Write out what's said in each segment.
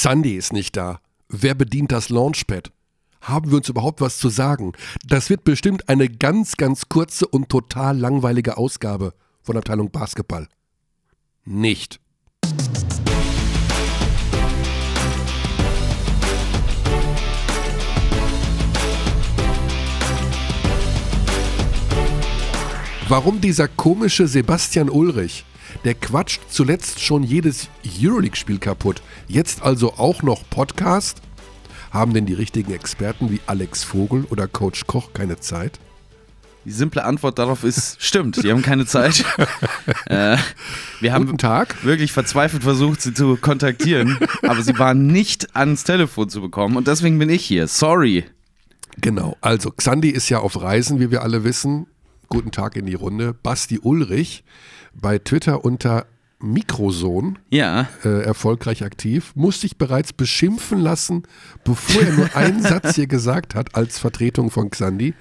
Xandi ist nicht da. Wer bedient das Launchpad? Haben wir uns überhaupt was zu sagen? Das wird bestimmt eine ganz, ganz kurze und total langweilige Ausgabe von Abteilung Basketball. Nicht. Warum dieser komische Sebastian Ulrich? Der quatscht zuletzt schon jedes Euroleague-Spiel kaputt. Jetzt also auch noch Podcast? Haben denn die richtigen Experten wie Alex Vogel oder Coach Koch keine Zeit? Die simple Antwort darauf ist, stimmt, die haben keine Zeit. äh, wir haben wirklich verzweifelt versucht, sie zu kontaktieren, aber sie waren nicht ans Telefon zu bekommen und deswegen bin ich hier. Sorry. Genau, also Xandi ist ja auf Reisen, wie wir alle wissen. Guten Tag in die Runde. Basti Ulrich bei Twitter unter Mikrosohn Ja, äh, erfolgreich aktiv, musste sich bereits beschimpfen lassen, bevor er nur einen Satz hier gesagt hat als Vertretung von Xandi.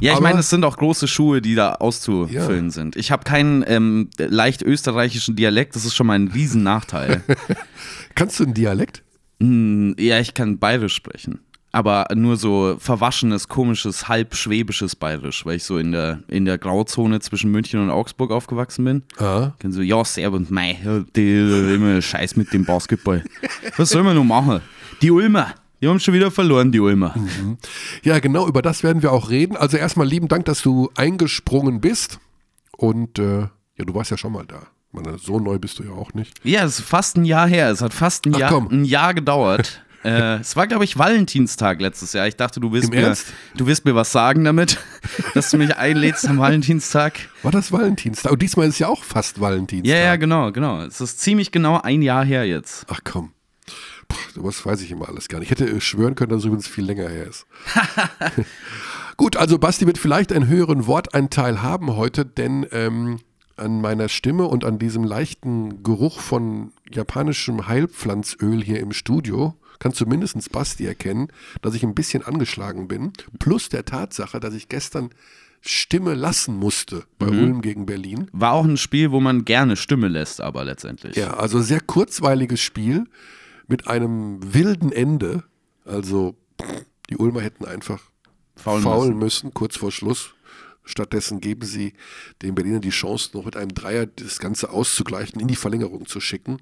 ja ich meine, es sind auch große Schuhe, die da auszufüllen Ja. sind. Ich habe keinen ähm, leicht österreichischen Dialekt, das ist schon mal ein Riesennachteil. Kannst du einen Dialekt? Hm, ja, ich kann bayerisch sprechen. Aber nur so verwaschenes, komisches, halb schwäbisches Bayerisch, weil ich so in der, in der Grauzone zwischen München und Augsburg aufgewachsen bin. Ah. Kann so, ja, servus, mei, ja, die, immer Scheiß mit dem Basketball. Was soll man noch machen? Die Ulmer, die haben schon wieder verloren, die Ulmer. Ja, genau, über das werden wir auch reden. Also erstmal lieben Dank, dass du eingesprungen bist. Und äh, ja, du warst ja schon mal da. Meine, so neu bist du ja auch nicht. Ja, es ist fast ein Jahr her. Es hat fast ein, Ach, Jahr, komm. ein Jahr gedauert. Äh, es war, glaube ich, Valentinstag letztes Jahr. Ich dachte, du wirst, Im mir, Ernst? du wirst mir was sagen damit, dass du mich einlädst am Valentinstag. War das Valentinstag? Und diesmal ist ja auch fast Valentinstag. Ja, ja, genau, genau. Es ist ziemlich genau ein Jahr her jetzt. Ach komm. Puh, was weiß ich immer alles gar nicht. Ich hätte äh, schwören können, dass es übrigens viel länger her ist. Gut, also Basti wird vielleicht einen höheren Worteinteil haben heute, denn ähm, an meiner Stimme und an diesem leichten Geruch von japanischem Heilpflanzöl hier im Studio kann zumindest Basti erkennen, dass ich ein bisschen angeschlagen bin. Plus der Tatsache, dass ich gestern Stimme lassen musste bei Ulm gegen Berlin. War auch ein Spiel, wo man gerne Stimme lässt, aber letztendlich. Ja, also sehr kurzweiliges Spiel mit einem wilden Ende. Also die Ulmer hätten einfach Faulen faulen, müssen. kurz vor Schluss. Stattdessen geben sie den Berlinern die Chance, noch mit einem Dreier das Ganze auszugleichen, in die Verlängerung zu schicken.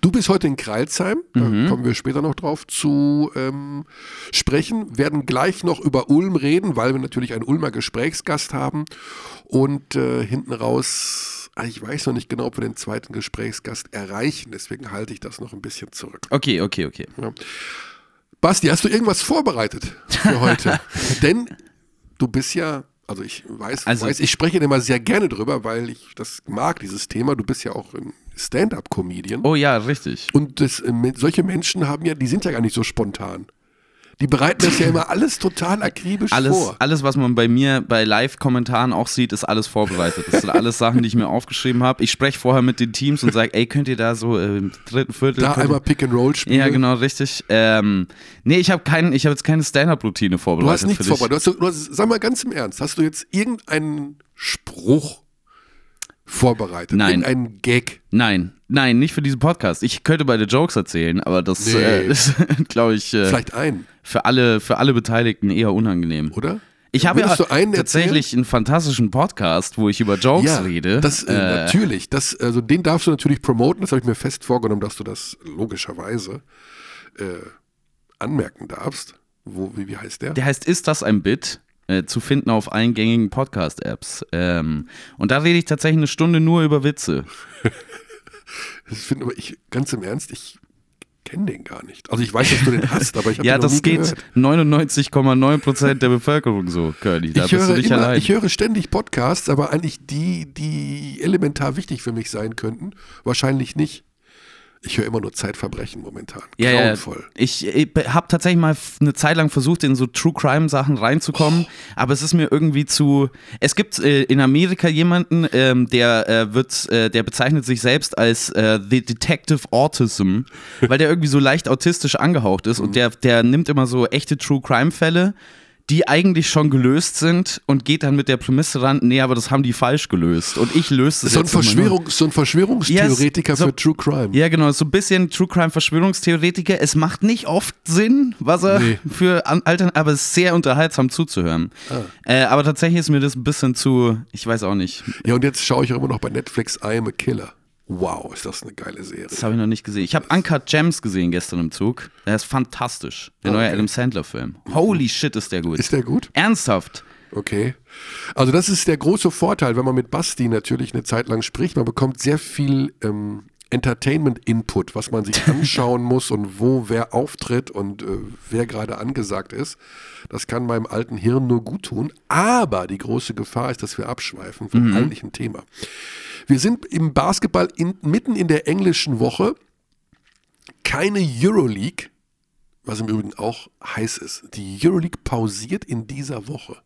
Du bist heute in Kreilsheim, da kommen wir später noch drauf zu ähm, sprechen, werden gleich noch über Ulm reden, weil wir natürlich einen Ulmer Gesprächsgast haben und äh, hinten raus, ah, ich weiß noch nicht genau, ob wir den zweiten Gesprächsgast erreichen, deswegen halte ich das noch ein bisschen zurück. Okay, okay, okay. Basti, hast du irgendwas vorbereitet für heute? Denn du bist ja, also ich weiß, Also- weiß, ich spreche immer sehr gerne drüber, weil ich das mag, dieses Thema. Du bist ja auch ein Stand-up-Comedian. Oh ja, richtig. Und das, äh, solche Menschen haben ja, die sind ja gar nicht so spontan. Die bereiten das ja immer alles total akribisch Alles, vor. alles, was man bei mir bei Live-Kommentaren auch sieht, ist alles vorbereitet. Das sind alles Sachen, die ich mir aufgeschrieben habe. Ich spreche vorher mit den Teams und sage, ey, könnt ihr da so äh, im dritten Viertel. Da einmal Pick and Roll spielen. Ja, genau, richtig. Ähm, nee, ich habe hab jetzt keine Stand-Up-Routine Du vorbereitet. hast nichts für dich. vorbereitet. Du hast, du hast, sag mal ganz im Ernst, hast du jetzt irgendeinen Spruch vorbereitet? Nein. Irgendeinen Gag? Nein, nein, nicht für diesen Podcast. Ich könnte beide Jokes erzählen, aber das Nee. äh, ist, glaube ich, äh, Vielleicht einen, für, alle, für alle Beteiligten eher unangenehm. oder? Ich habe ja Würdest einen tatsächlich einen fantastischen Podcast, wo ich über Jokes rede. Das, äh, Äh, natürlich. Das, also den darfst du natürlich promoten. Das habe ich mir fest vorgenommen, dass du das logischerweise äh, anmerken darfst. Wo, wie, wie heißt der? Der heißt Ist das ein Bit? Äh, zu finden auf allen gängigen Podcast-Apps. Ähm, und da rede ich tatsächlich eine Stunde nur über Witze. Ich finde aber, ich, ganz im Ernst, ich kenne den gar nicht. Also ich weiß, dass du den hast, aber ich habe Ja, den das geht gehört. 99,9% der Bevölkerung so, Curly. Da Ich bist du höre, nicht immer, allein. ich höre ständig Podcasts, aber eigentlich die, die elementar wichtig für mich sein könnten, wahrscheinlich nicht. Ich höre immer nur Zeitverbrechen momentan. Ja, ja. Grauenvoll. Ich, ich habe tatsächlich mal eine Zeit lang versucht, in so True Crime Sachen reinzukommen, aber es ist mir irgendwie zu. Es gibt äh, in Amerika jemanden, ähm, der äh, wird, äh, der bezeichnet sich selbst als äh, The Detective Autism, weil der irgendwie so leicht autistisch angehaucht ist und der, der nimmt immer so echte True Crime Fälle. Die eigentlich schon gelöst sind und geht dann mit der Prämisse ran, nee, aber das haben die falsch gelöst. Und ich löse es So ein, jetzt. Verschwörung, so ein Verschwörungstheoretiker Yes, so- für True Crime. Ja, genau, so ein bisschen True Crime Verschwörungstheoretiker. Es macht nicht oft Sinn, was er Nee. für Altern, aber es ist sehr unterhaltsam zuzuhören. Ah. Äh, aber tatsächlich ist mir das ein bisschen zu, ich weiß auch nicht. Ja, und jetzt schaue ich auch immer noch bei Netflix I Am a Killer. Wow, ist das eine geile Serie. Das habe ich noch nicht gesehen. Ich habe Uncut Gems gesehen gestern im Zug. Der ist fantastisch. Der neue Okay. Adam Sandler-Film. Holy shit, ist der gut. Ist der gut? Ernsthaft. Okay. Also das ist der große Vorteil, wenn man mit Basti natürlich eine Zeit lang spricht. Man bekommt sehr viel ähm, Entertainment-Input, was man sich anschauen muss und wo wer auftritt und äh, wer gerade angesagt ist. Das kann meinem alten Hirn nur gut tun. Aber die große Gefahr ist, dass wir abschweifen vom eigentlichen Thema. Wir sind im Basketball in, mitten in der englischen Woche. Keine Euroleague, was im Übrigen auch heiß ist. Die Euroleague pausiert in dieser Woche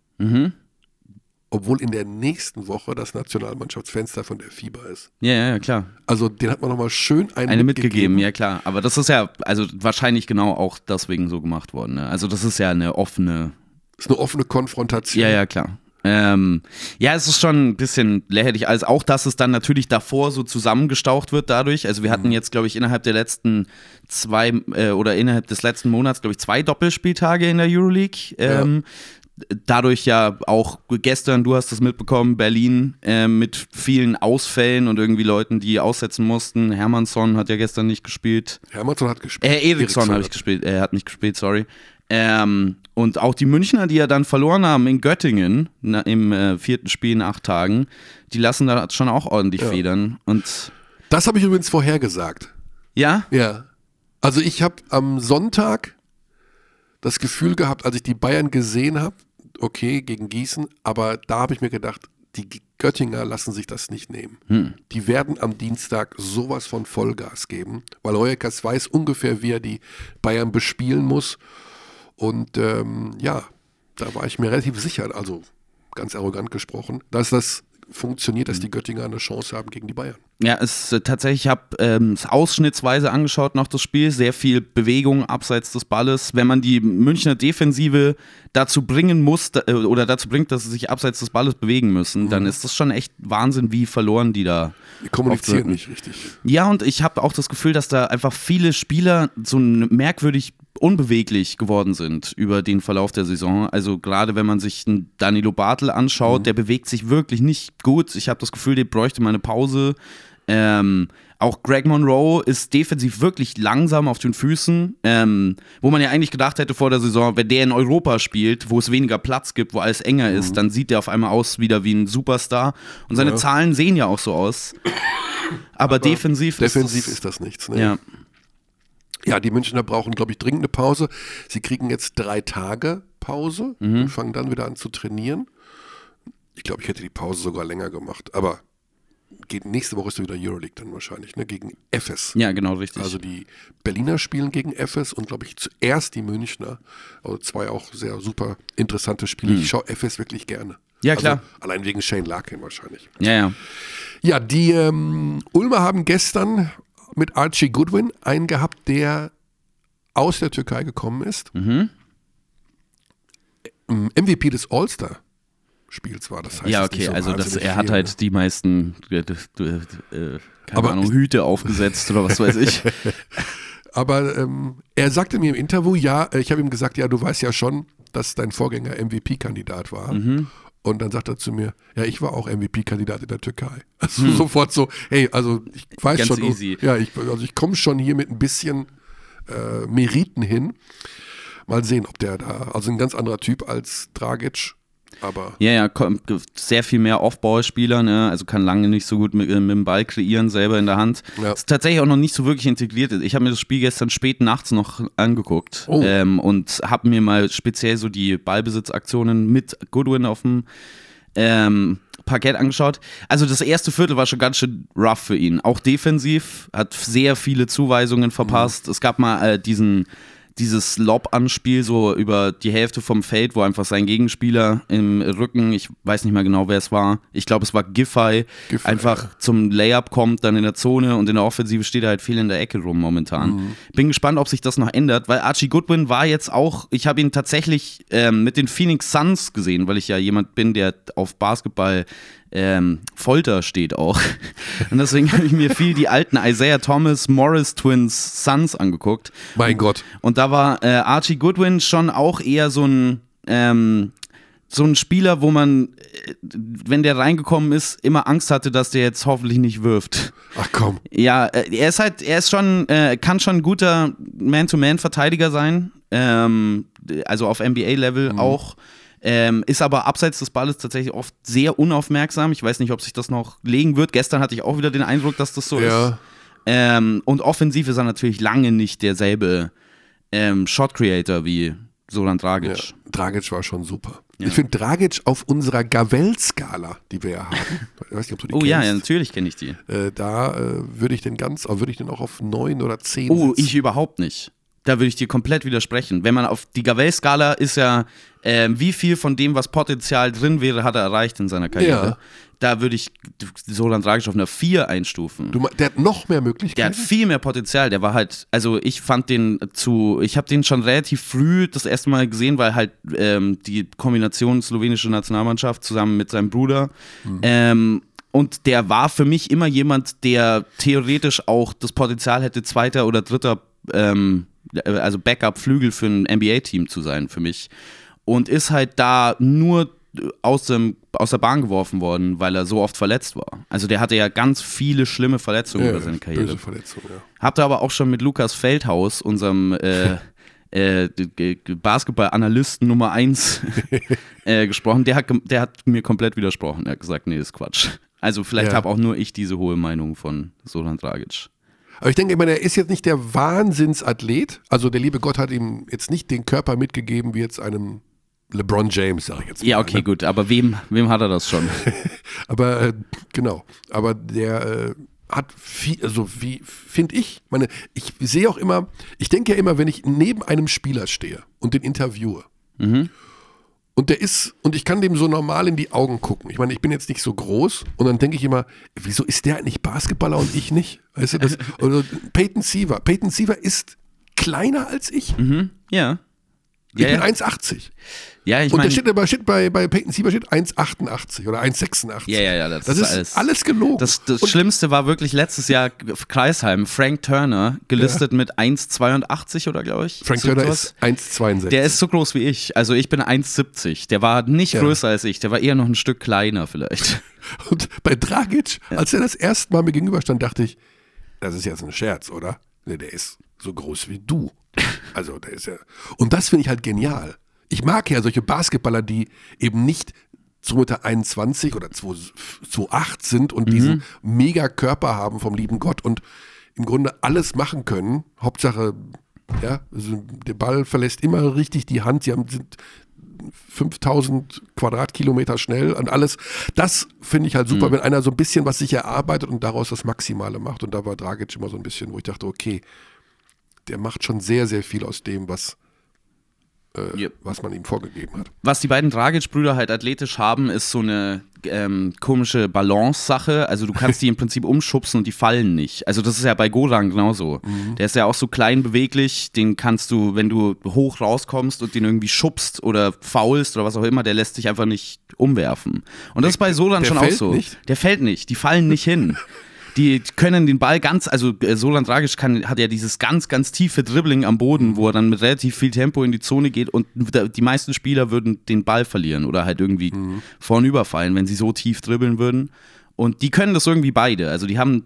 obwohl in der nächsten Woche das Nationalmannschaftsfenster von der FIBA ist. Ja, ja, ja, klar. Also den hat man nochmal schön einen Eine mitgegeben, ja klar. Aber das ist ja, also wahrscheinlich genau auch deswegen so gemacht worden. Ne? Also das ist ja eine offene, Ist eine offene Konfrontation. ja, ja, klar. Ähm, ja, es ist schon ein bisschen lächerlich. Also auch, dass es dann natürlich davor so zusammengestaucht wird dadurch. Also wir hatten jetzt, glaube ich, innerhalb der letzten zwei äh, oder innerhalb des letzten Monats, glaube ich, zwei Doppelspieltage in der Euroleague. Ähm, Dadurch ja auch gestern, du hast es mitbekommen, Berlin äh, mit vielen Ausfällen und irgendwie Leuten, die aussetzen mussten. Hermannsson hat ja gestern nicht gespielt. Hermannsson hat gespielt. Äh, Eriksson habe ich hat- gespielt, er hat nicht gespielt, sorry. Ähm, und auch die Münchner, die ja dann verloren haben in Göttingen na, im äh, vierten Spiel in acht Tagen, die lassen da schon auch ordentlich Ja. federn. Und Das habe ich übrigens vorhergesagt. ja, Ja. Also ich habe am Sonntag das Gefühl gehabt, als ich die Bayern gesehen habe, okay, gegen Gießen, aber da habe ich mir gedacht, die Göttinger lassen sich das nicht nehmen. Die werden am Dienstag sowas von Vollgas geben, weil Heuerkers weiß ungefähr, wie er die Bayern bespielen muss. Und ähm, ja, da war ich mir relativ sicher, also ganz arrogant gesprochen, dass das funktioniert, dass die Göttinger eine Chance haben gegen die Bayern. Ja, es äh, tatsächlich, ich habe ähm, es ausschnittsweise angeschaut noch das Spiel, sehr viel Bewegung abseits des Balles. Wenn man die Münchner Defensive dazu bringen muss da, äh, oder dazu bringt, dass sie sich abseits des Balles bewegen müssen, dann ist das schon echt Wahnsinn, wie verloren die da. Die kommunizieren nicht richtig. Ja, und ich habe auch das Gefühl, dass da einfach viele Spieler so merkwürdig unbeweglich geworden sind über den Verlauf der Saison. Also gerade wenn man sich einen Danilo Bartel anschaut, der bewegt sich wirklich nicht gut. Ich habe das Gefühl, der bräuchte mal eine Pause. Ähm, auch Greg Monroe ist defensiv wirklich langsam auf den Füßen, ähm, wo man ja eigentlich gedacht hätte vor der Saison, wenn der in Europa spielt, wo es weniger Platz gibt, wo alles enger ist, dann sieht der auf einmal aus wieder wie ein Superstar. Und seine Ja. Zahlen sehen ja auch so aus. Aber, defensiv, Defensiv ist, ist das nichts. Ne? ja. Ja, die Münchner brauchen, glaube ich, dringend eine Pause. Sie kriegen jetzt drei Tage Pause Mhm. und fangen dann wieder an zu trainieren. Ich glaube, ich hätte die Pause sogar länger gemacht. Aber geht, nächste Woche ist wieder Euroleague dann wahrscheinlich, ne? Gegen Efes. ja, genau, richtig. Also die Berliner spielen gegen Efes und glaube ich zuerst die Münchner. Also zwei auch sehr super interessante Spiele. Ich schaue Efes wirklich gerne. Mhm. Ja, klar. Also allein wegen Shane Larkin wahrscheinlich. ja, ja. Ja, die ähm, Ulmer haben gestern mit Archie Goodwin einen gehabt, der aus der Türkei gekommen ist. Mhm. MVP des All-Star-Spiels war das. Heißt Ja, okay, so also das, er hat halt die meisten, äh, äh, keine Aber- Ahnung, Hüte aufgesetzt oder was weiß ich. Aber ähm, er sagte mir im Interview, ja, äh, ich habe ihm gesagt, ja, du weißt ja schon, dass dein Vorgänger MVP-Kandidat war. Mhm. Und dann sagt er zu mir, ja, ich war auch MVP-Kandidat in der Türkei. Also sofort so, hey, also ich weiß Hm. Ganz schon, easy. ja, ich, also ich komme schon hier mit ein bisschen äh, Meriten hin. Mal sehen, ob der da, also ein ganz anderer Typ als Dragic, aber Ja, ja, sehr viel mehr Off-Ball-Spieler, ne? also kann lange nicht so gut mit, äh, mit dem Ball kreieren, selber in der Hand. Ja. Ist tatsächlich auch noch nicht so wirklich integriert. Ich habe mir das Spiel gestern spät nachts noch angeguckt Oh. ähm, und habe mir mal speziell so die Ballbesitzaktionen mit Goodwin auf dem ähm, Parkett angeschaut. Also das erste Viertel war schon ganz schön rough für ihn. Auch defensiv, hat sehr viele Zuweisungen verpasst. Es gab mal äh, diesen dieses Lob-Anspiel so über die Hälfte vom Feld, wo einfach sein Gegenspieler im Rücken, ich weiß nicht mehr genau, wer es war, ich glaube, es war Giffey, Giffey, einfach ja. zum Layup kommt, dann in der Zone und in der Offensive steht er halt viel in der Ecke rum momentan. Mhm. Bin gespannt, ob sich das noch ändert, weil Archie Goodwin war jetzt auch, ich habe ihn tatsächlich ähm, mit den Phoenix Suns gesehen, weil ich ja jemand bin, der auf Basketball ähm, Folter steht auch. Und deswegen habe ich mir viel die alten Isaiah Thomas, Morris Twins, Suns angeguckt. Mein Gott. Und da war äh, Archie Goodwin schon auch eher so ein, ähm, so ein Spieler, wo man, äh, wenn der reingekommen ist, immer Angst hatte, dass der jetzt hoffentlich nicht wirft. Ach komm. Ja, äh, er ist halt, er ist schon, äh, kann schon ein guter Man-to-Man-Verteidiger sein. Ähm, also auf NBA-Level auch. Ähm, ist aber abseits des Balles tatsächlich oft sehr unaufmerksam. Ich weiß nicht, ob sich das noch legen wird. Gestern hatte ich auch wieder den Eindruck, dass das so ist. Ja. Ähm, und offensiv ist er natürlich lange nicht derselbe ähm, Shot-Creator wie Solan ja. Dragic. Dragic war schon super. Ja. Ich finde Dragic auf unserer Gavel-Skala, die wir ja haben. Ich weiß nicht, ob du die Oh ja, ja, kennst. natürlich kenne ich die. Äh, da äh, würde ich den ganz, würde ich den auch auf neun oder zehn Oh, setzen. ich überhaupt nicht. Da würde ich dir komplett widersprechen. Wenn man auf die Gavel-Skala ist ja, ähm, wie viel von dem, was Potenzial drin wäre, hat er erreicht in seiner Karriere. Ja. Da würde ich Solan Dragic auf einer 4 einstufen. Du, der hat noch mehr Der hat Möglichkeiten. viel mehr Potenzial. Der war halt, also ich fand den zu, ich habe den schon relativ früh das erste Mal gesehen, weil halt ähm, die Kombination slowenische Nationalmannschaft zusammen mit seinem Bruder. Ähm, und der war für mich immer jemand, der theoretisch auch das Potenzial hätte, zweiter oder dritter, ähm, also Backup-Flügel für ein NBA-Team zu sein für mich. Und ist halt da nur aus, dem, aus der Bahn geworfen worden, weil er so oft verletzt war. Also der hatte ja ganz viele schlimme Verletzungen ja, über seine Karriere. böse Verletzung, ja. Habt ihr aber auch schon mit Lukas Feldhaus, unserem äh, äh, Basketball-Analysten Nummer 1, äh, gesprochen. Der hat, der hat mir komplett widersprochen. Er hat gesagt, nee, ist Quatsch. Also vielleicht Ja. habe auch nur ich diese hohe Meinung von Solan Dragic. Aber ich denke immer, der ist jetzt nicht der Wahnsinnsathlet. Also der liebe Gott hat ihm jetzt nicht den Körper mitgegeben wie jetzt einem LeBron James, sage ich jetzt mal. Ja, okay, ne? gut. Aber wem, wem hat er das schon? Aber äh, genau, aber der äh, hat viel, also wie finde ich, meine, ich sehe auch immer, ich denke ja immer, wenn ich neben einem Spieler stehe und den interviewe und der ist, und ich kann dem so normal in die Augen gucken. Ich meine, ich bin jetzt nicht so groß und dann denke ich immer, wieso ist der eigentlich Basketballer und ich nicht? Weißt du, das, oder Peyton Siever. Peyton Siever ist kleiner als ich. Mhm. Ja. Ich Ja, bin ja. 1,80. Ja, ich Und meine. da steht aber steht bei, bei Peyton Siever steht 1,88 oder 1,86. Ja, ja, ja, das Das ist alles- alles, gelogen. Das, das Und Schlimmste war wirklich letztes Jahr Kreisheim. Frank Turner, gelistet mit 1,82 oder glaube ich. Frank Turner ist 1,62. Der ist so groß wie ich. Also ich bin 1,70. Der war nicht Ja. größer als ich. Der war eher noch ein Stück kleiner vielleicht. Und bei Dragic, als er das erste Mal mir gegenüberstand, dachte ich, das ist jetzt ein Scherz, oder? Nee, der ist so groß wie du. Also, der ist ja. Und das finde ich halt genial. Ich mag ja solche Basketballer, die eben nicht 2,21 Meter oder 2,8 sind und diesen mega Körper haben vom lieben Gott und im Grunde alles machen können. Hauptsache, ja, also der Ball verlässt immer richtig die Hand. Sie haben, sind 5000 Quadratkilometer schnell und alles. Das finde ich halt super, wenn einer so ein bisschen was sich erarbeitet und daraus das Maximale macht. Und da war Dragic immer so ein bisschen, wo ich dachte, okay, der macht schon sehr, sehr viel aus dem, was, äh, Yep. was man ihm vorgegeben hat. Was die beiden Dragic-Brüder halt athletisch haben, ist so eine ähm, komische Balance-Sache. Also du kannst die im Prinzip umschubsen und die fallen nicht. Also das ist ja bei Goran genauso. Der ist ja auch so klein beweglich, den kannst du, wenn du hoch rauskommst und den irgendwie schubst oder faulst oder was auch immer, der lässt sich einfach nicht umwerfen. Und das ist bei Solan der schon auch so. nicht? Der fällt nicht, die fallen nicht hin. Die können den Ball ganz, also äh, Solan Dragic kann, hat ja dieses ganz, ganz tiefe Dribbling am Boden, wo er dann mit relativ viel Tempo in die Zone geht und die meisten Spieler würden den Ball verlieren oder halt irgendwie vornüberfallen, wenn sie so tief dribbeln würden. Und die können das irgendwie beide. Also die haben,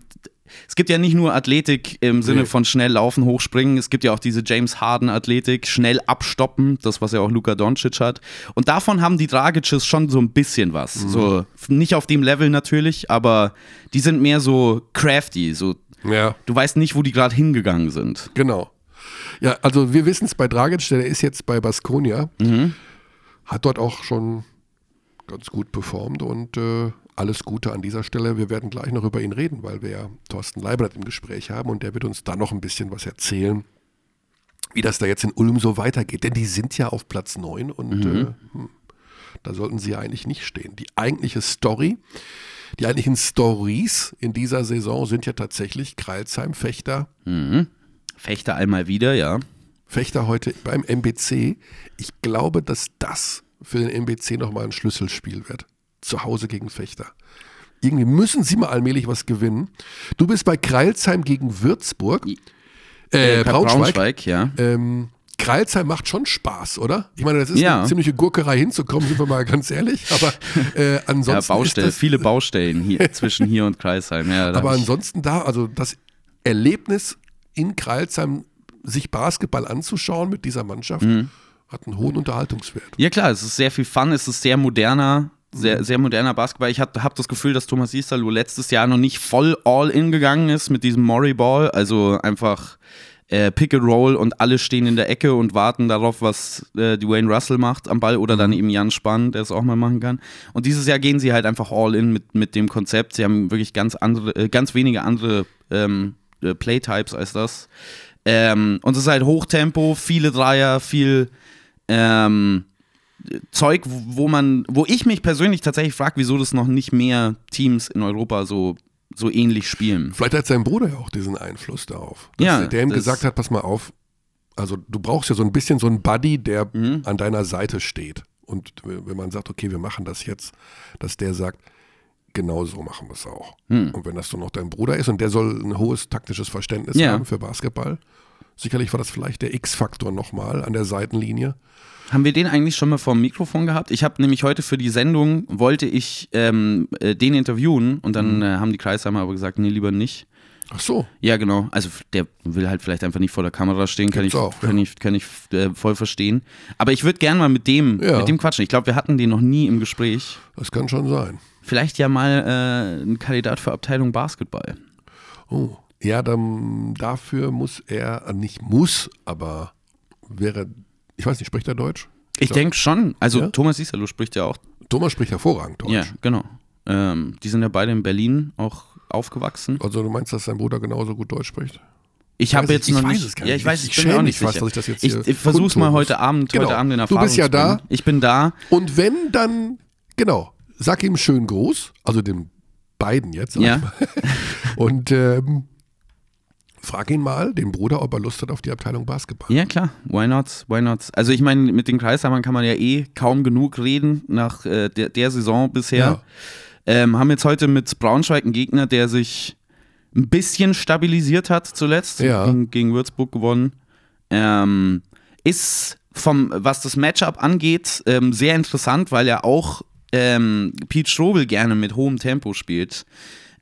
es gibt ja nicht nur Athletik im Sinne Nee. von schnell laufen, hochspringen, es gibt ja auch diese James Harden Athletik, schnell abstoppen, das was ja auch Luka Doncic hat. Und davon haben die Dragics schon so ein bisschen was. So nicht auf dem Level natürlich, aber die sind mehr so crafty, so Ja, du weißt nicht, wo die gerade hingegangen sind. genau. Ja, also wir wissen es bei Dragic, der ist jetzt bei Baskonia, hat dort auch schon ganz gut performt und äh, alles Gute an dieser Stelle. Wir werden gleich noch über ihn reden, weil wir ja Thorsten Leibert im Gespräch haben und der wird uns da noch ein bisschen was erzählen, wie das da jetzt in Ulm so weitergeht. Denn die sind ja auf Platz 9 und mhm. äh, hm, da sollten sie ja eigentlich nicht stehen. Die eigentliche Story, die eigentlichen Stories in dieser Saison sind ja tatsächlich Kreilsheim, Fechter. Mhm. Fechter einmal wieder, ja. Fechter heute beim MBC. Ich glaube, dass das für den MBC nochmal ein Schlüsselspiel wird. Zu Hause gegen Fechter. Irgendwie müssen sie mal allmählich was gewinnen. Du bist bei Kreilsheim gegen Würzburg. Äh, äh Braunschweig. Braunschweig ja. Ähm, Kreilsheim macht schon Spaß, oder? Ich meine, das ist ja. eine ziemliche Gurkerei hinzukommen, sind wir mal ganz ehrlich. Aber äh, ansonsten. Ja, Baustelle, viele Baustellen hier, zwischen hier und Kreilsheim. Ja, aber ansonsten da, also das Erlebnis in Kreilsheim, sich Basketball anzuschauen mit dieser Mannschaft, mhm. hat einen hohen Unterhaltungswert. Ja, klar, es ist sehr viel Fun, es ist sehr moderner sehr, mhm. sehr moderner Basketball. Ich habe hab das Gefühl, dass Thomas Isalo letztes Jahr noch nicht voll all in gegangen ist mit diesem Murray Ball. Also einfach äh, Pick and Roll und alle stehen in der Ecke und warten darauf, was äh, Dwayne Russell macht am Ball oder dann mhm. eben Jan Spann, der es auch mal machen kann. Und dieses Jahr gehen sie halt einfach all in mit, mit dem Konzept. Sie haben wirklich ganz andere, äh, ganz wenige andere ähm, äh, Playtypes als das. Ähm, und es ist halt Hochtempo, viele Dreier, viel ähm, Zeug, wo man, wo ich mich persönlich tatsächlich frage, wieso das noch nicht mehr Teams in Europa so, so ähnlich spielen. Vielleicht hat sein Bruder ja auch diesen Einfluss darauf. ja, der ihm gesagt hat, pass mal auf, also du brauchst ja so ein bisschen so einen Buddy, der mhm. an deiner Seite steht. Und wenn man sagt, okay, wir machen das jetzt, dass der sagt, genau so machen wir es auch. Mhm. Und wenn das so noch dein Bruder ist und der soll ein hohes taktisches Verständnis ja. haben für Basketball, sicherlich war das vielleicht der X-Faktor nochmal an der Seitenlinie. Haben wir den eigentlich schon mal vor dem Mikrofon gehabt? Ich habe nämlich heute für die Sendung, wollte ich ähm, äh, den interviewen und dann mhm. äh, haben die Kreisheimer aber gesagt, nee, lieber nicht. Ach so. Ja, genau. Also der will halt vielleicht einfach nicht vor der Kamera stehen, kann ich, auch, kann ja. ich, kann ich äh, voll verstehen. Aber ich würde gerne mal mit dem, ja. mit dem quatschen. Ich glaube, wir hatten den noch nie im Gespräch. Das kann schon sein. Vielleicht ja mal äh, ein Kandidat für Abteilung Basketball. Oh, ja, dann dafür muss er, äh, nicht muss, aber wäre ich weiß nicht, spricht er Deutsch? Ich, ich denke schon. Also ja? Thomas Isalo spricht ja auch. Thomas spricht hervorragend Deutsch. Ja, genau. Ähm, die sind ja beide in Berlin auch aufgewachsen. Also du meinst, dass sein Bruder genauso gut Deutsch spricht? Ich habe jetzt ich noch weiß nicht. Es gar nicht. Ja, ich weiß, ich, ich bin auch nicht sicher. Was, ich das jetzt ich, ich versuch's mal heute Abend, genau. heute Abend in Erfahrung Du bist ja da. Ich bin da. Und wenn dann, genau, sag ihm schön groß, also den beiden jetzt. Ja. Und ähm, Frag ihn mal, den Bruder, ob er Lust hat auf die Abteilung Basketball. Ja, klar. Why not? Why not? Also, ich meine, mit den Kreisheimern kann man ja eh kaum genug reden nach äh, der, der, Saison bisher. Ja. Ähm, haben jetzt heute mit Braunschweig einen Gegner, der sich ein bisschen stabilisiert hat zuletzt. Ja. Gegen, gegen Würzburg gewonnen. Ähm, ist vom, was das Matchup angeht, ähm, sehr interessant, weil er auch ähm, Pete Strobel gerne mit hohem Tempo spielt.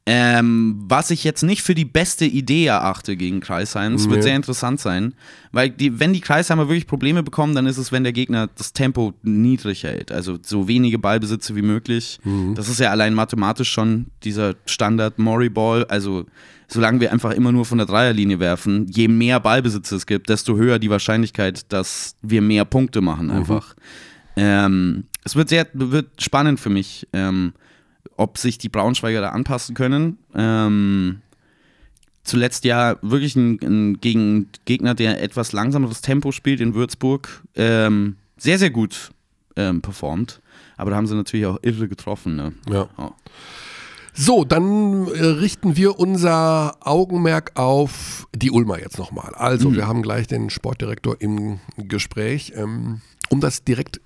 Ähm, was ich jetzt nicht für die beste Idee erachte gegen Kreisheim. Es nee. wird sehr interessant sein, weil die, wenn die Kreisheimer wirklich Probleme bekommen, dann ist es, wenn der Gegner das Tempo niedrig hält. Also so wenige Ballbesitze wie möglich. Mhm. Das ist ja allein mathematisch schon dieser Standard Mori Ball. Also solange wir einfach immer nur von der Dreierlinie werfen, je mehr Ballbesitze es gibt, desto höher die Wahrscheinlichkeit, dass wir mehr Punkte machen mhm. einfach. Mhm. Ähm, es wird sehr wird spannend für mich. Ähm, ob sich die Braunschweiger da anpassen können. Ähm, zuletzt ja wirklich ein, ein gegen Gegner, der etwas langsameres Tempo spielt in Würzburg, ähm, sehr, sehr gut ähm, performt. Aber da haben sie natürlich auch irre getroffen. Ne? Ja. Oh. So, dann äh, richten wir unser Augenmerk auf die Ulmer jetzt nochmal. Also, mhm. wir haben gleich den Sportdirektor im Gespräch. Ähm, um das direkt,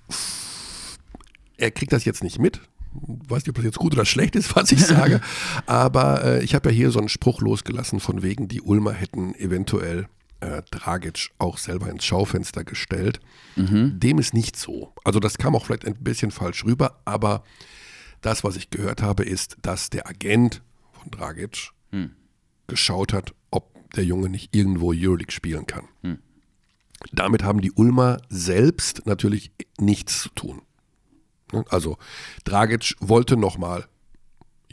er kriegt das jetzt nicht mit, weiß nicht, ob das jetzt gut oder schlecht ist, was ich sage, aber äh, ich habe ja hier so einen Spruch losgelassen von wegen, die Ulmer hätten eventuell äh, Dragic auch selber ins Schaufenster gestellt. Mhm. Dem ist nicht so. Also das kam auch vielleicht ein bisschen falsch rüber, aber das, was ich gehört habe, ist, dass der Agent von Dragic mhm. geschaut hat, ob der Junge nicht irgendwo Euroleague spielen kann. Mhm. Damit haben die Ulmer selbst natürlich nichts zu tun. Ne? Also Dragic wollte nochmal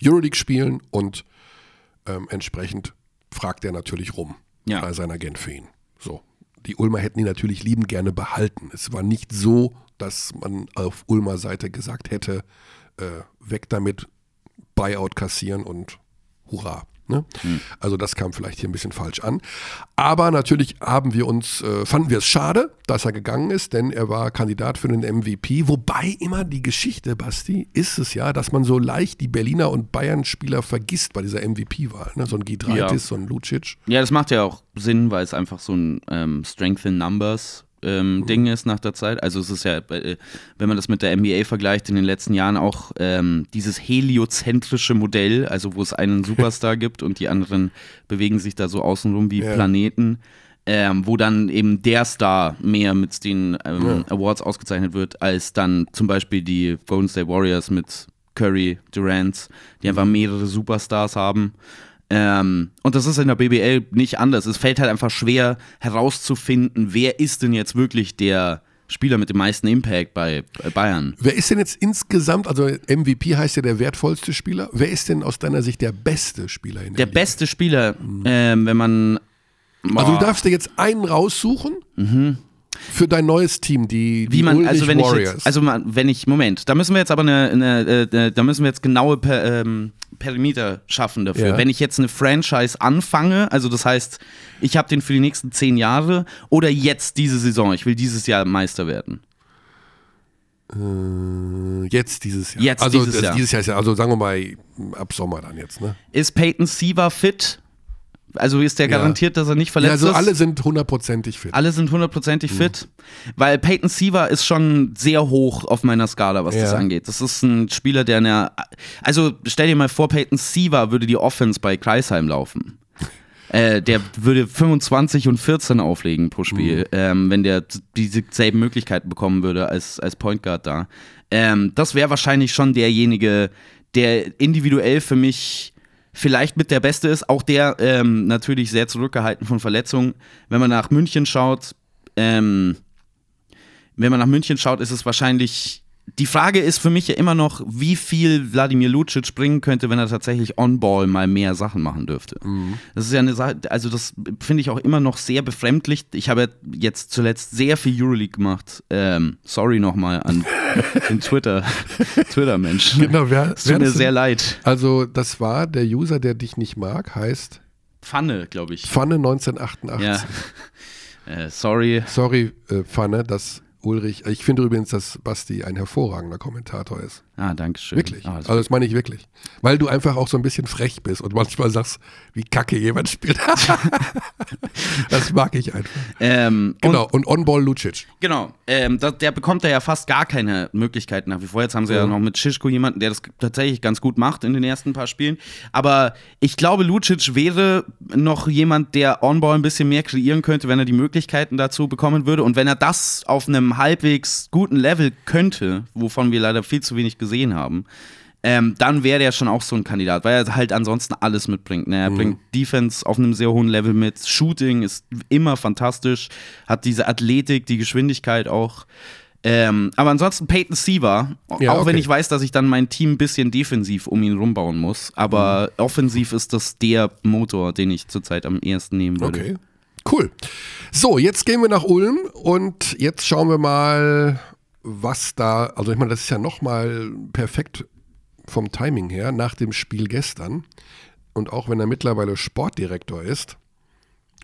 Euroleague spielen und ähm, entsprechend fragt er natürlich rum ja. bei seinem Agent für ihn. So. Die Ulmer hätten ihn natürlich liebend gerne behalten. Es war nicht so, dass man auf Ulmer Seite gesagt hätte, äh, weg damit, Buyout kassieren und hurra. Ne? Hm. Also das kam vielleicht hier ein bisschen falsch an. Aber natürlich haben wir uns, äh, fanden wir es schade, dass er gegangen ist, denn er war Kandidat für den MVP. Wobei immer die Geschichte, Basti, ist es ja, dass man so leicht die Berliner und Bayern-Spieler vergisst bei dieser MVP-Wahl. Ne? So ein Gidreitis, ja. so ein Lucic. Ja, das macht ja auch Sinn, weil es einfach so ein ähm, Strength in Numbers ähm, mhm. Ding ist nach der Zeit. Also es ist ja, äh, wenn man das mit der NBA vergleicht, in den letzten Jahren auch ähm, dieses heliozentrische Modell, also wo es einen Superstar gibt und die anderen bewegen sich da so außenrum wie ja. Planeten. Ähm, wo dann eben der Star mehr mit den ähm, ja. Awards ausgezeichnet wird, als dann zum Beispiel die Golden State Warriors mit Curry, Durant, die einfach mhm. mehrere Superstars haben. Ähm, und das ist in der BBL nicht anders. Es fällt halt einfach schwer herauszufinden, wer ist denn jetzt wirklich der Spieler mit dem meisten Impact bei Bayern. Wer ist denn jetzt insgesamt, also MVP heißt ja der wertvollste Spieler, wer ist denn aus deiner Sicht der beste Spieler in der Der Liga? beste Spieler, mhm. ähm, wenn man. Also du darfst dir jetzt einen raussuchen. Mhm. Für dein neues Team, die, die Wie man, also wenn Warriors. Ich jetzt, also wenn ich, Moment, da müssen wir jetzt aber eine, eine, eine äh, da müssen wir jetzt genaue per, ähm, Perimeter schaffen dafür. Ja. Wenn ich jetzt eine Franchise anfange, also das heißt, ich habe den für die nächsten zehn Jahre oder jetzt diese Saison, ich will dieses Jahr Meister werden. Äh, jetzt dieses Jahr. Jetzt also dieses Jahr. dieses Jahr also sagen wir mal ab Sommer dann jetzt, ne? Ist Peyton Siva fit? Also ist der garantiert, ja. dass er nicht verletzt ist? Ja, also alle sind hundertprozentig fit. Alle sind hundertprozentig mhm. fit, weil Peyton Siever ist schon sehr hoch auf meiner Skala, was ja. das angeht. Das ist ein Spieler, der eine, also stell dir mal vor, Peyton Siever würde die Offense bei Kreisheim laufen. Äh, der würde 25 und 14 auflegen pro Spiel, mhm. ähm, wenn der dieselben Möglichkeiten bekommen würde als, als Point Guard da. Ähm, das wäre wahrscheinlich schon derjenige, der individuell für mich vielleicht mit der Beste ist. Auch der ähm, natürlich sehr zurückgehalten von Verletzungen. Wenn man nach München schaut, ähm, wenn man nach München schaut, ist es wahrscheinlich. Die Frage ist für mich ja immer noch, wie viel Wladimir Lucic bringen könnte, wenn er tatsächlich on-ball mal mehr Sachen machen dürfte. Mhm. Das ist ja eine Sache, also das finde ich auch immer noch sehr befremdlich. Ich habe jetzt zuletzt sehr viel Euroleague gemacht. Ähm, sorry nochmal an den Twitter, Twitter-Menschen. Genau, wer, es tut mir sehr leid. Also, das war der User, der dich nicht mag, heißt Pfanne, glaube ich. Pfanne 1988. Ja. Äh, sorry. Sorry, äh, Pfanne, das Ulrich. Ich finde übrigens, dass Basti ein hervorragender Kommentator ist. Ah, danke schön. Wirklich. Ah, also das meine ich wirklich. Weil du einfach auch so ein bisschen frech bist und manchmal sagst, wie kacke jemand spielt. das mag ich einfach. Ähm, genau, und, und On-Ball Lucic. Genau, ähm, da, der bekommt da ja fast gar keine Möglichkeiten nach wie vor. Jetzt haben sie ja, ja noch mit Schischko jemanden, der das tatsächlich ganz gut macht in den ersten paar Spielen. Aber ich glaube, Lucic wäre noch jemand, der On-Ball ein bisschen mehr kreieren könnte, wenn er die Möglichkeiten dazu bekommen würde. Und wenn er das auf einem halbwegs guten Level könnte, wovon wir leider viel zu wenig gesehen gesehen haben, ähm, dann wäre der schon auch so ein Kandidat, weil er halt ansonsten alles mitbringt. Ne? Er mhm. bringt Defense auf einem sehr hohen Level mit, Shooting ist immer fantastisch, hat diese Athletik, die Geschwindigkeit auch. Ähm, aber ansonsten Peyton Siever, ja, auch okay. wenn ich weiß, dass ich dann mein Team ein bisschen defensiv um ihn rumbauen muss, aber mhm. offensiv ist das der Motor, den ich zurzeit am ehesten nehmen würde. Okay, cool. So, jetzt gehen wir nach Ulm und jetzt schauen wir mal, was da, also ich meine, das ist ja nochmal perfekt vom Timing her nach dem Spiel gestern. Und auch wenn er mittlerweile Sportdirektor ist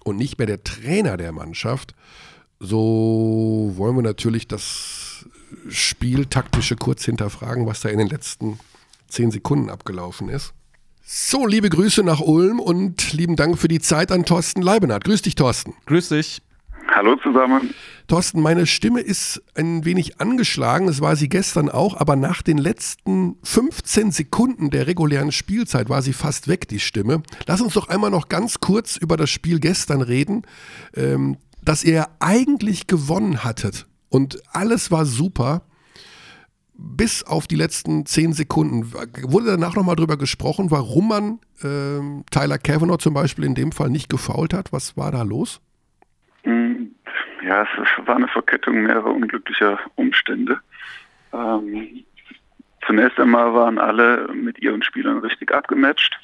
und nicht mehr der Trainer der Mannschaft, so wollen wir natürlich das Spiel taktische kurz hinterfragen, was da in den letzten zehn Sekunden abgelaufen ist. So, liebe Grüße nach Ulm und lieben Dank für die Zeit an Thorsten Leibenhardt. Grüß dich, Thorsten. Grüß dich. Hallo zusammen. Thorsten, meine Stimme ist ein wenig angeschlagen, das war sie gestern auch, aber nach den letzten 15 Sekunden der regulären Spielzeit war sie fast weg, die Stimme. Lass uns doch einmal noch ganz kurz über das Spiel gestern reden, ähm, dass ihr eigentlich gewonnen hattet und alles war super. Bis auf die letzten 10 Sekunden. Wurde danach nochmal drüber gesprochen, warum man ähm, Tyler Kavanaugh zum Beispiel in dem Fall nicht gefault hat? Was war da los? Ja, es war eine Verkettung mehrerer unglücklicher Umstände. Ähm, zunächst einmal waren alle mit ihren Spielern richtig abgematcht.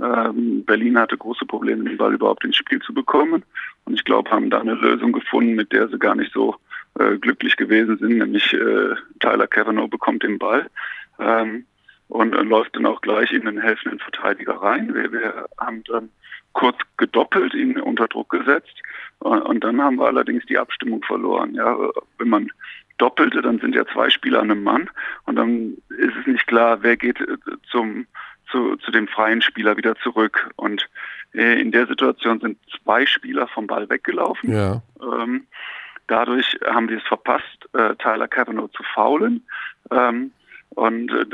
Ähm, Berlin hatte große Probleme, den Ball überhaupt ins Spiel zu bekommen. Und ich glaube, haben da eine Lösung gefunden, mit der sie gar nicht so äh, glücklich gewesen sind, nämlich äh, Tyler Kavanaugh bekommt den Ball. Ähm, und äh, läuft dann auch gleich in den helfenden Verteidiger rein. Wir, wir haben dann kurz gedoppelt, ihn unter Druck gesetzt und, und dann haben wir allerdings die Abstimmung verloren. Ja, wenn man doppelte, dann sind ja zwei Spieler an einem Mann und dann ist es nicht klar, wer geht äh, zum zu, zu dem freien Spieler wieder zurück. Und äh, in der Situation sind zwei Spieler vom Ball weggelaufen. Ja. Ähm, dadurch haben wir es verpasst, äh, Tyler Cavanaugh zu faulen. Ähm, und äh,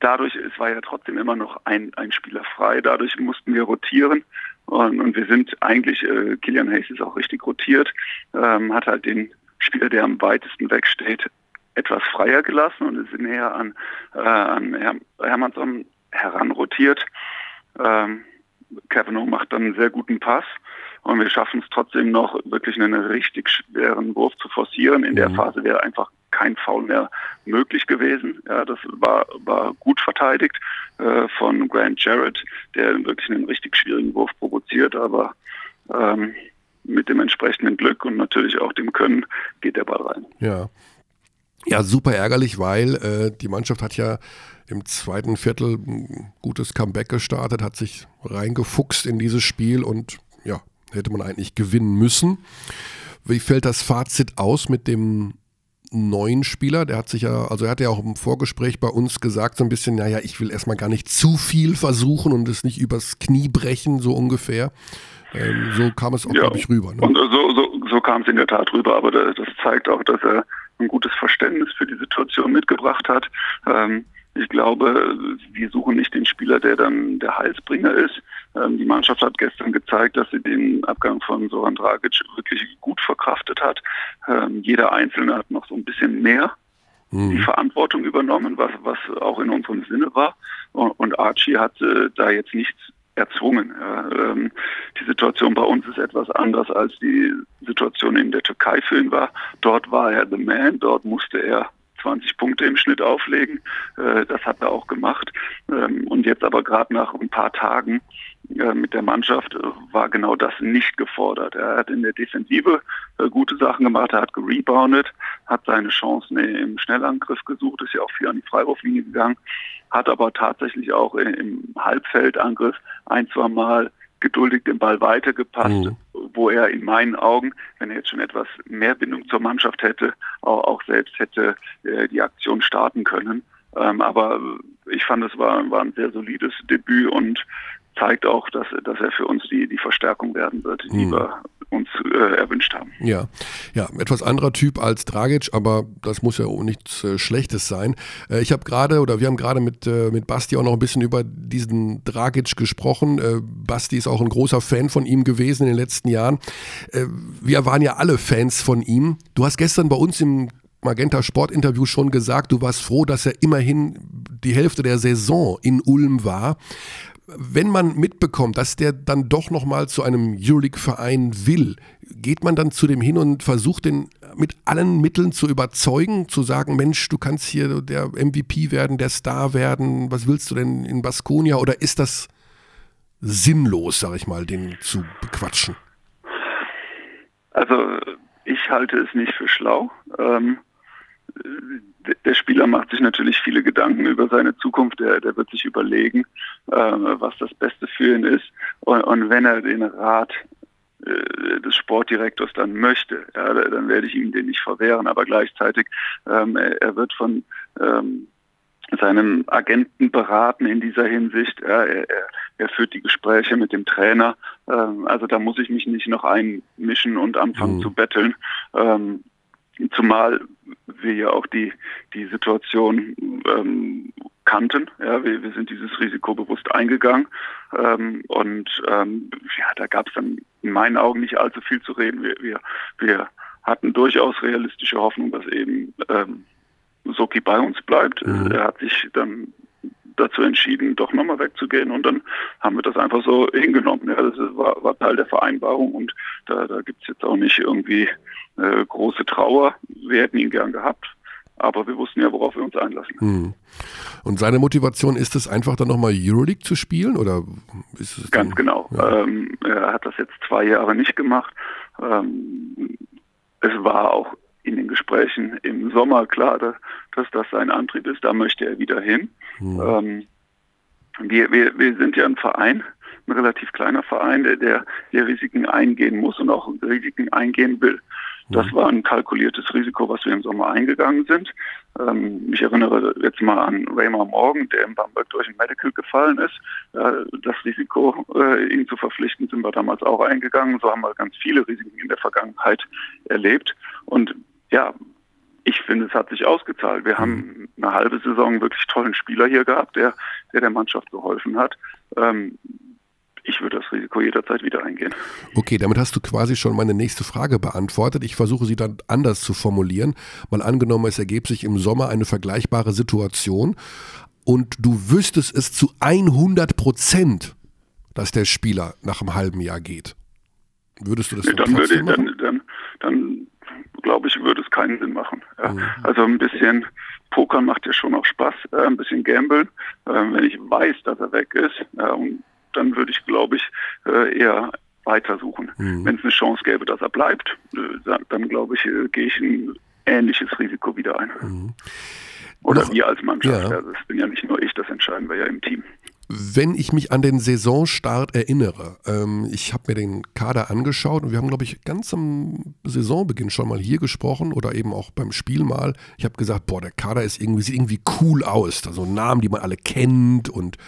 dadurch, es war ja trotzdem immer noch ein, ein Spieler frei, dadurch mussten wir rotieren. Und, und wir sind eigentlich, äh, Killian Hayes ist auch richtig rotiert, ähm, hat halt den Spieler, der am weitesten wegsteht, etwas freier gelassen und ist näher an, äh, an Her Hermannsson heranrotiert. Ähm, Kavanaugh macht dann einen sehr guten Pass und wir schaffen es trotzdem noch, wirklich einen richtig schweren Wurf zu forcieren. In mhm. der Phase wäre einfach kein Foul mehr möglich gewesen. Ja, das war, war gut verteidigt äh, von Grant Jarrett, der wirklich einen richtig schwierigen Wurf provoziert, aber ähm, mit dem entsprechenden Glück und natürlich auch dem Können geht der Ball rein. Ja. Ja, super ärgerlich, weil äh, die Mannschaft hat ja im zweiten Viertel ein gutes Comeback gestartet, hat sich reingefuchst in dieses Spiel und ja, hätte man eigentlich gewinnen müssen. Wie fällt das Fazit aus mit dem neuen Spieler? Der hat sich ja, also er hat ja auch im Vorgespräch bei uns gesagt, so ein bisschen, naja, ich will erstmal gar nicht zu viel versuchen und es nicht übers Knie brechen, so ungefähr. Ähm, so kam es auch, ja, glaube ich, rüber. Ne? Und so, so, so kam es in der Tat rüber, aber das zeigt auch, dass er ein gutes Verständnis für die Situation mitgebracht hat. Ähm, ich glaube, wir suchen nicht den Spieler, der dann der Heilsbringer ist. Ähm, die Mannschaft hat gestern gezeigt, dass sie den Abgang von Soran Dragic wirklich gut verkraftet hat. Ähm, jeder Einzelne hat noch so ein bisschen mehr mhm. die Verantwortung übernommen, was, was auch in unserem Sinne war. Und Archie hat äh, da jetzt nichts erzwungen. Ja, ähm, die Situation bei uns ist etwas anders als die Situation in der Türkei für ihn war. Dort war er the man, dort musste er 20 Punkte im Schnitt auflegen. Äh, das hat er auch gemacht. Ähm, und jetzt aber gerade nach ein paar Tagen äh, mit der Mannschaft äh, war genau das nicht gefordert. Er hat in der Defensive gute Sachen gemacht, er hat gereboundet, hat seine Chancen im Schnellangriff gesucht, ist ja auch viel an die Freiwurflinie gegangen, hat aber tatsächlich auch im Halbfeldangriff ein, zwei Mal geduldig den Ball weitergepasst, mhm. wo er in meinen Augen, wenn er jetzt schon etwas mehr Bindung zur Mannschaft hätte, auch, auch selbst hätte äh, die Aktion starten können. Ähm, aber ich fand, es war, war ein sehr solides Debüt und zeigt auch, dass, dass er für uns die, die Verstärkung werden wird, die hm. wir uns äh, erwünscht haben. Ja, ja, etwas anderer Typ als Dragic, aber das muss ja nichts äh, Schlechtes sein. Äh, ich habe gerade oder wir haben gerade mit, äh, mit Basti auch noch ein bisschen über diesen Dragic gesprochen. Äh, Basti ist auch ein großer Fan von ihm gewesen in den letzten Jahren. Äh, wir waren ja alle Fans von ihm. Du hast gestern bei uns im Magenta Sport Interview schon gesagt, du warst froh, dass er immerhin die Hälfte der Saison in Ulm war wenn man mitbekommt, dass der dann doch nochmal zu einem Euroleague-Verein will, geht man dann zu dem hin und versucht den mit allen Mitteln zu überzeugen, zu sagen, Mensch, du kannst hier der MVP werden, der Star werden, was willst du denn in Baskonia oder ist das sinnlos, sag ich mal, den zu bequatschen? Also ich halte es nicht für schlau. Ähm, der Spieler macht sich natürlich viele Gedanken über seine Zukunft. Der, der wird sich überlegen, äh, was das Beste für ihn ist. Und, und wenn er den Rat äh, des Sportdirektors dann möchte, ja, dann werde ich ihm den nicht verwehren. Aber gleichzeitig, ähm, er, er, wird von ähm, seinem Agenten beraten in dieser Hinsicht. Ja, er, er, führt die Gespräche mit dem Trainer. Ähm, also da muss ich mich nicht noch einmischen und anfangen mhm. zu betteln. Ähm, Zumal wir ja auch die, die Situation ähm, kannten. Ja, wir, wir sind dieses Risiko bewusst eingegangen. Ähm, und ähm, ja, da gab es dann in meinen Augen nicht allzu viel zu reden. Wir, wir, wir hatten durchaus realistische Hoffnung, dass eben ähm, Soki bei uns bleibt. Mhm. Er hat sich dann dazu entschieden, doch nochmal wegzugehen und dann haben wir das einfach so hingenommen. Ja, das war, war Teil der Vereinbarung und da, da gibt es jetzt auch nicht irgendwie äh, große Trauer. Wir hätten ihn gern gehabt, aber wir wussten ja, worauf wir uns einlassen. Hm. Und seine Motivation ist es einfach dann nochmal Euroleague zu spielen oder ist es Ganz dann, genau. Ja. Ähm, er hat das jetzt zwei Jahre nicht gemacht. Ähm, es war auch in den Gesprächen im Sommer klar, dass, das sein Antrieb ist. Da möchte er wieder hin. Mhm. Ähm, wir, wir, wir sind ja ein Verein, ein relativ kleiner Verein, der, der, der Risiken eingehen muss und auch Risiken eingehen will. Das war ein kalkuliertes Risiko, was wir im Sommer eingegangen sind. Ähm, ich erinnere jetzt mal an Raymar Morgan, der in Bamberg durch ein Medical gefallen ist. Äh, das Risiko, äh, ihn zu verpflichten, sind wir damals auch eingegangen. So haben wir ganz viele Risiken in der Vergangenheit erlebt. Und ja, ich finde, es hat sich ausgezahlt. Wir haben eine halbe Saison wirklich tollen Spieler hier gehabt, der der, der Mannschaft geholfen hat. Ähm, ich würde das Risiko jederzeit wieder eingehen. Okay, damit hast du quasi schon meine nächste Frage beantwortet. Ich versuche sie dann anders zu formulieren. Mal angenommen, es ergebe sich im Sommer eine vergleichbare Situation und du wüsstest es zu 100 Prozent, dass der Spieler nach einem halben Jahr geht. Würdest du das nee, dann, würde dann, dann, dann glaube ich, würde es keinen Sinn machen. Ja. Mhm. Also ein bisschen Pokern macht ja schon auch Spaß, äh, ein bisschen Gambeln. Äh, wenn ich weiß, dass er weg ist, äh, dann würde ich, glaube ich, äh, eher weitersuchen. Mhm. Wenn es eine Chance gäbe, dass er bleibt, äh, dann, glaube ich, äh, gehe ich ein ähnliches Risiko wieder ein. Mhm. Oder Noch, wir als Mannschaft. Ja. Also das bin ja nicht nur ich, das entscheiden wir ja im Team. Wenn ich mich an den Saisonstart erinnere, ähm, ich habe mir den Kader angeschaut und wir haben, glaube ich, ganz am Saisonbeginn schon mal hier gesprochen oder eben auch beim Spiel mal. Ich habe gesagt, boah, der Kader ist irgendwie, sieht irgendwie cool aus. Da so Namen, die man alle kennt und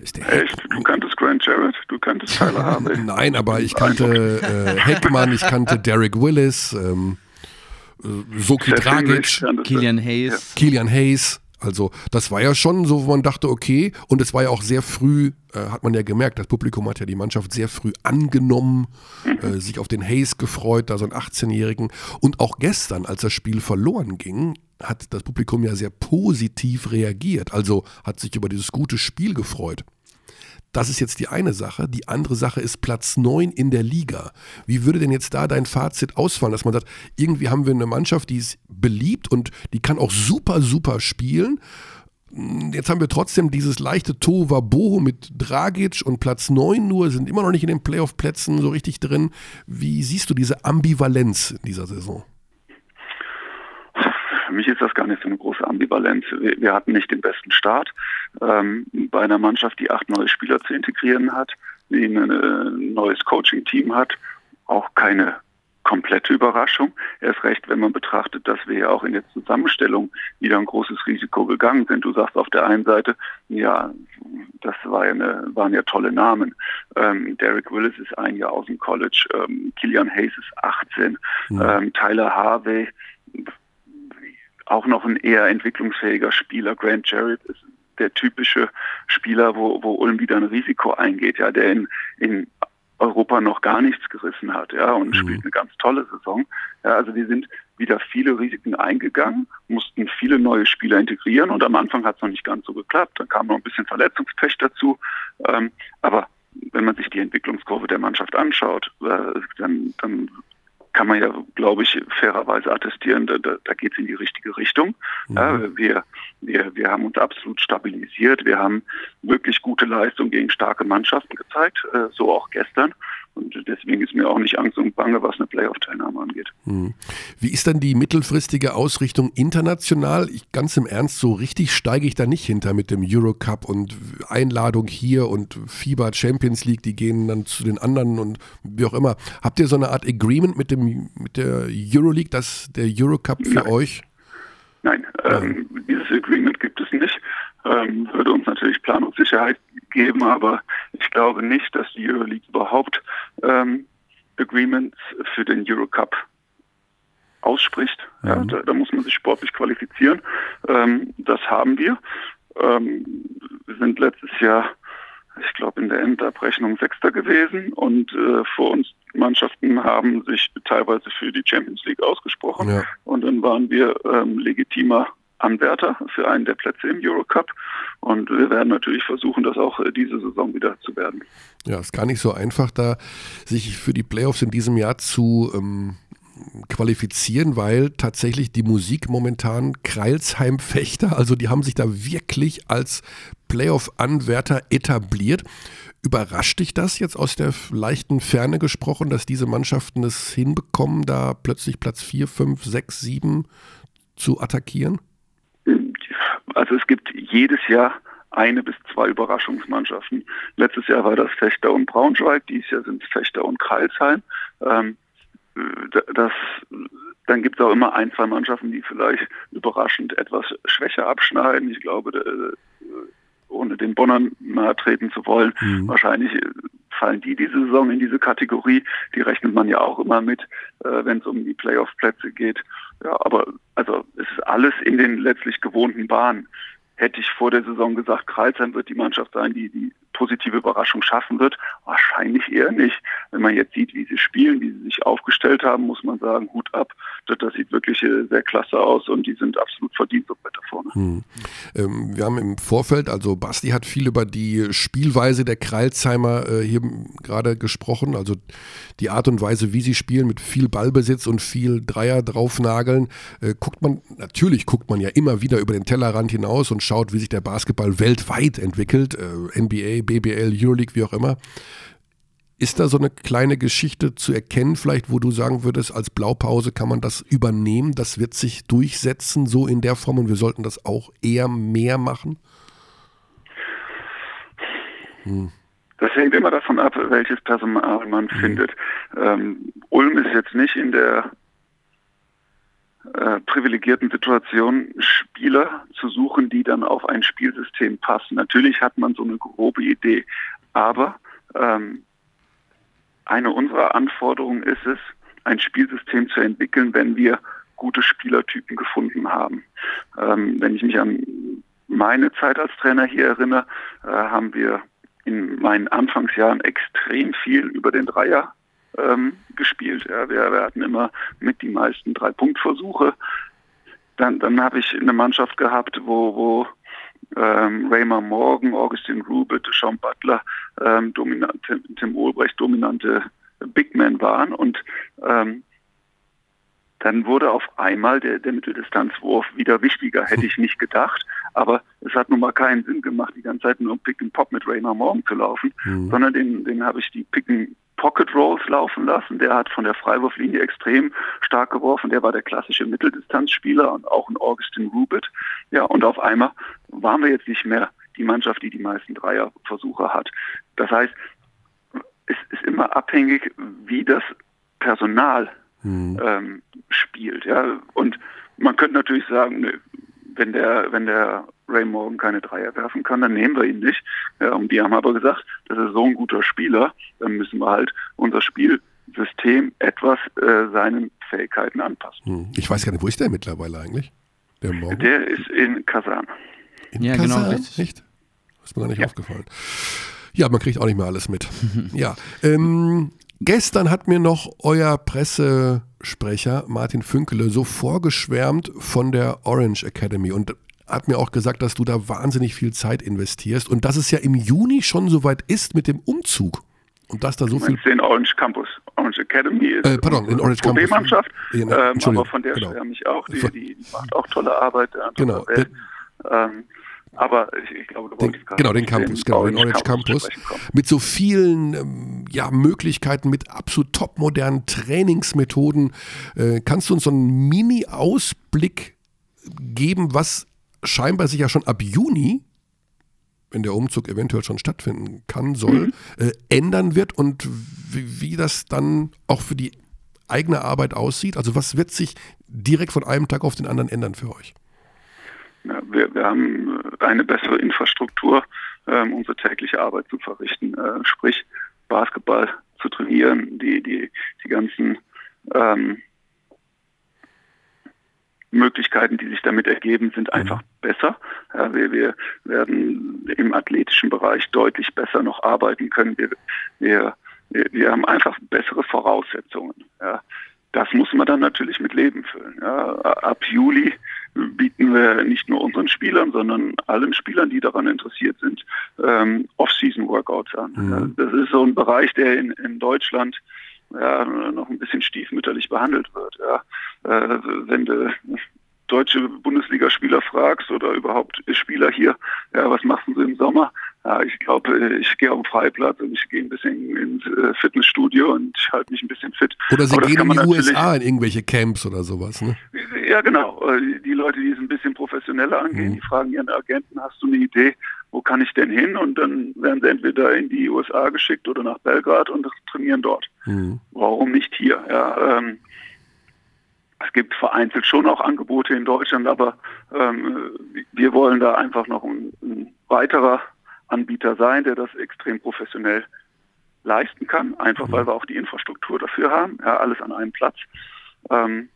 ist der Echt? Du kanntest Grant Jarrett? Du kanntest Tyler Harvey? Nein, aber ich kannte äh, Heckmann, ich kannte Derek Willis, ähm, äh, Soki Dragic, Kilian Hayes. Kilian Hayes. Also das war ja schon so, wo man dachte, okay, und es war ja auch sehr früh, äh, hat man ja gemerkt, das Publikum hat ja die Mannschaft sehr früh angenommen, mhm. äh, sich auf den Hayes gefreut, da so einen 18-Jährigen. Und auch gestern, als das Spiel verloren ging, hat das Publikum ja sehr positiv reagiert, also hat sich über dieses gute Spiel gefreut. Das ist jetzt die eine Sache. Die andere Sache ist Platz 9 in der Liga. Wie würde denn jetzt da dein Fazit ausfallen, dass man sagt, irgendwie haben wir eine Mannschaft, die ist beliebt und die kann auch super, super spielen. Jetzt haben wir trotzdem dieses leichte Tohuwabohu mit Dragic und Platz 9 nur, sind immer noch nicht in den Playoff-Plätzen so richtig drin. Wie siehst du diese Ambivalenz in dieser Saison? Für mich ist das gar nicht so eine große Ambivalenz. Wir, wir hatten nicht den besten Start ähm, bei einer Mannschaft, die acht neue Spieler zu integrieren hat, die ein äh, neues Coaching-Team hat, auch keine komplette Überraschung. Erst recht, wenn man betrachtet, dass wir ja auch in der Zusammenstellung wieder ein großes Risiko gegangen sind. Du sagst auf der einen Seite, ja, das war ja eine, waren ja tolle Namen. Ähm, Derek Willis ist ein Jahr aus dem College, ähm, Killian Hayes ist 18, mhm. ähm, Tyler Harvey auch noch ein eher entwicklungsfähiger Spieler. Grant Jarrett ist der typische Spieler, wo, wo Ulm wieder ein Risiko eingeht, ja, der in, in Europa noch gar nichts gerissen hat, ja, und mhm. spielt eine ganz tolle Saison. Ja, also die sind wieder viele Risiken eingegangen, mussten viele neue Spieler integrieren und am Anfang hat es noch nicht ganz so geklappt. Dann kam noch ein bisschen Verletzungspech dazu. Ähm, aber wenn man sich die Entwicklungskurve der Mannschaft anschaut, äh, dann, dann kann man ja, glaube ich, fairerweise attestieren, da, da, geht es in die richtige Richtung. Mhm. Ja, wir, wir, wir haben uns absolut stabilisiert. Wir haben wirklich gute Leistung gegen starke Mannschaften gezeigt, äh, so auch gestern. Und deswegen ist mir auch nicht Angst und Bange, was eine Playoff-Teilnahme angeht. Hm. Wie ist dann die mittelfristige Ausrichtung international? Ich, ganz im Ernst, so richtig steige ich da nicht hinter mit dem Eurocup und Einladung hier und FIBA Champions League, die gehen dann zu den anderen und wie auch immer. Habt ihr so eine Art Agreement mit, dem, mit der Euroleague, dass der Eurocup für Nein. euch? Nein, ähm, dieses Agreement gibt. Ähm, würde uns natürlich Planungssicherheit geben, aber ich glaube nicht, dass die Euroleague überhaupt ähm, Agreements für den Eurocup ausspricht. Ja, mhm. da, da, muss man sich sportlich qualifizieren. Ähm, das haben wir. Ähm, wir sind letztes Jahr, ich glaube, in der Endabrechnung Sechster gewesen und äh, vor uns Mannschaften haben sich teilweise für die Champions League ausgesprochen ja. und dann waren wir ähm, legitimer Anwärter für einen der Plätze im Eurocup. Und wir werden natürlich versuchen, das auch äh, diese Saison wieder zu werden. Ja, ist gar nicht so einfach, da sich für die Playoffs in diesem Jahr zu ähm, qualifizieren, weil tatsächlich die Musik momentan Kreilsheim-Fechter, also die haben sich da wirklich als Playoff-Anwärter etabliert. Überrascht dich das jetzt aus der leichten Ferne gesprochen, dass diese Mannschaften es hinbekommen, da plötzlich Platz 4, 5, 6, 7 zu attackieren? Also es gibt jedes Jahr eine bis zwei Überraschungsmannschaften. Letztes Jahr war das Fechter und Braunschweig, dieses Jahr sind es Fechter und Kreilsheim. Ähm, das, dann gibt es auch immer ein, zwei Mannschaften, die vielleicht überraschend etwas schwächer abschneiden. Ich glaube, äh, ohne den Bonnern nahe treten zu wollen, mhm. wahrscheinlich fallen die diese Saison in diese Kategorie. Die rechnet man ja auch immer mit, äh, wenn es um die Playoff-Plätze geht. Ja, aber also es ist alles in den letztlich gewohnten Bahnen hätte ich vor der Saison gesagt, Kreisheim wird die Mannschaft sein, die die positive Überraschung schaffen wird. Wahrscheinlich eher nicht. Wenn man jetzt sieht, wie sie spielen, wie sie sich aufgestellt haben, muss man sagen, Hut ab. Das sieht wirklich äh, sehr klasse aus und die sind absolut verdient so weiter vorne. Hm. Ähm, wir haben im Vorfeld, also Basti hat viel über die Spielweise der Kreilsheimer äh, hier gerade gesprochen, also die Art und Weise, wie sie spielen, mit viel Ballbesitz und viel Dreier draufnageln. Äh, guckt man, natürlich guckt man ja immer wieder über den Tellerrand hinaus und schaut, wie sich der Basketball weltweit entwickelt, äh, NBA, BBL, Euroleague, wie auch immer. Ist da so eine kleine Geschichte zu erkennen, vielleicht, wo du sagen würdest, als Blaupause kann man das übernehmen, das wird sich durchsetzen, so in der Form und wir sollten das auch eher mehr machen? Hm. Das hängt immer davon ab, welches Personal man mhm. findet. Ähm, Ulm ist jetzt nicht in der äh, privilegierten Situation, Spieler zu suchen, die dann auf ein Spielsystem passen. Natürlich hat man so eine grobe Idee, aber ähm, eine unserer Anforderungen ist es, ein Spielsystem zu entwickeln, wenn wir gute Spielertypen gefunden haben. Ähm, wenn ich mich an meine Zeit als Trainer hier erinnere, äh, haben wir in meinen Anfangsjahren extrem viel über den Dreier ähm, gespielt. Ja, wir, wir, hatten immer mit die meisten Drei-Punkt-Versuche. Dann, dann habe ich eine Mannschaft gehabt, wo, wo ähm, Raymond Morgan, Augustin Rubit, Sean Butler, ähm, dominant, Tim, Tim Ulbrecht dominante Big Men waren und ähm, dann wurde auf einmal der, der Mitteldistanzwurf wieder wichtiger, hätte ich nicht gedacht. Aber es hat nun mal keinen Sinn gemacht, die ganze Zeit nur Pick and Pop mit Raymond Morgan zu laufen, mhm. sondern den, den habe ich die Pick and Pocket Rolls laufen lassen. Der hat von der Freiwurflinie extrem stark geworfen. Der war der klassische Mitteldistanzspieler und auch ein Augustin Rubit. Ja, und auf einmal waren wir jetzt nicht mehr die Mannschaft, die die meisten Dreierversuche hat. Das heißt, es ist immer abhängig, wie das Personal mhm. ähm, spielt. Ja, und man könnte natürlich sagen, wenn der, wenn der Ray Morgan keine Dreier werfen kann, dann nehmen wir ihn nicht. Ja, und die haben aber gesagt, das ist so ein guter Spieler, dann müssen wir halt unser Spielsystem etwas äh, seinen Fähigkeiten anpassen. Hm. Ich weiß gar nicht, wo ist der mittlerweile eigentlich? Der Morgan? Der ist in Kasan. In ja, genau, Kasan? genau, richtig. Nicht? ist mir gar nicht ja. aufgefallen. Ja, man kriegt auch nicht mehr alles mit. ja. Ähm, gestern hat mir noch euer Pressesprecher Martin Fünkele so vorgeschwärmt von der Orange Academy und hat mir auch gesagt, dass du da wahnsinnig viel Zeit investierst und dass es ja im Juni schon soweit ist mit dem Umzug. Und dass da so viel. den Orange Campus. Orange Academy ist äh, pardon, in Orange Campus. mannschaft ähm, aber von der genau. schwärme ich auch. Die, die, macht auch tolle Arbeit. Genau. Ähm, aber ich, ich glaube, du den, Genau, den Campus, genau, den Orange Campus. Campus mit so vielen ähm, ja, Möglichkeiten, mit absolut topmodernen Trainingsmethoden. Äh, kannst du uns so einen Mini-Ausblick geben, was scheinbar sich ja schon ab Juni, wenn der Umzug eventuell schon stattfinden kann, soll, mhm. äh, ändern wird und wie, wie das dann auch für die eigene Arbeit aussieht? Also was wird sich direkt von einem Tag auf den anderen ändern für euch? Ja, wir, wir, haben äh, eine bessere Infrastruktur, ähm, unsere tägliche Arbeit zu verrichten, äh, sprich Basketball zu trainieren, die, die, die ganzen ähm, Möglichkeiten, die sich damit ergeben, sind mhm. einfach besser. Ja, wir, wir, werden im athletischen Bereich deutlich besser noch arbeiten können. Wir, wir, wir haben einfach bessere Voraussetzungen. Ja. Das muss man dann natürlich mit Leben füllen. Ja. Ab Juli bieten wir nicht nur unseren Spielern, sondern allen Spielern, die daran interessiert sind, ähm, Off-Season-Workouts an. Mhm. Das ist so ein Bereich, der in, in Deutschland ja, noch ein bisschen stiefmütterlich behandelt wird. Ja. Äh, wenn du deutsche Bundesligaspieler fragst oder überhaupt Spieler hier, ja, was machst du im Sommer? Ja, ich glaube, ich gehe auf den Freiplatz und ich gehe ein bisschen ins äh, Fitnessstudio und ich halte mich ein bisschen fit. Oder sie gehen in die USA in irgendwelche Camps oder sowas, ne? Ja, genau. Äh, die Leute, die es ein bisschen professioneller angehen, mhm. die fragen ihren Agenten, hast du eine Idee, wo kann ich denn hin? Und dann werden sie entweder in die USA geschickt oder nach Belgrad und trainieren dort. Mhm. Warum nicht hier? Ja, ähm, es gibt vereinzelt schon auch Angebote in Deutschland, aber ähm, wir wollen da einfach noch ein, ein, weiterer Anbieter sein, der das extrem professionell leisten kann, einfach mhm. weil wir auch die Infrastruktur dafür haben, ja, alles an einem Platz. Ähm,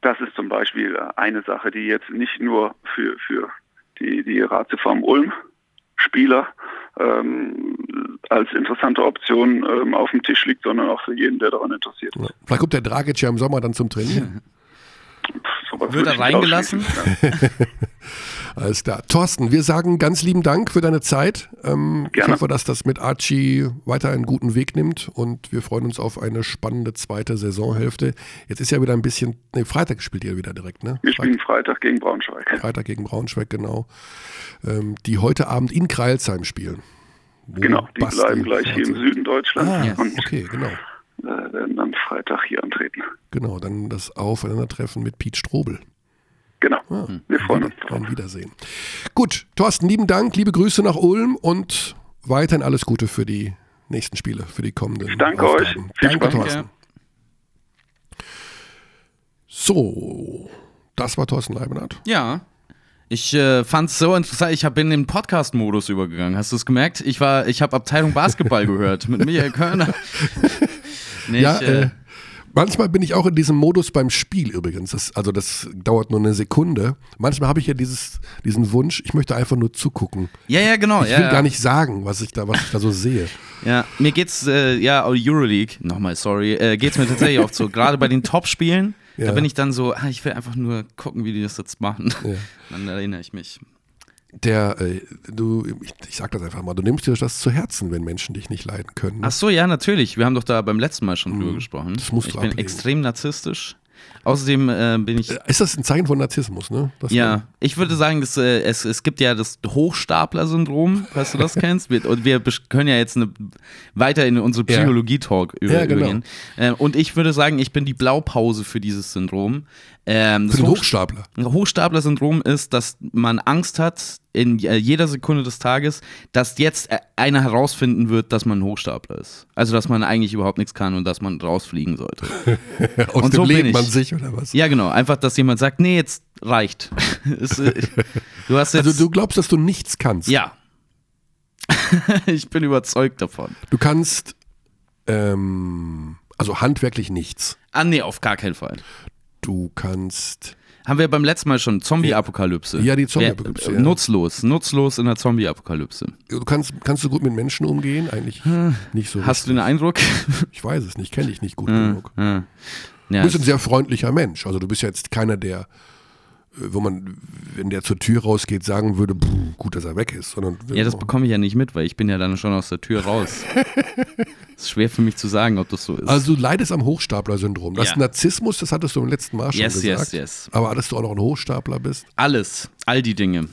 das ist zum Beispiel eine Sache, die jetzt nicht nur für, für die, die Ratiofarm Ulm Spieler ähm, als interessante Option ähm, auf dem Tisch liegt, sondern auch für jeden, der daran interessiert ist. Ja. Vielleicht kommt der Dragic ja im Sommer dann zum Trainieren. Wird er reingelassen? Alles klar. Thorsten, wir sagen ganz lieben Dank für deine Zeit. Ähm, ich hoffe, dass das mit Archie weiter einen guten Weg nimmt und wir freuen uns auf eine spannende zweite Saisonhälfte. Jetzt ist ja wieder ein bisschen, nee, Freitag spielt ihr wieder direkt, ne? Wir spielen Freitag gegen Braunschweig. Freitag gegen Braunschweig, genau. Ähm, die heute Abend in Kreilsheim spielen. Genau, die Basti bleiben gleich hier im Süden Deutschlands. Ah, okay, genau. Äh, werden dann Freitag hier antreten. Genau, dann das Aufeinandertreffen mit Piet Strobel. Genau, ah, wir freuen uns drauf. Ein Wiedersehen. Gut, Thorsten, lieben Dank, liebe Grüße nach Ulm und weiterhin alles Gute für die nächsten Spiele, für die kommenden ich Danke Aufgaben. euch. Viel danke, Spaß. Thorsten. So, das war Thorsten Leibenhardt. Ja. Ich äh, fand es so interessant. Ich bin in den Podcast-Modus übergegangen. Hast du es gemerkt? Ich war, ich habe Abteilung Basketball gehört mit Michael Körner. nee, ja, ich, äh, äh, manchmal bin ich auch in diesem Modus beim Spiel übrigens. Das, also das dauert nur eine Sekunde. Manchmal habe ich ja dieses, diesen Wunsch, ich möchte einfach nur zugucken. Ja, ja, genau. Ich ja, will ja. gar nicht sagen, was ich da, was ich da so sehe. Ja, mir geht's, äh, ja, Euroleague, nochmal, sorry, äh, geht's mir tatsächlich oft so. Gerade bei den Top-Spielen ja. Da bin ich dann so, ah, ich will einfach nur gucken, wie die das jetzt machen. Dann erinnere ich mich. Der, äh, du, ich, ich, sag das einfach mal, du nimmst dir das zu Herzen, wenn Menschen dich nicht leiden können. Ach so, ja, natürlich. Wir haben doch da beim letzten Mal schon mhm. drüber gesprochen. Das musst ich du bin ablegen. extrem narzisstisch. Außerdem äh, bin ich. Ist das ein Zeichen von Narzissmus, ne? Das ja, ich würde sagen, dass, äh, es, es gibt ja das Hochstapler-Syndrom, falls du das kennst. Wir, und wir können ja jetzt eine, weiter in unsere Psychologie-Talk ja. ja, genau. übergehen. Äh, und ich würde sagen, ich bin die Blaupause für dieses Syndrom. Ähm, Für den Hochstapler. Hochstapler-Syndrom ist, dass man Angst hat in jeder Sekunde des Tages, dass jetzt einer herausfinden wird, dass man ein Hochstapler ist. Also, dass man eigentlich überhaupt nichts kann und dass man rausfliegen sollte. Aus und dem so lebt man sich oder was? Ja, genau. Einfach, dass jemand sagt, nee, jetzt reicht. Äh, du hast jetzt also, du glaubst, dass du nichts kannst? Ja. ich bin überzeugt davon. Du kannst, ähm, also handwerklich nichts. Ah, nee, auf gar keinen Fall. Du kannst. Haben wir beim letzten Mal schon Zombie-Apokalypse? Ja, die Zombie-Apokalypse. Ja, nutzlos, nutzlos in der Zombie-Apokalypse. Du kannst, kannst du gut mit Menschen umgehen? Eigentlich hm. nicht so. Hast richtig. du den Eindruck? Ich weiß es nicht, kenne ich nicht gut hm. genug. Hm. Ja, du bist ein sehr freundlicher Mensch. Also du bist ja jetzt keiner, der wo man, wenn der zur Tür rausgeht, sagen würde, gut, dass er weg ist. Sondern ja, das bekomme ich ja nicht mit, weil ich bin ja dann schon aus der Tür raus. Es ist schwer für mich zu sagen, ob das so ist. Also du leidest am Hochstapler-Syndrom. Das ja. Narzissmus, das hattest du im letzten Mal schon yes, gesagt. Yes, yes. Aber dass du auch noch ein Hochstapler bist? Alles, all die Dinge.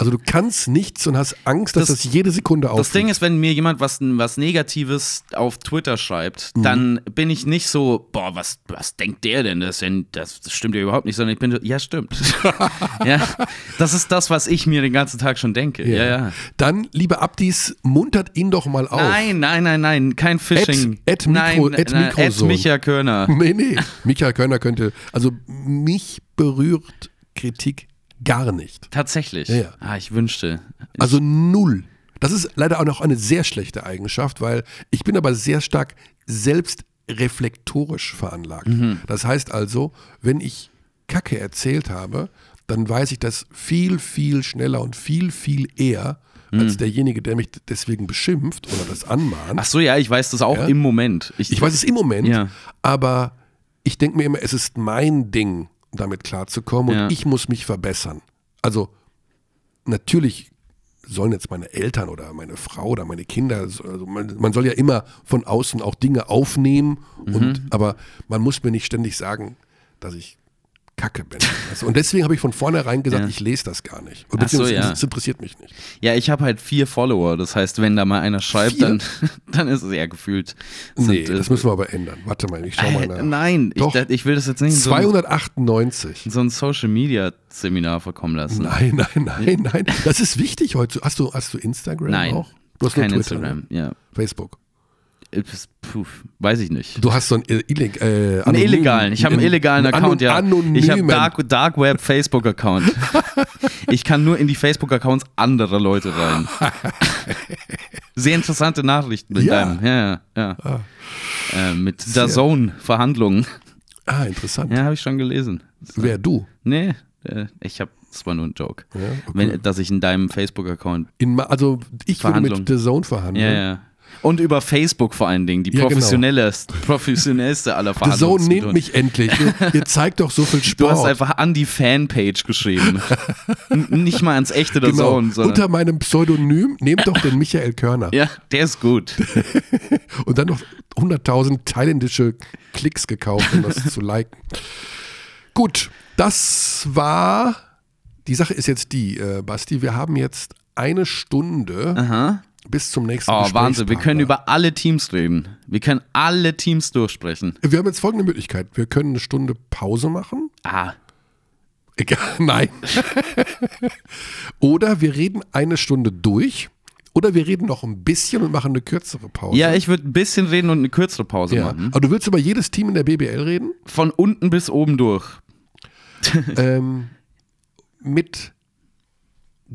Also du kannst nichts und hast Angst, dass das, das jede Sekunde auffliegt. Das Ding ist, wenn mir jemand was, was Negatives auf Twitter schreibt, mhm. dann bin ich nicht so, boah, was, was denkt der denn? Das, denn das, stimmt ja überhaupt nicht, sondern ich bin so, ja, stimmt. ja, das ist das, was ich mir den ganzen Tag schon denke. Ja, ja. ja. Dann, liebe Abdis, muntert ihn doch mal auf. Nein, nein, nein, nein, kein Phishing. Ed, Ed Mikro, nein, Ed Mikroson. Ed Micha Körner. Nee, nee, Micha Körner könnte, also mich berührt Kritik gar nicht. Tatsächlich. Ja. Ah, ich wünschte. Also null. Das ist leider auch noch eine sehr schlechte Eigenschaft, weil ich bin aber sehr stark selbstreflektorisch veranlagt. Mhm. Das heißt also, wenn ich Kacke erzählt habe, dann weiß ich das viel, viel schneller und viel, viel eher als mhm. derjenige, der mich deswegen beschimpft oder das anmahnt. Ach so, ja, ich weiß das auch ja? im Moment. Ich, ich weiß es im Moment, ja. aber ich denke mir immer, es ist mein Ding damit klarzukommen ja. und ich muss mich verbessern. Also natürlich sollen jetzt meine Eltern oder meine Frau oder meine Kinder, also man, man soll ja immer von außen auch Dinge aufnehmen, und, aber man muss mir nicht ständig sagen, dass ich Kacke bin. Also, und deswegen habe ich von vornherein gesagt, Ja. ich lese das gar nicht. Und Ach so, beziehungsweise ja. es interessiert mich nicht. Ja, ich habe halt vier Follower. Das heißt, wenn da mal einer schreibt, Vier? dann, dann ist es eher gefühlt. Nee, sind, äh, das müssen wir aber ändern. Warte mal, ich schau mal äh, nach. Nein, ich, Doch. dachte, ich will das jetzt nicht in so ein, 298. in so ein Social Media Seminar verkommen lassen. Nein, nein, nein, nein. Das ist wichtig heute. Hast du, hast du Instagram Nein, auch? Du hast Kein Twitter, Instagram, ja. Ne? Facebook. Puh, weiß ich nicht. Du hast so einen illeg äh, Einen illegalen. Ich habe einen illegalen Account, ja. Anonymen. Ich habe Dark, Dark Web Facebook Account. ich kann nur in die Facebook Accounts anderer Leute rein. Sehr interessante Nachrichten mit Ja. deinem. Ja, ja. Ah. Äh, mit Zone Verhandlungen. Ah, interessant. Ja, habe ich schon gelesen. Wer du? Nee, äh, ich habe, das war nur ein Joke. Ja, okay. Wenn, dass ich in deinem Facebook-Account. Also ich würde mit The Zone verhandeln. Ja, ja. Und über Facebook vor allen Dingen, die Ja, genau. professionellste, aller The Verhandlungen. Zone nehmt mich endlich. Ihr, ihr zeigt doch so viel Du Sport. hast einfach an die Fanpage geschrieben. Nicht mal ans echte der genau. Zone, sondern. Unter meinem Pseudonym nehmt doch den Michael Körner. ja, der ist gut. Und dann noch 100.000 thailändische Klicks gekauft, um das zu liken. Gut, das war. Die Sache ist jetzt die, äh, Basti. Wir haben jetzt eine Stunde Aha. Bis zum nächsten Oh, Wahnsinn. Wir können über alle Teams reden. Wir können alle Teams durchsprechen. Wir haben jetzt folgende Möglichkeit. Wir können eine Stunde Pause machen. Ah, Egal, nein. oder wir reden eine Stunde durch. Oder wir reden noch ein bisschen und machen eine kürzere Pause. ja, ich würde ein bisschen reden und eine kürzere Pause ja. machen. Aber du willst über jedes Team in der BBL reden? Von unten bis oben durch. ähm, mit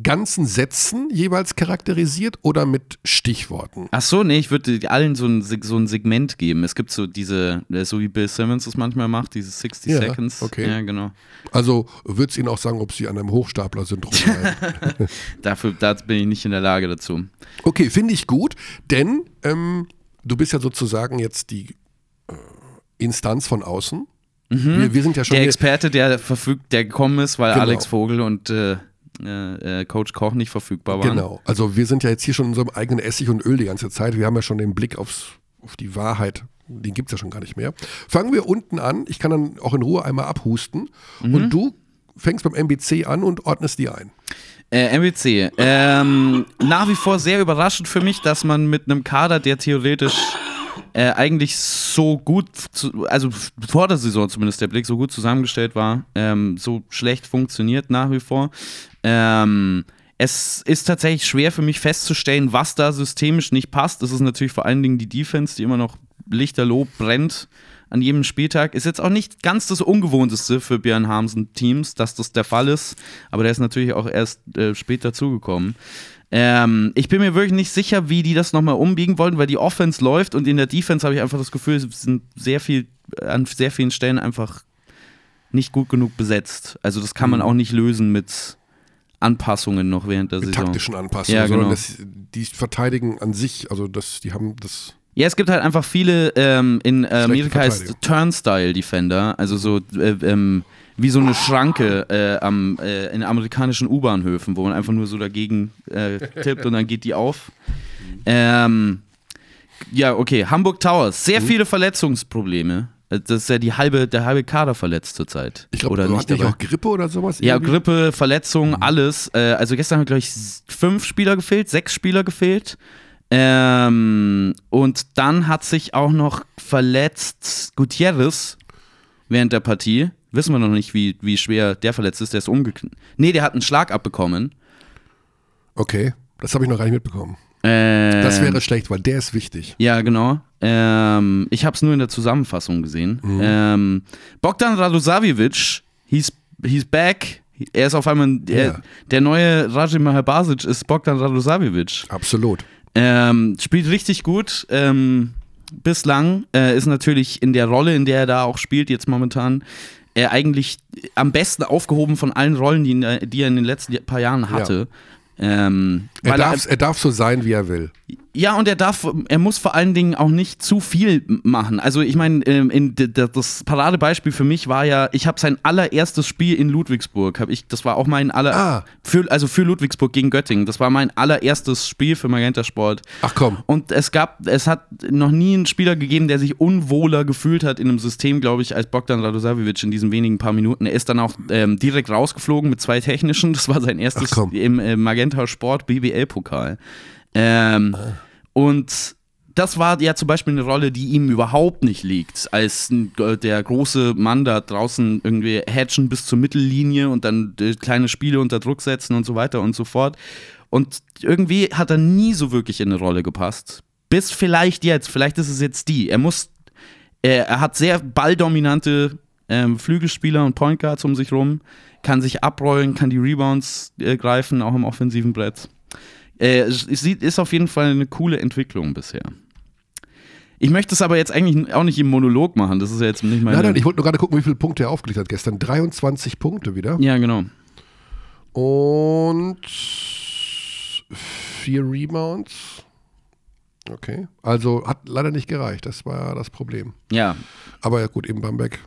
ganzen Sätzen jeweils charakterisiert oder mit Stichworten? Ach so, nee, ich würde allen so ein, so ein Segment geben. Es gibt so diese, äh, so wie Bill Simmons das manchmal macht, diese 60 Ja, Seconds. okay. Ja, genau. Also würdest Ihnen auch sagen, ob Sie an einem Hochstapler-Syndrom leiden. Dafür da bin ich nicht in der Lage dazu. Okay, finde ich gut, denn ähm, du bist ja sozusagen jetzt die äh, Instanz von außen. Wir, wir sind ja schon Mhm. Der Experte, der verfügt, der gekommen ist, weil Genau. Alex Vogel und äh, äh, äh, Coach Koch nicht verfügbar waren. genau. Also wir sind ja jetzt hier schon in unserem eigenen Essig und Öl die ganze Zeit. Wir haben ja schon den Blick aufs, auf die Wahrheit. Den gibt es ja schon gar nicht mehr. Fangen wir unten an. Ich kann dann auch in Ruhe einmal abhusten. Mhm. Und du fängst beim MBC an und ordnest die ein. Äh, MWC. Ähm, nach wie vor sehr überraschend für mich, dass man mit einem Kader, der theoretisch äh, eigentlich so gut, zu, also vor der Saison zumindest der Blick so gut zusammengestellt war, ähm, so schlecht funktioniert nach wie vor. Ähm, es ist tatsächlich schwer für mich festzustellen, was da systemisch nicht passt. Das ist natürlich vor allen Dingen die Defense, die immer noch lichterloh brennt an jedem Spieltag. Ist jetzt auch nicht ganz das Ungewohnteste für Björn Hamsen Teams, dass das der Fall ist, aber der ist natürlich auch erst äh, spät dazugekommen. Ähm, ich bin mir wirklich nicht sicher, wie die das nochmal umbiegen wollen, weil die Offense läuft und in der Defense habe ich einfach das Gefühl, es sind sehr viel, an sehr vielen Stellen einfach nicht gut genug besetzt. Also das kann man auch nicht lösen mit Anpassungen noch während der Mhm. Saison. taktischen Anpassungen, Ja, sondern genau. das, die verteidigen an sich, also das, die haben das. Ja, es gibt halt einfach viele, ähm, in äh, Amerika heißt. Turnstile-Defender, also so äh, ähm, wie so eine Schranke äh, am, äh, in amerikanischen U-Bahnhöfen, wo man einfach nur so dagegen äh, tippt und dann geht die auf. Ähm, ja, okay, Hamburg Towers, sehr viele Verletzungsprobleme. Äh, Das ist ja die halbe, der halbe Kader verletzt zurzeit. Ich glaube, Oder du nicht auch Grippe oder sowas? Ja, irgendwie? Grippe, Verletzungen, alles. Äh, also gestern haben, glaube ich, fünf Spieler gefehlt, sechs Spieler gefehlt. Ähm, und dann hat sich auch noch verletzt Gutierrez während der Partie. Wissen wir noch nicht, wie, wie schwer der verletzt ist. Der ist umgeknickt. Nee, der hat einen Schlag abbekommen. Okay, das habe ich noch gar nicht mitbekommen. Ähm, Das wäre schlecht, weil der ist wichtig. Ja, genau. Ähm, ich habe es nur in der Zusammenfassung gesehen. Mhm. Ähm, Bogdan Radosavic, he's, he's back. Er ist auf einmal, der, Ja. der neue Rajim Mahabasic ist Bogdan Radosavic. Absolut. Ähm, spielt richtig gut. Ähm, bislang äh, ist natürlich in der Rolle, in der er da auch spielt, jetzt momentan, er eigentlich am besten aufgehoben von allen Rollen, die, die er in den letzten paar Jahren hatte. Ähm, Er darf, er darf so sein, wie er will. Ja, und er darf, er muss vor allen Dingen auch nicht zu viel machen. Also ich meine, ähm, das Paradebeispiel für mich war ja, ich habe sein allererstes Spiel in Ludwigsburg, habe ich, das war auch mein aller, ah. für, also für Ludwigsburg gegen Göttingen, das war mein allererstes Spiel für Magenta Sport. Ach komm. Und es gab, es hat noch nie einen Spieler gegeben, der sich unwohler gefühlt hat in einem System, glaube ich, als Bogdan Radosavic in diesen wenigen paar Minuten. Er ist dann auch ähm, direkt rausgeflogen mit zwei technischen. Das war sein erstes im äh, Magenta Sport BBL-Pokal. Ähm. Und das war ja zum Beispiel eine Rolle, die ihm überhaupt nicht liegt, als äh, der große Mann da draußen irgendwie hatchen bis zur Mittellinie und dann äh, kleine Spiele unter Druck setzen und so weiter und so fort. Und irgendwie hat er nie so wirklich in eine Rolle gepasst. Bis vielleicht jetzt, vielleicht ist es jetzt die. Er muss, er, er hat sehr balldominante ähm, Flügelspieler und Point Guards um sich rum, kann sich abrollen, kann die Rebounds äh, greifen, auch im offensiven Brett. Äh, es ist auf jeden Fall eine coole Entwicklung bisher. Ich möchte es aber jetzt eigentlich auch nicht im Monolog machen. Das ist ja jetzt nicht meine. Nein, nein, ich wollte nur gerade gucken, wie viele Punkte er aufgelegt hat gestern. 23 Punkte wieder. Ja, genau. Und vier Rebounds. Okay. Also hat leider nicht gereicht. Das war das Problem. Ja. Aber ja, gut, eben Bamberg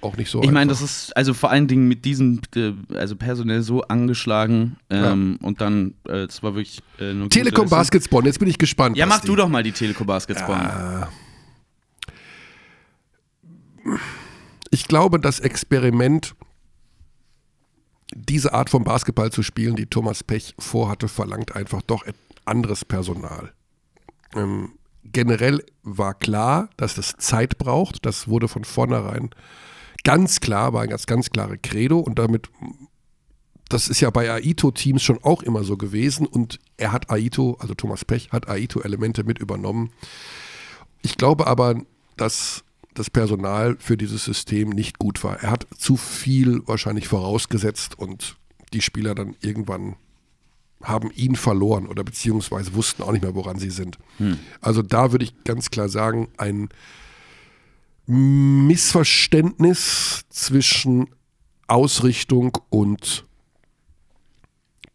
auch nicht so. Ich meine, das ist also vor allen Dingen mit diesem, äh, also personell so angeschlagen ähm, ja. und dann, äh, es war wirklich. Äh, Telekom Basketball, jetzt bin ich gespannt. Ja, mach du doch mal die Telekom Basketball. Ja. Ich glaube, das Experiment, diese Art von Basketball zu spielen, die Thomas Pech vorhatte, verlangt einfach doch anderes Personal. Ähm, generell war klar, dass das Zeit braucht. Das wurde von vornherein ganz klar, war ein ganz, ganz klare Credo und damit, das ist ja bei Aito-Teams schon auch immer so gewesen und er hat Aito, also Thomas Pech, hat Aito-Elemente mit übernommen. Ich glaube aber, dass das Personal für dieses System nicht gut war. Er hat zu viel wahrscheinlich vorausgesetzt und die Spieler dann irgendwann haben ihn verloren oder beziehungsweise wussten auch nicht mehr, woran sie sind. Hm. Also da würde ich ganz klar sagen, ein Missverständnis zwischen Ausrichtung und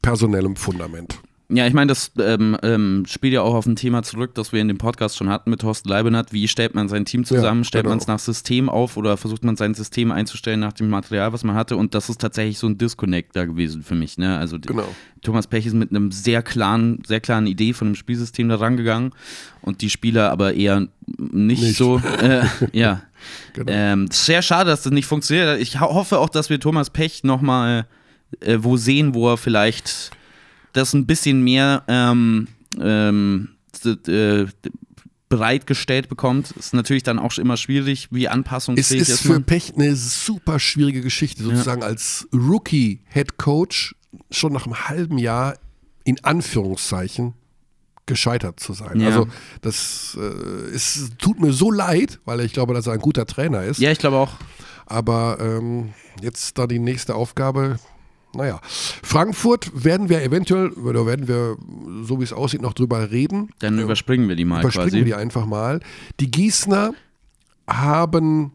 personellem Fundament. Ja, ich meine, das ähm, ähm, spielt ja auch auf ein Thema zurück, das wir in dem Podcast schon hatten mit Thorsten Leibenhardt. Wie stellt man sein Team zusammen? Ja, stellt genau. man es nach System auf oder versucht man sein System einzustellen nach dem Material, was man hatte? Und das ist tatsächlich so ein Disconnect da gewesen für mich. Ne? Also genau. Thomas Pech ist mit einem sehr klaren, sehr klaren Idee von dem Spielsystem da rangegangen und die Spieler aber eher nicht, nicht. so. Äh, ja. Genau. Ähm, sehr schade, dass das nicht funktioniert. Ich hoffe auch, dass wir Thomas Pech nochmal äh, wo sehen, wo er vielleicht das ein bisschen mehr ähm, ähm, äh, bereitgestellt bekommt, ist natürlich dann auch immer schwierig, wie anpassungsfähig ist. Es ist für Pech eine super schwierige Geschichte, sozusagen ja. als Rookie-Head Coach schon nach einem halben Jahr in Anführungszeichen gescheitert zu sein. Ja. Also das äh, es tut mir so leid, weil ich glaube, dass er ein guter Trainer ist. Ja, ich glaube auch. Aber ähm, jetzt da die nächste Aufgabe, naja, Frankfurt werden wir eventuell, oder werden wir, so wie es aussieht, noch drüber reden. Dann überspringen wir die mal überspringen quasi. wir die einfach mal. Die Gießner haben,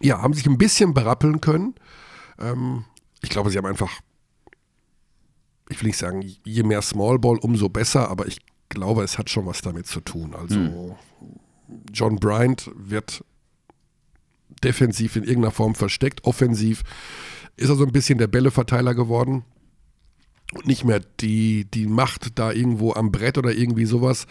ja, haben sich ein bisschen berappeln können. Ähm, ich glaube, sie haben einfach, ich will nicht sagen, je mehr Smallball, umso besser, aber ich glaube, es hat schon was damit zu tun. Also hm. John Bryant wird defensiv in irgendeiner Form versteckt, offensiv ist er so ein bisschen der Bälleverteiler geworden und nicht mehr die, die Macht da irgendwo am Brett oder irgendwie sowas.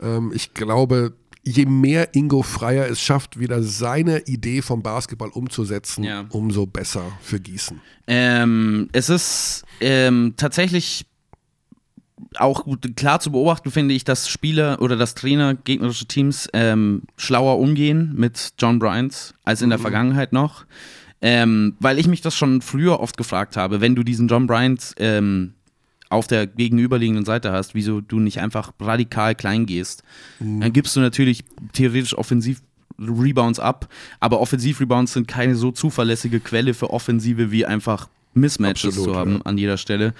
Ähm, ich glaube, je mehr Ingo Freier es schafft, wieder seine Idee vom Basketball umzusetzen, ja. umso besser für Gießen. Ähm, es ist ähm, tatsächlich auch klar zu beobachten, finde ich, dass Spieler oder dass Trainer gegnerische Teams ähm, schlauer umgehen mit John Bryant als in der mhm. Vergangenheit noch. Ähm, weil ich mich das schon früher oft gefragt habe, wenn du diesen John Bryant ähm, auf der gegenüberliegenden Seite hast, wieso du nicht einfach radikal klein gehst. Mhm. Dann gibst du natürlich theoretisch offensiv Rebounds ab, aber Offensiv-Rebounds sind keine so zuverlässige Quelle für Offensive wie einfach Mismatches Absolut, zu haben ja. an jeder Stelle.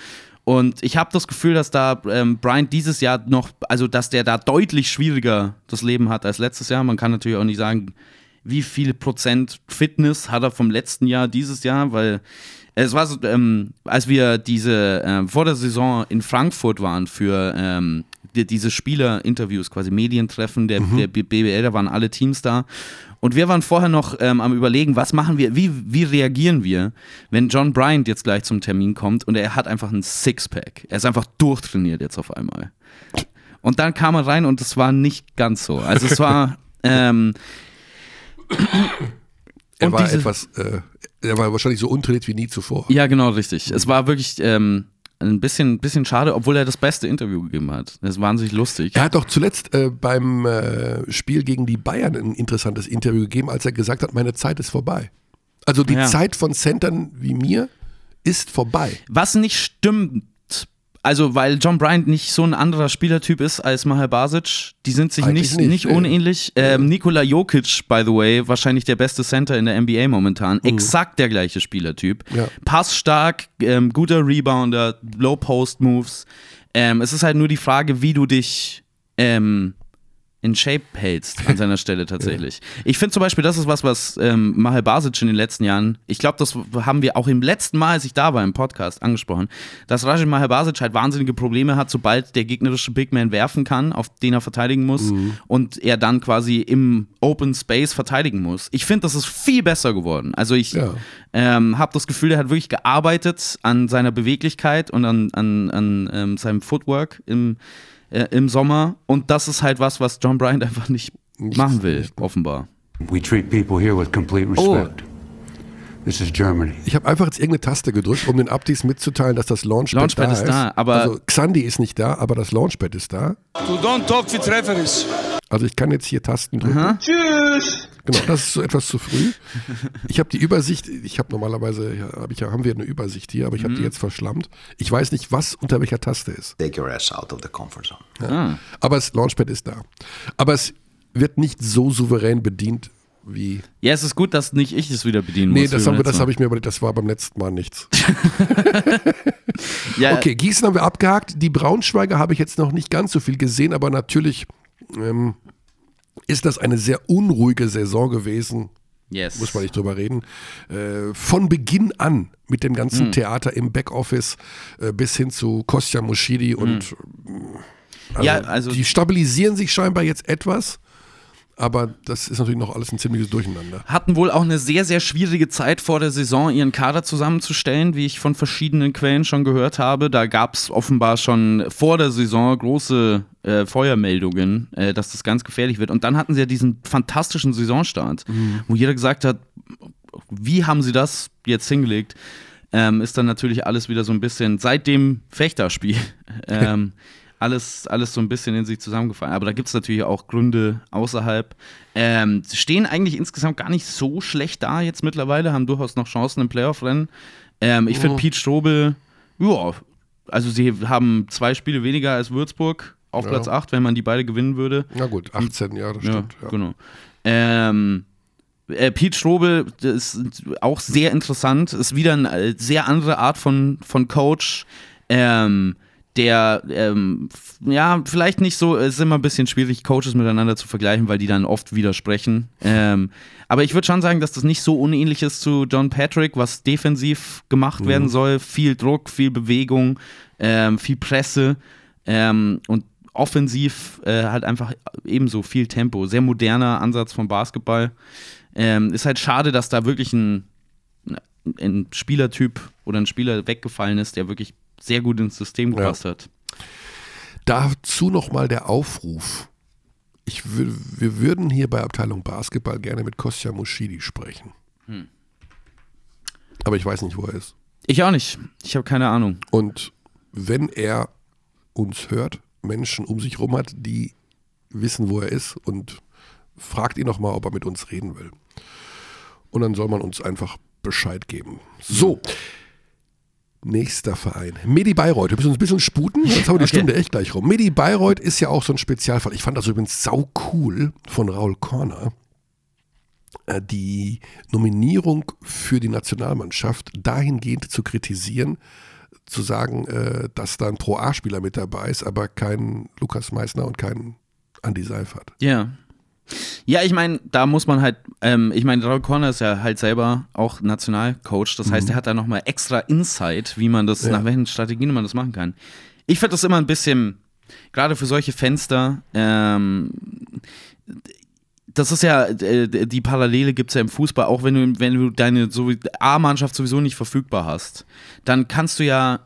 Und ich habe das Gefühl, dass da ähm, Bryant dieses Jahr noch, also dass der da deutlich schwieriger das Leben hat als letztes Jahr. Man kann natürlich auch nicht sagen, wie viel Prozent Fitness hat er vom letzten Jahr dieses Jahr, weil es war so, ähm, als wir diese äh, vor der Saison in Frankfurt waren für ähm, die, diese Spieler-Interviews, quasi Medientreffen der, der BBL, da waren alle Teams da. Und wir waren vorher noch ähm, am überlegen, was machen wir, wie, wie reagieren wir, wenn John Bryant jetzt gleich zum Termin kommt und er hat einfach ein Sixpack. Er ist einfach durchtrainiert jetzt auf einmal. Und dann kam er rein und es war nicht ganz so. Also es war, ähm, Er Und war diese- etwas, äh, er war wahrscheinlich so untrainiert wie nie zuvor. ja genau richtig. Es war wirklich ähm, ein bisschen, bisschen schade, obwohl er das beste Interview gegeben hat. Das ist wahnsinnig lustig. Er hat doch zuletzt äh, beim äh, Spiel gegen die Bayern ein interessantes Interview gegeben, als er gesagt hat, meine Zeit ist vorbei. Also die Ja. Zeit von Centern wie mir ist vorbei. Was nicht stimmt, also weil John Bryant nicht so ein anderer Spielertyp ist als Mahal Basic, die sind sich Eigentlich nicht, nicht, nicht, unähnlich. Ähm, Nikola Jokic, by the way, wahrscheinlich der beste Center in der NBA momentan. Exakt der gleiche Spielertyp. Ja. Passstark, ähm, guter Rebounder, Low-Post-Moves. Ähm, es ist halt nur die Frage, wie du dich ähm, in Shape hältst an seiner Stelle tatsächlich. Ich finde zum Beispiel, das ist was, was ähm, Mahal Basic in den letzten Jahren, ich glaube, das haben wir auch im letzten Mal, als ich da war im Podcast, angesprochen, dass Rajin Mahal Basic halt wahnsinnige Probleme hat, sobald der gegnerische Big Man werfen kann, auf den er verteidigen muss und er dann quasi im Open Space verteidigen muss. Ich finde, das ist viel besser geworden. Also ich Ja. ähm, habe das Gefühl, er hat wirklich gearbeitet an seiner Beweglichkeit und an, an, an ähm, seinem Footwork im, äh, im Sommer. Und das ist halt was, was John Bryant einfach nicht, machen will, offenbar. We treat people here with complete respect. This is Germany. Ich habe einfach jetzt irgendeine Taste gedrückt, um den Abdis mitzuteilen, dass das Launchpad, Launchpad da ist da, aber- also Xandi ist nicht da, aber das Launchpad ist da. Du don't talk with referees. Also ich kann jetzt hier Tasten drücken. Tschüss. Genau, das ist so etwas zu früh. Ich habe die Übersicht, ich habe normalerweise, ja, hab ich, ja- haben wir eine Übersicht hier, aber ich habe die jetzt verschlammt. Ich weiß nicht, was unter welcher Taste ist. take your ass out of the comfort zone. Aber das Launchpad ist da. Aber es wird nicht so souverän bedient wie. Ja, es ist gut, dass nicht ich es wieder bedienen Nee, muss. das haben wir, das letzten habe ich mir überlegt, das war beim letzten Mal nichts. Ja, Okay, Gießen haben wir abgehakt. Die Braunschweiger habe ich jetzt noch nicht ganz so viel gesehen, aber natürlich ähm, ist das eine sehr unruhige Saison gewesen. Yes. Muss man nicht drüber reden. Äh, von Beginn an mit dem Hm. ganzen Theater im Backoffice äh, bis hin zu Kostja Moschidi und äh, also, Hm. Ja, also- die stabilisieren sich scheinbar jetzt etwas, aber das ist natürlich noch alles ein ziemliches Durcheinander. hatten wohl auch eine sehr, sehr schwierige Zeit vor der Saison, ihren Kader zusammenzustellen, wie ich von verschiedenen Quellen schon gehört habe. Da gab es offenbar schon vor der Saison große äh, Feuermeldungen, äh, dass das ganz gefährlich wird. Und dann hatten sie ja diesen fantastischen Saisonstart, wo jeder gesagt hat, wie haben sie das jetzt hingelegt? Ähm, ist dann natürlich alles wieder so ein bisschen seit dem Fechterspiel ähm, alles, alles so ein bisschen in sich zusammengefallen. Aber da gibt es natürlich auch Gründe außerhalb. Ähm, sie stehen eigentlich insgesamt gar nicht so schlecht da jetzt mittlerweile, haben durchaus noch Chancen im Playoff-Rennen. Ähm, ich finde Pete Strobel, ja, also sie haben zwei Spiele weniger als Würzburg auf Ja. Platz 8, wenn man die beide gewinnen würde. Na gut, 18 Jahre, das Ja, stimmt. Ja. genau. Ähm, äh, Pete Strobel das ist auch sehr interessant, ist wieder eine äh, sehr andere Art von, von Coach, ähm, der, ähm, ja, vielleicht nicht so, es ist immer ein bisschen schwierig, Coaches miteinander zu vergleichen, weil die dann oft widersprechen. Ähm, aber ich würde schon sagen, dass das nicht so unähnlich ist zu John Patrick, was defensiv gemacht werden soll. Viel Druck, viel Bewegung, ähm, viel Presse ähm, und offensiv äh, halt einfach ebenso viel Tempo. Sehr moderner Ansatz vom Basketball. Ähm, ist halt schade, dass da wirklich ein, ein Spielertyp oder ein Spieler weggefallen ist, der wirklich sehr gut ins System gepasst hat. Dazu nochmal der Aufruf. Ich wir würden hier bei Abteilung Basketball gerne mit Kostja Moschidi sprechen. Hm. Aber ich weiß nicht, wo er ist. Ich auch nicht. Ich habe keine Ahnung. Und wenn er uns hört, Menschen um sich rum hat, die wissen, wo er ist und fragt ihn nochmal, ob er mit uns reden will. Und dann soll man uns einfach Bescheid geben. So. Nächster Verein. Medi Bayreuth. Wir müssen uns ein bisschen sputen, jetzt haben wir die Okay. Stunde echt gleich rum. Medi Bayreuth ist ja auch so ein Spezialfall. Ich fand das übrigens sau cool von Raul Korner. äh, Die Nominierung für die Nationalmannschaft dahingehend zu kritisieren, zu sagen, äh, dass da ein Pro-A-Spieler mit dabei ist, aber kein Lukas Meissner und kein Andy Seifert. Ja. Ja, ich meine, da muss man halt, ähm, ich meine, Raul Corner ist ja halt selber auch Nationalcoach, das heißt, er hat da nochmal extra Insight, wie man das, Ja. nach welchen Strategien man das machen kann. Ich finde das immer ein bisschen gerade für solche Fenster, ähm, das ist ja, äh, die Parallele gibt es ja im Fußball, auch wenn du, wenn du deine so A-Mannschaft sowieso nicht verfügbar hast, dann kannst du ja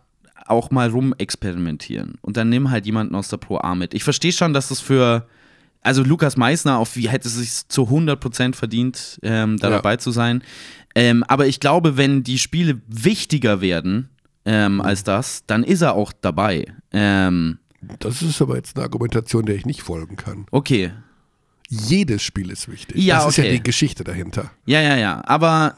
auch mal rumexperimentieren. Und dann nimm halt jemanden aus der Pro A mit. Ich verstehe schon, dass das für, also Lukas Meissner, auf wie hätte es sich zu 100% verdient, ähm, da Ja. dabei zu sein. Ähm, aber ich glaube, wenn die Spiele wichtiger werden ähm, als das, dann ist er auch dabei. Ähm, Das ist aber jetzt eine Argumentation, der ich nicht folgen kann. okay. Jedes Spiel ist wichtig. Ja, das ist ja okay. die Geschichte dahinter. Ja, ja, ja. Aber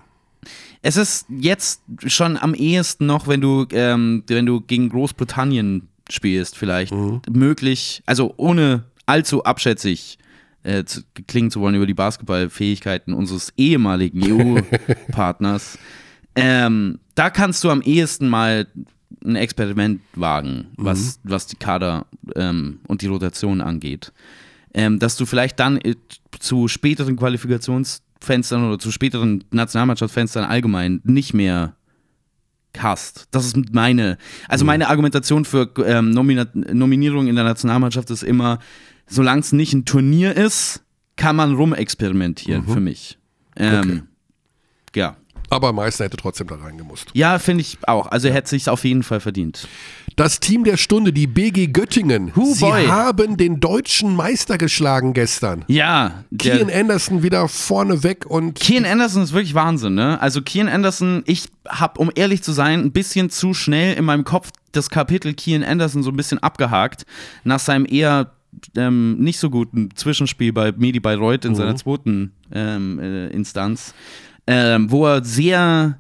es ist jetzt schon am ehesten noch, wenn du, ähm, wenn du gegen Großbritannien spielst, vielleicht möglich, also ohne allzu abschätzig äh, zu, klingen zu wollen über die Basketballfähigkeiten unseres ehemaligen EU-Partners. ähm, da kannst du am ehesten mal ein Experiment wagen, was, was die Kader ähm, und die Rotation angeht ähm, dass du vielleicht dann äh, zu späteren Qualifikationsfenstern oder zu späteren Nationalmannschaftsfenstern allgemein nicht mehr hast. Das ist meine, also meine Argumentation für ähm, Nominierung in der Nationalmannschaft ist immer, solange es nicht ein Turnier ist, kann man rumexperimentieren für mich. Ähm, Ja. Aber Meister hätte trotzdem da reingemusst. Ja, finde ich auch. Also er hätte sich auf jeden Fall verdient. Das Team der Stunde, die BG Göttingen. Hu, Sie boy. haben den deutschen Meister geschlagen gestern. Ja, Kian Anderson wieder vorne weg und Kian Anderson ist wirklich Wahnsinn, ne? Also Kian Anderson, ich habe, um ehrlich zu sein, ein bisschen zu schnell in meinem Kopf das Kapitel Kian Anderson so ein bisschen abgehakt nach seinem eher ähm, nicht so guten Zwischenspiel bei Medi Bayreuth in seiner zweiten ähm, äh, Instanz, ähm, wo er sehr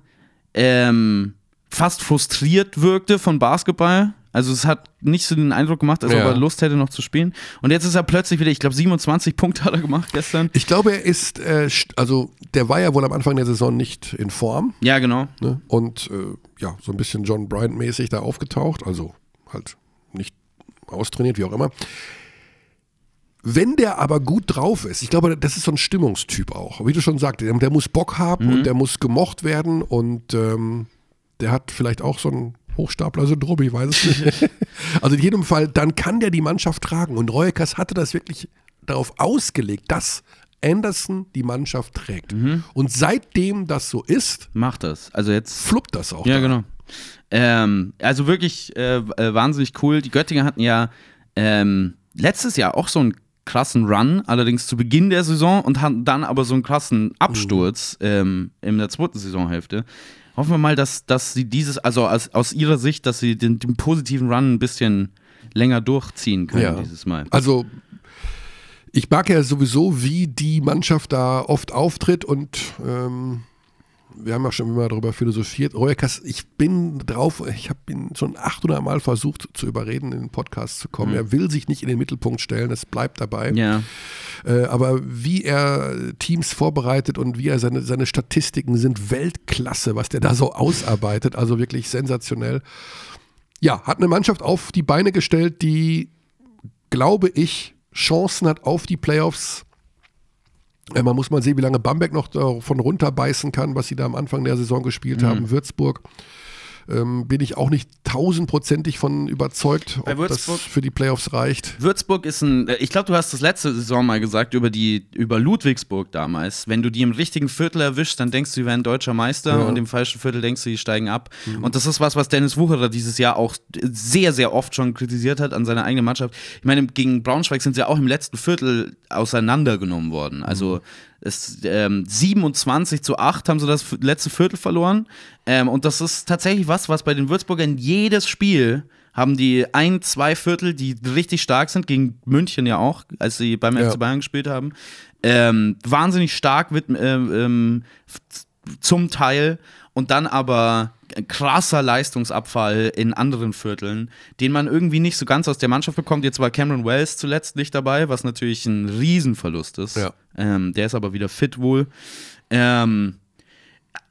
ähm, fast frustriert wirkte von Basketball. Also es hat nicht so den Eindruck gemacht, als Ja. ob er Lust hätte noch zu spielen. Und jetzt ist er plötzlich wieder, ich glaube 27 Punkte hat er gemacht gestern. ich glaube, er ist, äh, also der war ja wohl am Anfang der Saison nicht in Form Ja, genau. ne? und äh, ja, so ein bisschen John Bryant-mäßig da aufgetaucht, also halt nicht austrainiert, wie auch immer. Wenn der aber gut drauf ist, ich glaube, das ist so ein Stimmungstyp auch. Wie du schon sagst, der, der muss Bock haben Mhm. und der muss gemocht werden und ähm, der hat vielleicht auch so ein Hochstapler-Syndrom, ich weiß es nicht. also in jedem Fall, dann kann der die Mannschaft tragen. Und Reueckers hatte das wirklich darauf ausgelegt, dass Anderson die Mannschaft trägt. Mhm. Und seitdem das so ist, Macht das. Also jetzt fluppt das auch. Ja, da. genau. Ähm, also wirklich äh, äh, wahnsinnig cool. Die Göttinger hatten ja ähm, letztes Jahr auch so einen krassen Run, allerdings zu Beginn der Saison und hatten dann aber so einen krassen Absturz ähm, in der zweiten Saisonhälfte. Hoffen wir mal, dass, dass sie dieses, also aus, aus ihrer Sicht, dass sie den, den positiven Run ein bisschen länger durchziehen können Ja. dieses Mal. Also ich mag ja sowieso, wie die Mannschaft da oft auftritt und ähm, wir haben ja schon immer darüber philosophiert. Reueckers, ich bin drauf, ich habe ihn schon 800 Mal versucht zu überreden, in den Podcast zu kommen. Er will sich nicht in den Mittelpunkt stellen, es bleibt dabei. Mhm. Ja. Äh, aber wie er Teams vorbereitet und wie er seine, seine Statistiken sind Weltklasse, was der da so ausarbeitet, also wirklich sensationell. Ja, hat eine Mannschaft auf die Beine gestellt, die, glaube ich, Chancen hat auf die Playoffs. Äh, Man muss mal sehen, wie lange Bamberg noch davon runterbeißen kann, was sie da am Anfang der Saison gespielt haben. Würzburg ähm, bin ich auch nicht tausendprozentig von überzeugt, ob das für die Playoffs reicht. Würzburg ist ein, äh, ich glaube, du hast das letzte Saison mal gesagt über die, über Ludwigsburg damals. Wenn du die im richtigen Viertel erwischst, dann denkst du, sie wären deutscher Meister Ja. und im falschen Viertel denkst du, die steigen ab. Und das ist was, was Dennis Wucherer dieses Jahr auch sehr, sehr oft schon kritisiert hat an seiner eigenen Mannschaft. Ich meine, gegen Braunschweig sind sie auch im letzten Viertel auseinandergenommen worden. Also es, ähm, 27 zu 8 haben sie das letzte Viertel verloren. Ähm, und das ist tatsächlich was, was bei den Würzburgern jedes Spiel haben die ein, zwei Viertel, die richtig stark sind, gegen München ja auch, als sie beim Ja. FC Bayern gespielt haben. Ähm, wahnsinnig stark mit, ähm, ähm, zum Teil und dann aber krasser Leistungsabfall in anderen Vierteln, den man irgendwie nicht so ganz aus der Mannschaft bekommt. Jetzt war Cameron Wells zuletzt nicht dabei, was natürlich ein Riesenverlust ist. Ja. Ähm, der ist aber wieder fit wohl. Ähm,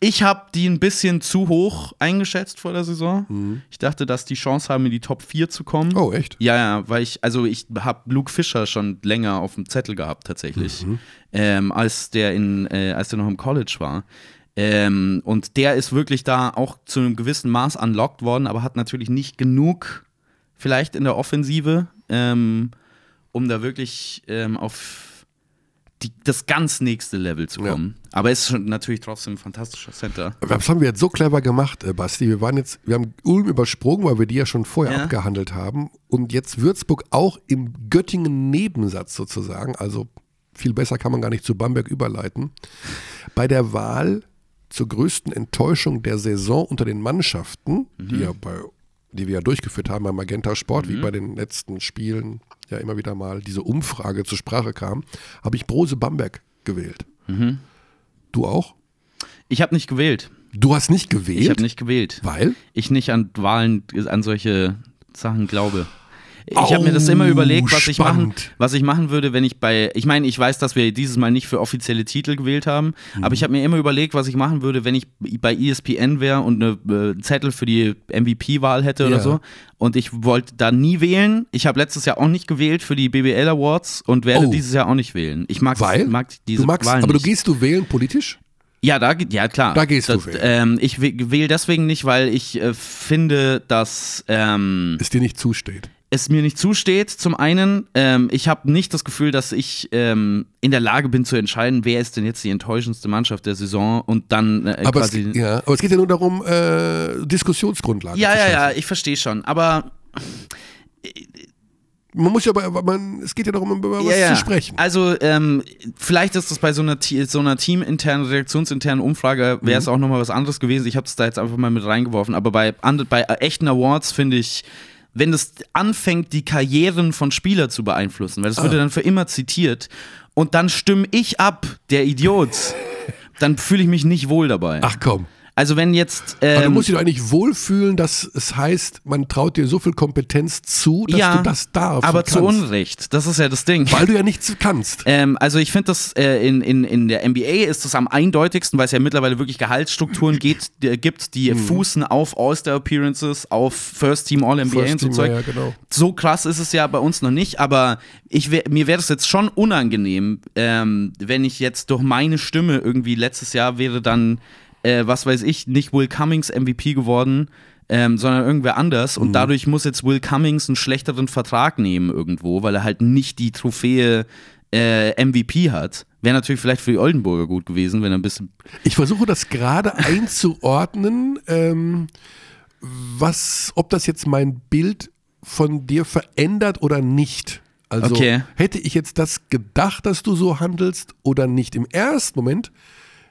ich habe die ein bisschen zu hoch eingeschätzt vor der Saison. Ich dachte, dass die Chance haben, in die Top 4 zu kommen. Oh, echt? Ja, ja, weil ich, also ich habe Luke Fischer schon länger auf dem Zettel gehabt, tatsächlich, ähm, als, der in, äh, als der noch im College war. Ähm, und der ist wirklich da auch zu einem gewissen Maß unlocked worden, aber hat natürlich nicht genug, vielleicht in der Offensive, ähm, um da wirklich ähm, auf die, das ganz nächste Level zu kommen. Aber es ist schon natürlich trotzdem ein fantastischer Center. Das haben wir jetzt so clever gemacht, äh, Basti. Wir waren jetzt, wir haben Ulm übersprungen, weil wir die ja schon vorher Ja. abgehandelt haben. Und jetzt Würzburg auch im Göttingen-Nebensatz sozusagen. Also viel besser kann man gar nicht zu Bamberg überleiten. Bei der Wahl zur größten Enttäuschung der Saison unter den Mannschaften, die ja bei die wir ja durchgeführt haben bei Magenta Sport, wie bei den letzten Spielen ja immer wieder mal diese Umfrage zur Sprache kam, habe ich Brose Bamberg gewählt. Du auch? Ich habe nicht gewählt. Du hast nicht gewählt? Ich habe nicht gewählt. Weil? Ich nicht an Wahlen, an solche Sachen glaube. Ich Oh, habe mir das immer überlegt, was ich, machen, was ich machen würde, wenn ich bei. Ich meine, ich weiß, dass wir dieses Mal nicht für offizielle Titel gewählt haben, Mhm. aber ich habe mir immer überlegt, was ich machen würde, wenn ich bei ESPN wäre und eine äh, Zettel für die MVP-Wahl hätte Ja. oder so. Und ich wollte da nie wählen. Ich habe letztes Jahr auch nicht gewählt für die BBL Awards und werde Oh. dieses Jahr auch nicht wählen. Ich mag, Weil? mag diese du magst, Wahlen aber du nicht. gehst du wählen politisch? Ja, da, ja klar. Da gehst du wählen. Ähm, ich wähle deswegen nicht, weil ich äh, finde, dass ähm, Es dir nicht zusteht. Es mir nicht zusteht. Zum einen, ähm, ich habe nicht das Gefühl, dass ich ähm, in der Lage bin zu entscheiden, wer ist denn jetzt die enttäuschendste Mannschaft der Saison und dann äh, Aber es, quasi. ja, aber es geht ja nur darum, äh, Diskussionsgrundlage ja, ja, ja, ich verstehe schon. Aber Man muss ja aber, man, es geht ja darum, über was ja, ja. zu sprechen. Also ähm, vielleicht ist das bei so einer, so einer teaminternen, redaktionsinternen Umfrage, wäre es Mhm. auch nochmal was anderes gewesen. Ich habe es da jetzt einfach mal mit reingeworfen. Aber bei, bei echten Awards finde ich, wenn das anfängt, die Karrieren von Spielern zu beeinflussen, weil das Ah. wird ja dann für immer zitiert und dann stimme ich ab, der Idiot, dann fühle ich mich nicht wohl dabei. Ach komm. Also wenn jetzt Aber du ähm, musst dich doch eigentlich wohlfühlen, dass es heißt, man traut dir so viel Kompetenz zu, dass ja, du das darfst. aber zu. Unrecht. Das ist ja das Ding. Weil du ja nichts kannst. Ähm, also ich finde das äh, in, in, in der NBA ist das am eindeutigsten, weil es ja mittlerweile wirklich Gehaltsstrukturen geht, die, gibt, die Mhm. fußen auf All-Star-Appearances, auf First-Team All-NBA First und so Team, Zeug. ja, genau. So krass ist es ja bei uns noch nicht, aber ich wär, mir wäre es jetzt schon unangenehm, ähm, wenn ich jetzt durch meine Stimme irgendwie letztes Jahr wäre dann, äh, was weiß ich, nicht Will Cummings MVP geworden, ähm, sondern irgendwer anders. Mhm. Und dadurch muss jetzt Will Cummings einen schlechteren Vertrag nehmen irgendwo, weil er halt nicht die Trophäe äh, MVP hat. Wäre natürlich vielleicht für die Oldenburger gut gewesen, wenn er ein bisschen. Ich versuche das gerade einzuordnen, ähm, was, ob das jetzt mein Bild von dir verändert oder nicht. Also Okay. hätte ich jetzt das gedacht, dass du so handelst oder nicht. Im ersten Moment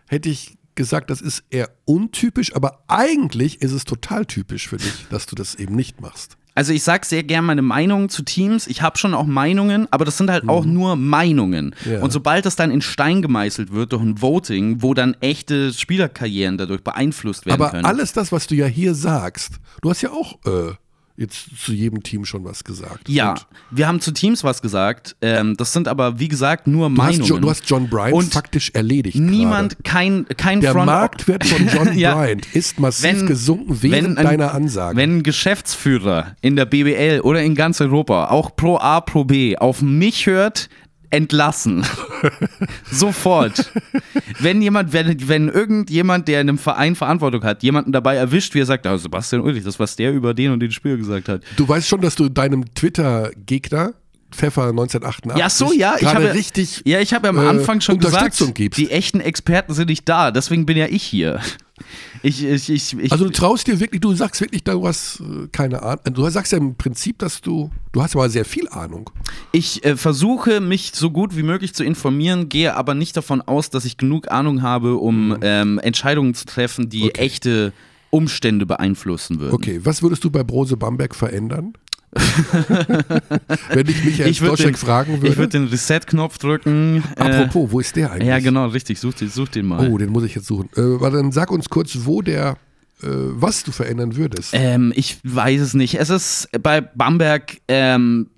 hätte ich gesagt, das ist eher untypisch, aber eigentlich ist es total typisch für dich, dass du das eben nicht machst. Also ich sag sehr gern meine Meinung zu Teams. Ich habe schon auch Meinungen, aber das sind halt auch nur Meinungen. Mhm. Ja. Und sobald das dann in Stein gemeißelt wird durch ein Voting, wo dann echte Spielerkarrieren dadurch beeinflusst werden Aber können. alles das, was du ja hier sagst, du hast ja auch äh, jetzt zu jedem Team schon was gesagt. ja, Und wir haben zu Teams was gesagt. Ähm, das sind aber, wie gesagt, nur Du hast, Meinungen. jo du hast John Bryant Und faktisch erledigt. Niemand, gerade. kein, kein Der Front Marktwert von John Ja. Bryant ist massiv Wenn- gesunken während ein- deiner Ansage. Wenn ein Geschäftsführer in der BBL oder in ganz Europa, auch Pro A, Pro B, auf mich hört, entlassen. Sofort. wenn jemand, wenn, wenn irgendjemand, der in einem Verein Verantwortung hat, jemanden dabei erwischt, wie er sagt, ah, Sebastian Ulrich, das, was der über den und den Spieler gesagt hat. du weißt schon, dass du deinem Twitter-Gegner Pfeffer 1988 Ja, so, ja. Ich habe, richtig ja, ich habe am äh, Anfang schon Unterstützung gesagt, gibst. die echten Experten sind nicht da, deswegen bin ja ich hier. Ich, ich, ich, Also du traust dir wirklich, du sagst wirklich, du hast äh, keine Ahnung. Du sagst ja im Prinzip, dass du, du hast aber sehr viel Ahnung. Ich äh, versuche mich so gut wie möglich zu informieren, gehe aber nicht davon aus, dass ich genug Ahnung habe, um ähm, Entscheidungen zu treffen, die Mhm. Okay. echte Umstände beeinflussen würden. Okay, was würdest du bei Brose Bamberg verändern? Wenn ich Michael Ich würde Stoschek den, fragen ich würde. würd den Reset-Knopf drücken. äh, Apropos, wo ist der eigentlich? Ja, genau, richtig. Such den, such den mal. Oh, den muss ich jetzt suchen. Äh, aber dann sag uns kurz, wo der, äh, was du verändern würdest. Ähm, ich weiß es nicht. Es ist bei Bamberg, ähm,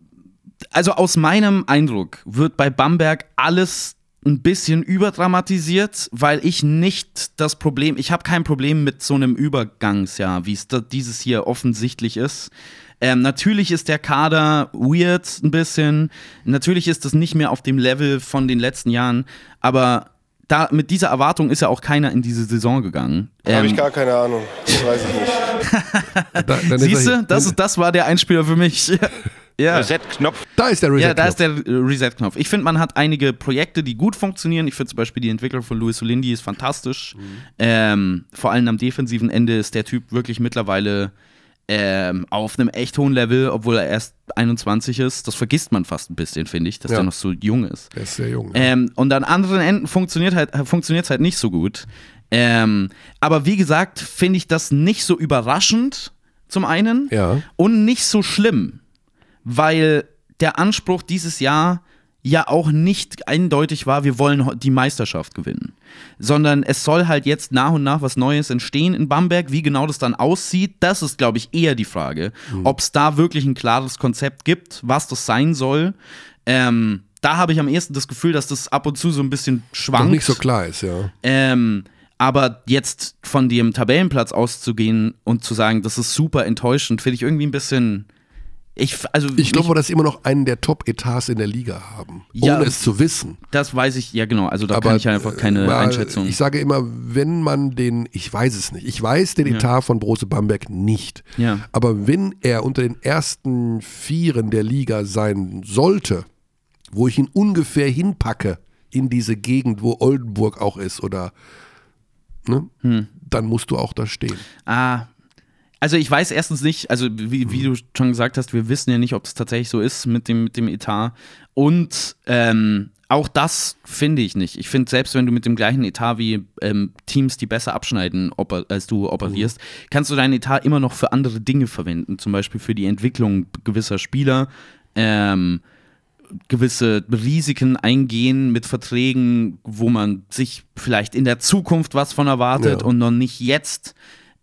also aus meinem Eindruck wird bei Bamberg alles ein bisschen überdramatisiert, weil ich nicht das Problem, ich habe kein Problem mit so einem Übergangsjahr, wie es dieses hier offensichtlich ist. Ähm, natürlich ist der Kader weird ein bisschen. Natürlich ist das nicht mehr auf dem Level von den letzten Jahren, aber da, mit dieser Erwartung ist ja auch keiner in diese Saison gegangen. Habe Ähm, ich gar keine Ahnung. Das weiß ich nicht. Siehst du, das, das war der Einspieler für mich. Ja. Reset-Knopf. Da ist der Reset. Ja, da ist der äh, Reset-Knopf. Ich finde, man hat einige Projekte, die gut funktionieren. Ich finde zum Beispiel die Entwicklung von Luis Olindi ist fantastisch. Ähm, vor allem am defensiven Ende ist der Typ wirklich mittlerweile ähm, auf einem echt hohen Level, obwohl er erst 21 ist. Das vergisst man fast ein bisschen, finde ich, dass Ja. der noch so jung ist. Der ist sehr jung. Ähm, und an anderen Enden funktioniert halt, funktioniert halt nicht so gut. Ähm, aber wie gesagt, finde ich das nicht so überraschend, zum einen. Ja. Und nicht so schlimm, weil der Anspruch dieses Jahr ja auch nicht eindeutig war, wir wollen die Meisterschaft gewinnen. Sondern es soll halt jetzt nach und nach was Neues entstehen in Bamberg. Wie genau das dann aussieht, das ist, glaube ich, eher die Frage. Ob es da wirklich ein klares Konzept gibt, was das sein soll. Ähm, da habe ich am ehesten das Gefühl, dass das ab und zu so ein bisschen schwankt. Noch nicht so klar ist, ja. Ähm, aber jetzt von dem Tabellenplatz auszugehen und zu sagen, das ist super enttäuschend, finde ich irgendwie ein bisschen. Ich, also Ich glaube, dass sie immer noch einen der Top-Etats in der Liga haben. Ja. Ohne es zu wissen. das weiß ich, ja genau, also da kann ich einfach keine äh, Einschätzung. Ich sage immer, wenn man den, ich weiß es nicht, ich weiß den Etat von Brose Bamberg nicht. Ja. Aber wenn er unter den ersten Vieren der Liga sein sollte, wo ich ihn ungefähr hinpacke in diese Gegend, wo Oldenburg auch ist oder ne, Hm. dann musst du auch da stehen. Ah. Also ich weiß erstens nicht, also wie, wie du schon gesagt hast, wir wissen ja nicht, ob es tatsächlich so ist mit dem, mit dem Etat. Und ähm, auch das finde ich nicht. Ich finde, selbst wenn du mit dem gleichen Etat wie ähm, Teams, die besser abschneiden, als du operierst, kannst du deinen Etat immer noch für andere Dinge verwenden. Zum Beispiel für die Entwicklung gewisser Spieler. Ähm, gewisse Risiken eingehen mit Verträgen, wo man sich vielleicht in der Zukunft was von erwartet Ja. und noch nicht jetzt.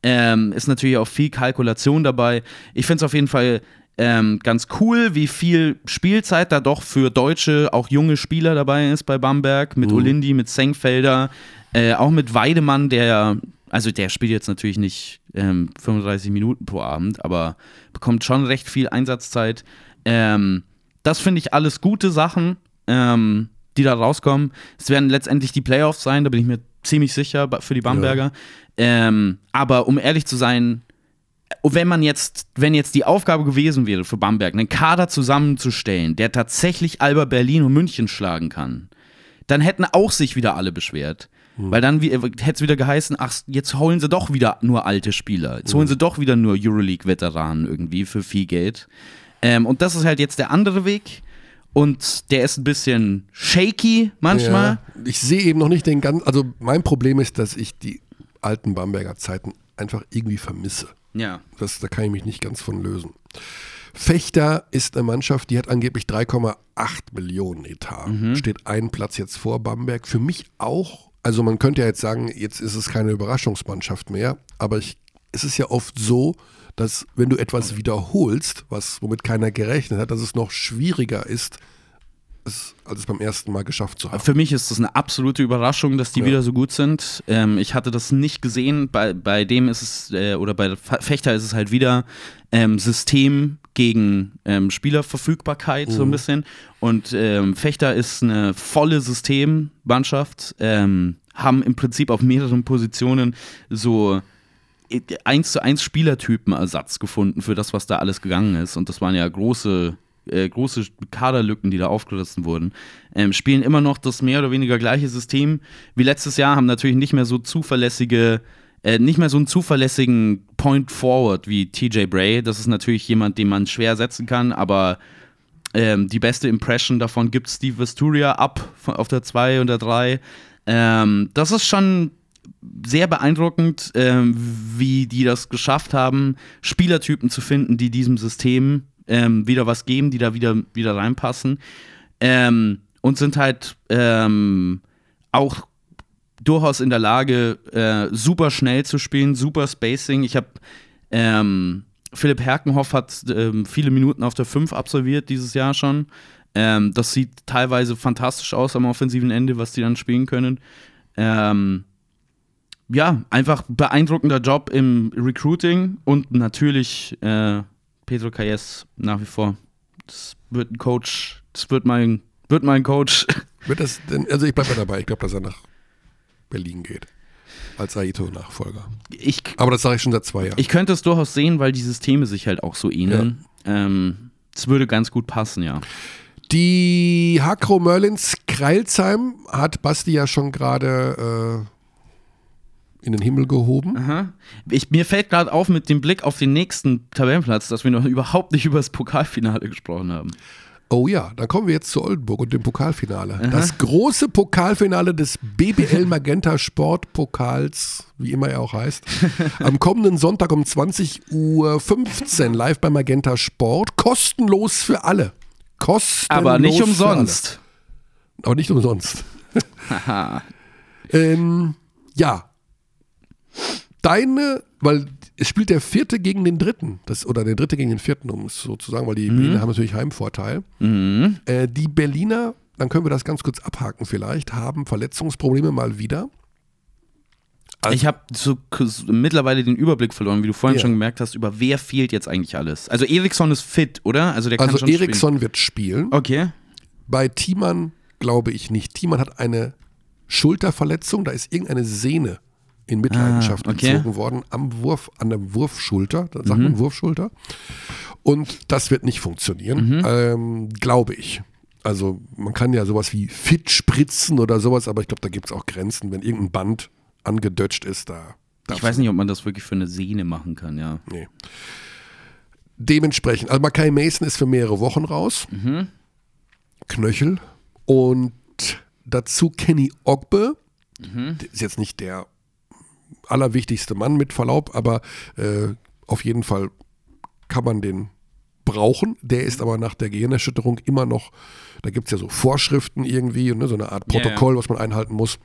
Ähm, ist natürlich auch viel Kalkulation dabei. Ich finde es auf jeden Fall ähm, ganz cool, wie viel Spielzeit da doch für deutsche, auch junge Spieler dabei ist bei Bamberg, mit Olindi, mit Senkfelder, äh, auch mit Weidemann, der, also der spielt jetzt natürlich nicht ähm, 35 Minuten pro Abend, aber bekommt schon recht viel Einsatzzeit. Ähm, das finde ich alles gute Sachen, ähm, die da rauskommen. Es werden letztendlich die Playoffs sein, da bin ich mir ziemlich sicher für die Bamberger. Ähm, aber um ehrlich zu sein, wenn man jetzt, wenn jetzt die Aufgabe gewesen wäre für Bamberg, einen Kader zusammenzustellen, der tatsächlich Alba Berlin und München schlagen kann, dann hätten auch sich wieder alle beschwert. Weil dann wie- hätte es wieder geheißen, ach, jetzt holen sie doch wieder nur alte Spieler. Jetzt holen sie doch wieder nur Euroleague-Veteranen irgendwie für viel Geld. Ähm, und das ist halt jetzt der andere Weg. Und der ist ein bisschen shaky manchmal. Ja, ich sehe eben noch nicht den ganzen, also mein Problem ist, dass ich die alten Bamberger Zeiten einfach irgendwie vermisse. Ja. Das, da kann ich mich nicht ganz von lösen. Fechter ist eine Mannschaft, die hat angeblich 3,8 Millionen Etat. Steht einen Platz jetzt vor Bamberg. Für mich auch, also man könnte ja jetzt sagen, jetzt ist es keine Überraschungsmannschaft mehr, aber ich, es ist ja oft so, dass wenn du etwas wiederholst, was womit keiner gerechnet hat, dass es noch schwieriger ist, es, als es beim ersten Mal geschafft zu haben. Für mich ist das eine absolute Überraschung, dass die wieder so gut sind. Ähm, ich hatte das nicht gesehen. Bei, bei dem ist es, äh, oder bei Fe- Fechter ist es halt wieder ähm, System gegen ähm, Spielerverfügbarkeit so ein bisschen. Und ähm, Fechter ist eine volle Systemmannschaft, ähm, haben im Prinzip auf mehreren Positionen so eins zu eins Spielertypen-Ersatz gefunden für das, was da alles gegangen ist. Und das waren ja große, äh, große Kaderlücken, die da aufgerissen wurden. Ähm, spielen immer noch das mehr oder weniger gleiche System wie letztes Jahr, haben natürlich nicht mehr so zuverlässige, äh, nicht mehr so einen zuverlässigen Point Forward wie TJ Bray. Das ist natürlich jemand, den man schwer setzen kann, aber ähm, die beste Impression davon gibt Steve Vesturia ab auf der 2 und der 3. Ähm, das ist schon sehr beeindruckend, ähm, wie die das geschafft haben, Spielertypen zu finden, die diesem System ähm, wieder was geben, die da wieder, wieder reinpassen. Ähm, und sind halt ähm, auch durchaus in der Lage, äh, super schnell zu spielen, super Spacing. Ich habe ähm, Philipp Herkenhoff hat ähm, viele Minuten auf der 5 absolviert dieses Jahr schon. Das sieht teilweise fantastisch aus am offensiven Ende, was die dann spielen können. Ähm, ja, einfach beeindruckender Job im Recruiting und natürlich äh, Pedro Calles nach wie vor. Das wird ein Coach, das wird mein, wird mein Coach. Wird das denn, also ich bleibe dabei, ich glaube, dass er nach Berlin geht. Als Aito-Nachfolger. Ich, Aber das sage ich schon seit zwei Jahren. ich könnte es durchaus sehen, weil die Systeme sich halt auch so ähneln. Ähm, Das würde ganz gut passen, ja. Die Hakro Merlins Kreilsheim hat Basti ja schon gerade äh, in den Himmel gehoben. Ich, mir fällt gerade auf mit dem Blick auf den nächsten Tabellenplatz, dass wir noch überhaupt nicht über das Pokalfinale gesprochen haben. Oh ja, dann kommen wir jetzt zu Oldenburg und dem Pokalfinale. Das große Pokalfinale des BBL Magenta Sport Pokals, wie immer er auch heißt, am kommenden Sonntag um 20.15 Uhr live bei Magenta Sport, kostenlos für alle. Kostenlos Aber nicht umsonst. Aber nicht umsonst. ähm, ja. Deine, weil es spielt der vierte gegen den dritten, das, oder der dritte gegen den vierten, um es so zu sagen, weil die Berliner haben natürlich Heimvorteil. Äh, die Berliner, dann können wir das ganz kurz abhaken vielleicht, haben Verletzungsprobleme mal wieder. Also- ich habe so mittlerweile den Überblick verloren, wie du vorhin Ja. schon gemerkt hast, über wer fehlt jetzt eigentlich alles. Also Eriksson ist fit, oder? Also der kann Also schon Eriksson wird spielen. spielen. Okay. Bei Thiemann glaube ich nicht. Thiemann hat eine Schulterverletzung, da ist irgendeine Sehne in Mitleidenschaft Ah, okay. gezogen worden am Wurf, an der Wurfschulter, da sagt man Wurfschulter. Und das wird nicht funktionieren, ähm, glaube ich. Also man kann ja sowas wie fit spritzen oder sowas, aber ich glaube, da gibt es auch Grenzen, wenn irgendein Band angedötscht ist, da. Ich weiß nicht, ob man das wirklich für eine Sehne machen kann, ja. Nee. Dementsprechend, also Makai Mason ist für mehrere Wochen raus. Knöchel. Und dazu Kenny Ogbe. Der ist jetzt nicht der allerwichtigste Mann mit Verlaub, aber äh, auf jeden Fall kann man den brauchen. Der ist aber nach der Gehirnerschütterung immer noch, da gibt es ja so Vorschriften irgendwie, ne, so eine Art. Protokoll, was man einhalten muss.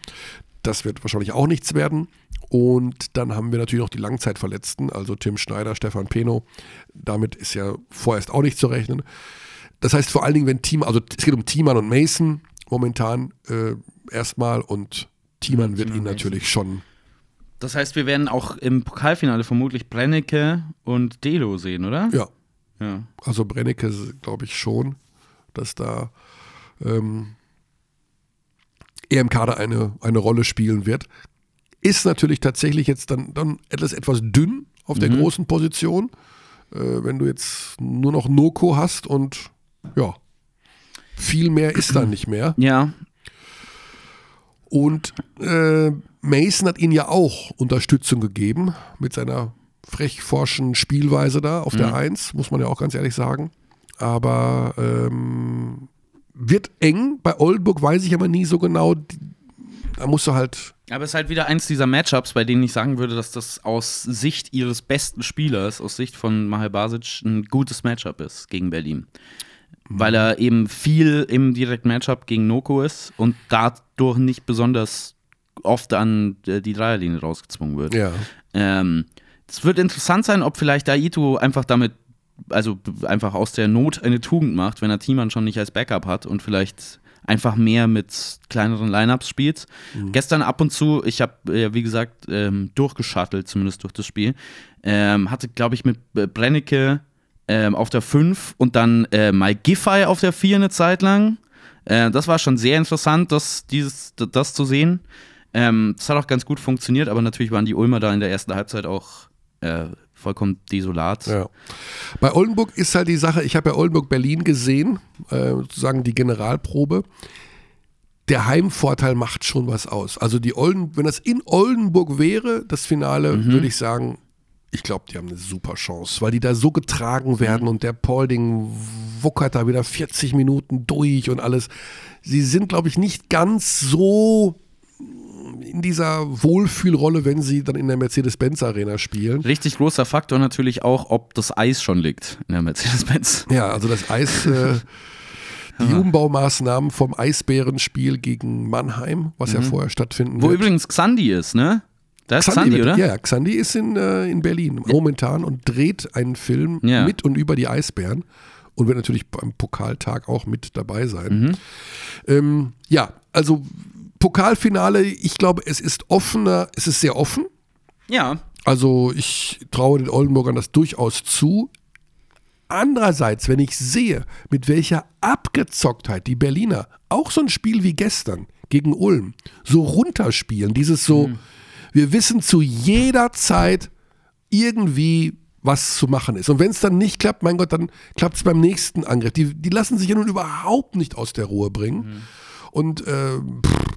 Das wird wahrscheinlich auch nichts werden. Und dann haben wir natürlich noch die Langzeitverletzten, also Tim Schneider, Stefan Peno. Damit ist ja vorerst auch nicht zu rechnen. Das heißt vor allen Dingen, wenn Team, also es geht um Thiemann und Mason momentan äh, erstmal und Thiemann wird ihn natürlich schon. Das heißt, wir werden auch im Pokalfinale vermutlich Brennecke und Delo sehen, oder? Ja, Ja. also Brennecke glaube ich schon, dass da ähm, er im Kader eine, eine Rolle spielen wird. Ist natürlich tatsächlich jetzt dann, dann etwas, etwas dünn auf der großen Position, äh, wenn du jetzt nur noch Noko hast und ja, viel mehr ist dann nicht mehr. Ja, Und äh, Mason hat ihnen ja auch Unterstützung gegeben mit seiner frech-forschen Spielweise da auf der Eins, muss man ja auch ganz ehrlich sagen. Aber ähm, wird eng. Bei Oldenburg weiß ich aber nie so genau. Da musst du halt. aber es ist halt wieder eins dieser Matchups, bei denen ich sagen würde, dass das aus Sicht ihres besten Spielers, aus Sicht von Mahal Basic, ein gutes Matchup ist gegen Berlin. Weil er eben viel im direkten Matchup gegen Noko ist und dadurch nicht besonders oft an äh, die Dreierlinie rausgezwungen wird. Ja. Ähm, es wird interessant sein, ob vielleicht Aito einfach damit, also einfach aus der Not eine Tugend macht, wenn er Thiemann schon nicht als Backup hat und vielleicht einfach mehr mit kleineren Lineups spielt. Gestern ab und zu, ich habe, äh, wie gesagt, ähm, durchgeschattelt, zumindest durch das Spiel, ähm, hatte, glaube ich, mit äh, Brennecke ähm, auf der 5 und dann äh, Mike Giffey auf der 4 eine Zeit lang. Äh, das war schon sehr interessant, das, dieses, das zu sehen. Ähm, das hat auch ganz gut funktioniert, aber natürlich waren die Ulmer da in der ersten Halbzeit auch äh, vollkommen desolat. Ja. Bei Oldenburg ist halt die Sache, ich habe ja Oldenburg Berlin gesehen, äh, sozusagen die Generalprobe. Der Heimvorteil macht schon was aus. Also die Olden, wenn das in Oldenburg wäre, das Finale, würde ich sagen, ich glaube, die haben eine super Chance, weil die da so getragen werden und der Paulding wuckert da wieder 40 Minuten durch und alles. Sie sind, glaube ich, nicht ganz so in dieser Wohlfühlrolle, wenn sie dann in der Mercedes-Benz-Arena spielen. Richtig großer Faktor natürlich auch, ob das Eis schon liegt in der Mercedes-Benz. Ja, also das Eis, äh, die Umbaumaßnahmen vom Eisbärenspiel gegen Mannheim, was ja vorher stattfinden Wo wird. übrigens Xandi ist, ne? Da ist Xandi, Xandi, oder? Ja, Xandi ist in, äh, in Berlin momentan und dreht einen Film Ja. mit und über die Eisbären und wird natürlich beim Pokaltag auch mit dabei sein. Mhm. Ähm, ja, also Pokalfinale, ich glaube, es ist offener, es ist sehr offen. Ja. Also ich traue den Oldenburgern das durchaus zu. Andererseits, wenn ich sehe, mit welcher Abgezocktheit die Berliner auch so ein Spiel wie gestern gegen Ulm so runterspielen, dieses so, wir wissen zu jeder Zeit irgendwie, was zu machen ist. Und wenn es dann nicht klappt, mein Gott, dann klappt es beim nächsten Angriff. Die, die lassen sich ja nun überhaupt nicht aus der Ruhe bringen. Mhm. Und äh, pff,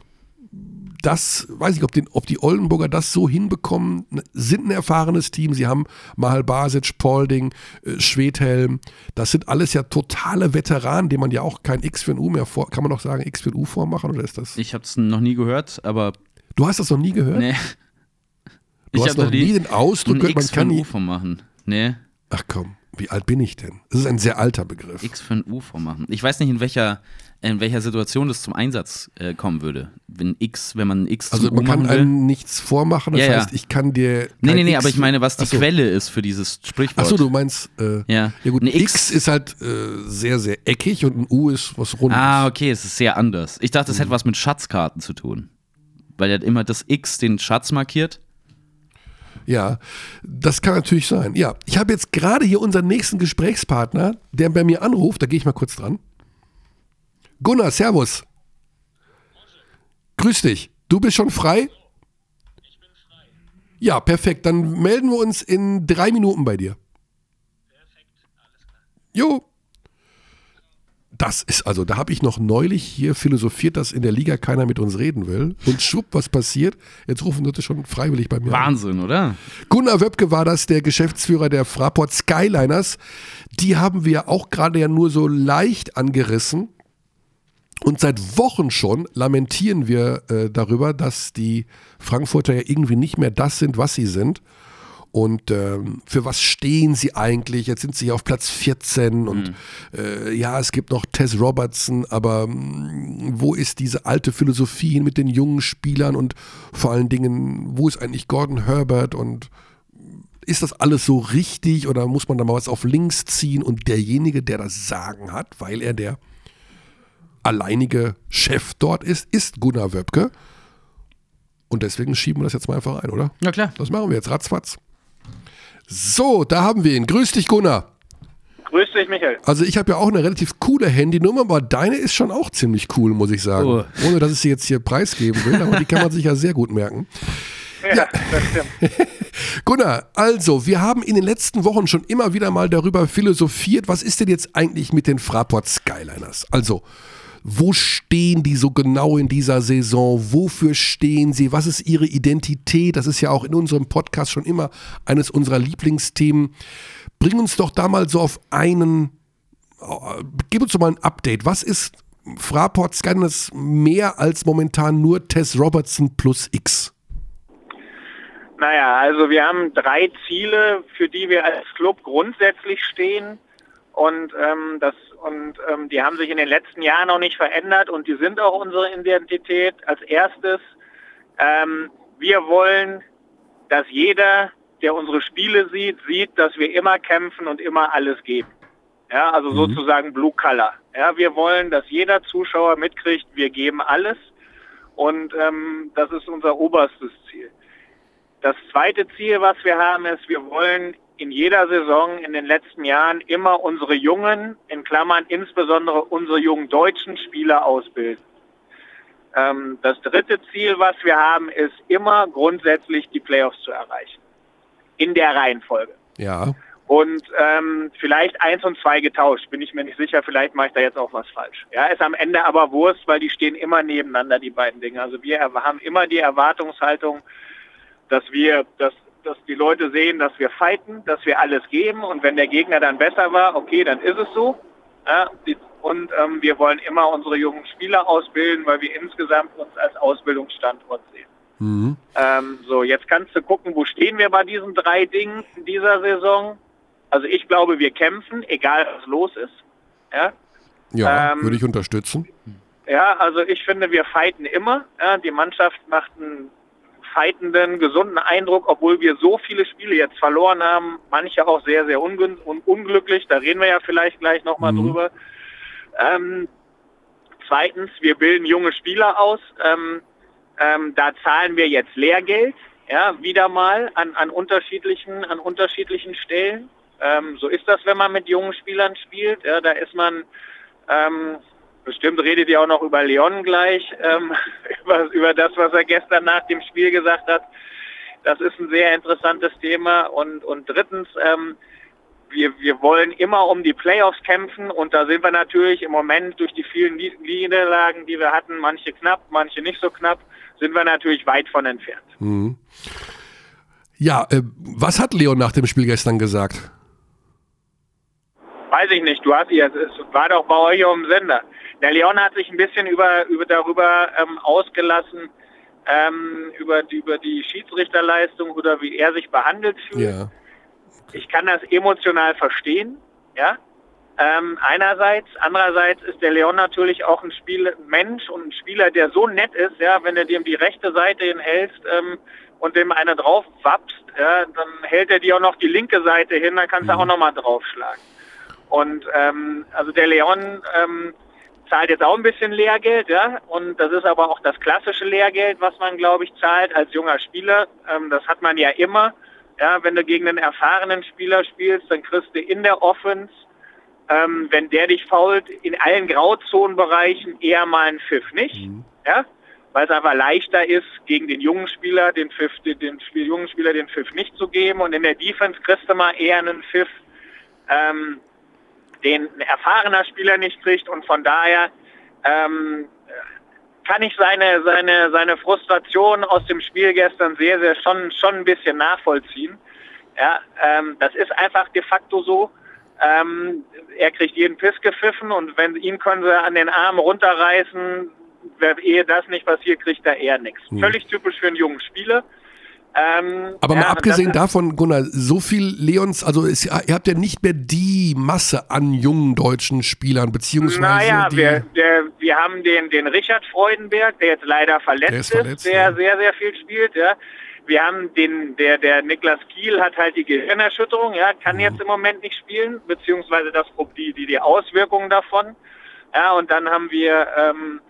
das, weiß ich, ob, den, ob die Oldenburger das so hinbekommen, sind ein erfahrenes Team. Sie haben Mahal Basic, Paulding, äh, Schwedhelm. Das sind alles ja totale Veteranen, denen man ja auch kein X für ein U mehr vor, kann man noch sagen, X für ein U vormachen oder ist das? Ich habe es noch nie gehört, aber. Du hast das noch nie gehört? Nee. Du ich hast noch nie den Ausdruck gehört, man kann nie. nie. von machen. Nee. Ach komm, wie alt bin ich denn? Das ist ein sehr alter Begriff. X für ein U vormachen. Ich weiß nicht, in welcher, in welcher Situation das zum Einsatz äh, kommen würde. Wenn X, wenn man ein X Also man kann einem nichts vormachen, das Ja, ja. heißt, ich kann dir. Nee, nee, nee, X aber ich meine, was die Ach so. Quelle ist für dieses Sprichwort. Achso, du meinst, äh, Ja. ja gut, Ein ein X, X ist halt äh, sehr, sehr eckig und ein U ist was rundes. Ah, okay, es ist sehr anders. Ich dachte, es Mhm. hätte was mit Schatzkarten zu tun. Weil er hat immer das X den Schatz markiert. Ja, das kann natürlich sein. Ja, ich habe jetzt gerade hier unseren nächsten Gesprächspartner, der bei mir anruft, da gehe ich mal kurz dran. Gunnar, Servus. Grüß dich. Du bist schon frei? Ich bin frei. Ja, perfekt. Dann melden wir uns in drei Minuten bei dir. Perfekt, alles klar. Jo. Das ist also, da habe ich noch neulich hier philosophiert, dass in der Liga keiner mit uns reden will. Und schwupp, was passiert? Jetzt rufen Leute schon freiwillig bei mir an. Wahnsinn, oder? Gunnar Wöbke war das, der Geschäftsführer der Fraport Skyliners. Die haben wir auch gerade ja nur so leicht angerissen. Und seit Wochen schon lamentieren wir äh, darüber, dass die Frankfurter ja irgendwie nicht mehr das sind, was sie sind. Und ähm, für was stehen sie eigentlich? Jetzt sind sie auf Platz 14 und äh, ja, es gibt noch Tess Robertson, aber mh, wo ist diese alte Philosophie hin mit den jungen Spielern und vor allen Dingen, wo ist eigentlich Gordon Herbert und ist das alles so richtig oder muss man da mal was auf links ziehen und derjenige, der das Sagen hat, weil er der alleinige Chef dort ist, ist Gunnar Wöbke. Und deswegen schieben wir das jetzt mal einfach ein, oder? Ja, klar. Das machen wir jetzt, ratzfatz. So, da haben wir ihn. Grüß dich, Gunnar. Grüß dich, Michael. Also ich habe ja auch eine relativ coole Handynummer, aber deine ist schon auch ziemlich cool, muss ich sagen. Oh. Ohne, dass ich sie jetzt hier preisgeben will, aber die kann man sich ja sehr gut merken. Ja, das stimmt. Gunnar, also, wir haben in den letzten Wochen schon immer wieder mal darüber philosophiert, was ist denn jetzt eigentlich mit den Fraport Skyliners? Also, wo stehen die so genau in dieser Saison? Wofür stehen sie? Was ist ihre Identität? Das ist ja auch in unserem Podcast schon immer eines unserer Lieblingsthemen. Bring uns doch da mal so auf einen, äh, gib uns doch mal ein Update. Was ist Fraport Skyliners mehr als momentan nur Tess Robertson plus X? Naja, also wir haben drei Ziele, für die wir als Club grundsätzlich stehen. Und, ähm, das, und ähm, die haben sich in den letzten Jahren noch nicht verändert und die sind auch unsere Identität. Als erstes, ähm, wir wollen, dass jeder, der unsere Spiele sieht, sieht, dass wir immer kämpfen und immer alles geben. Ja, also sozusagen Blue Color. Ja, wir wollen, dass jeder Zuschauer mitkriegt, wir geben alles. Und ähm, das ist unser oberstes Ziel. Das zweite Ziel, was wir haben, ist, wir wollen in jeder Saison in den letzten Jahren immer unsere jungen, in Klammern insbesondere unsere jungen deutschen Spieler ausbilden. Ähm, das dritte Ziel, was wir haben, ist immer grundsätzlich die Playoffs zu erreichen. In der Reihenfolge. Ja. Und ähm, vielleicht eins und zwei getauscht, bin ich mir nicht sicher, vielleicht mache ich da jetzt auch was falsch. Ja, ist am Ende aber Wurst, weil die stehen immer nebeneinander, die beiden Dinge. Also wir haben immer die Erwartungshaltung, dass wir, dass, dass die Leute sehen, dass wir fighten, dass wir alles geben und wenn der Gegner dann besser war, okay, dann ist es so. Ja, und ähm, wir wollen immer unsere jungen Spieler ausbilden, weil wir insgesamt uns als Ausbildungsstandort sehen. Mhm. Ähm, so, jetzt kannst du gucken, wo stehen wir bei diesen drei Dingen in dieser Saison. Also ich glaube, wir kämpfen, egal was los ist. Ja, Ja, Ähm, würde ich unterstützen. ja also ich finde, wir fighten immer. Ja, die Mannschaft macht einen fightenden, gesunden Eindruck, obwohl wir so viele Spiele jetzt verloren haben. Manche auch sehr, sehr ungün un unglücklich. Da reden wir ja vielleicht gleich nochmal Mhm. drüber. Ähm, zweitens, wir bilden junge Spieler aus. Ähm, ähm, da zahlen wir jetzt Lehrgeld, ja, wieder mal an, an unterschiedlichen, an unterschiedlichen Stellen. Ähm, so ist das, wenn man mit jungen Spielern spielt. Ja, da ist man, ähm, bestimmt redet ihr auch noch über Leon gleich, ähm, über, über das, was er gestern nach dem Spiel gesagt hat. Das ist ein sehr interessantes Thema. Und, und drittens, ähm, wir, wir wollen immer um die Playoffs kämpfen und da sind wir natürlich im Moment durch die vielen Niederlagen, die wir hatten, manche knapp, manche nicht so knapp, sind wir natürlich weit von entfernt. Mhm. Ja, äh, was hat Leon nach dem Spiel gestern gesagt? Weiß ich nicht, du hast hier, es war doch bei euch um Sender. Der Leon hat sich ein bisschen über, über darüber ähm, ausgelassen, ähm, über, die, über die Schiedsrichterleistung oder wie er sich behandelt fühlt. Ja. Ich kann das emotional verstehen, ja. Ähm, einerseits, andererseits ist der Leon natürlich auch ein Spiel Mensch und ein Spieler, der so nett ist, ja, wenn du dem die rechte Seite hinhältst ähm, und dem einer drauf wappst, ja, dann hält er dir auch noch die linke Seite hin, dann kannst du mhm. auch nochmal draufschlagen. Und ähm, also der Leon ähm, zahlt jetzt auch ein bisschen Lehrgeld, ja, und das ist aber auch das klassische Lehrgeld, was man, glaube ich, zahlt als junger Spieler. Ähm, das hat man ja immer. Ja, wenn du gegen einen erfahrenen Spieler spielst, dann kriegst du in der Offense, ähm, wenn der dich fault, in allen Grauzonenbereichen eher mal einen Pfiff nicht. Mhm. Ja, weil es einfach leichter ist, gegen den jungen Spieler den Pfiff, den, den, den, jungen Spieler den Pfiff nicht zu geben. Und in der Defense kriegst du mal eher einen Pfiff, ähm, den ein erfahrener Spieler nicht kriegt. Und von daher ähm, kann ich seine, seine, seine Frustration aus dem Spiel gestern sehr, sehr schon, schon ein bisschen nachvollziehen. Ja, ähm, das ist einfach de facto so. Ähm, er kriegt jeden Piss gepfiffen und wenn ihn können sie an den Arm runterreißen, ehe das nicht passiert, kriegt er eher nichts. Hm. Völlig typisch für einen jungen Spieler. Ähm, Aber ja, mal abgesehen davon, Gunnar, so viel Leons, also ist, ihr habt ja nicht mehr die Masse an jungen deutschen Spielern, beziehungsweise. Naja, wir, der, wir haben den, den Richard Freudenberg, der jetzt leider verletzt der ist, verletzt, der ja. sehr, sehr viel spielt, ja. Wir haben den, der, der Niklas Kiel hat halt die Gehirnerschütterung, ja, kann mhm. jetzt im Moment nicht spielen, beziehungsweise das, die, die, die Auswirkungen davon. Ja, und dann haben wir ähm,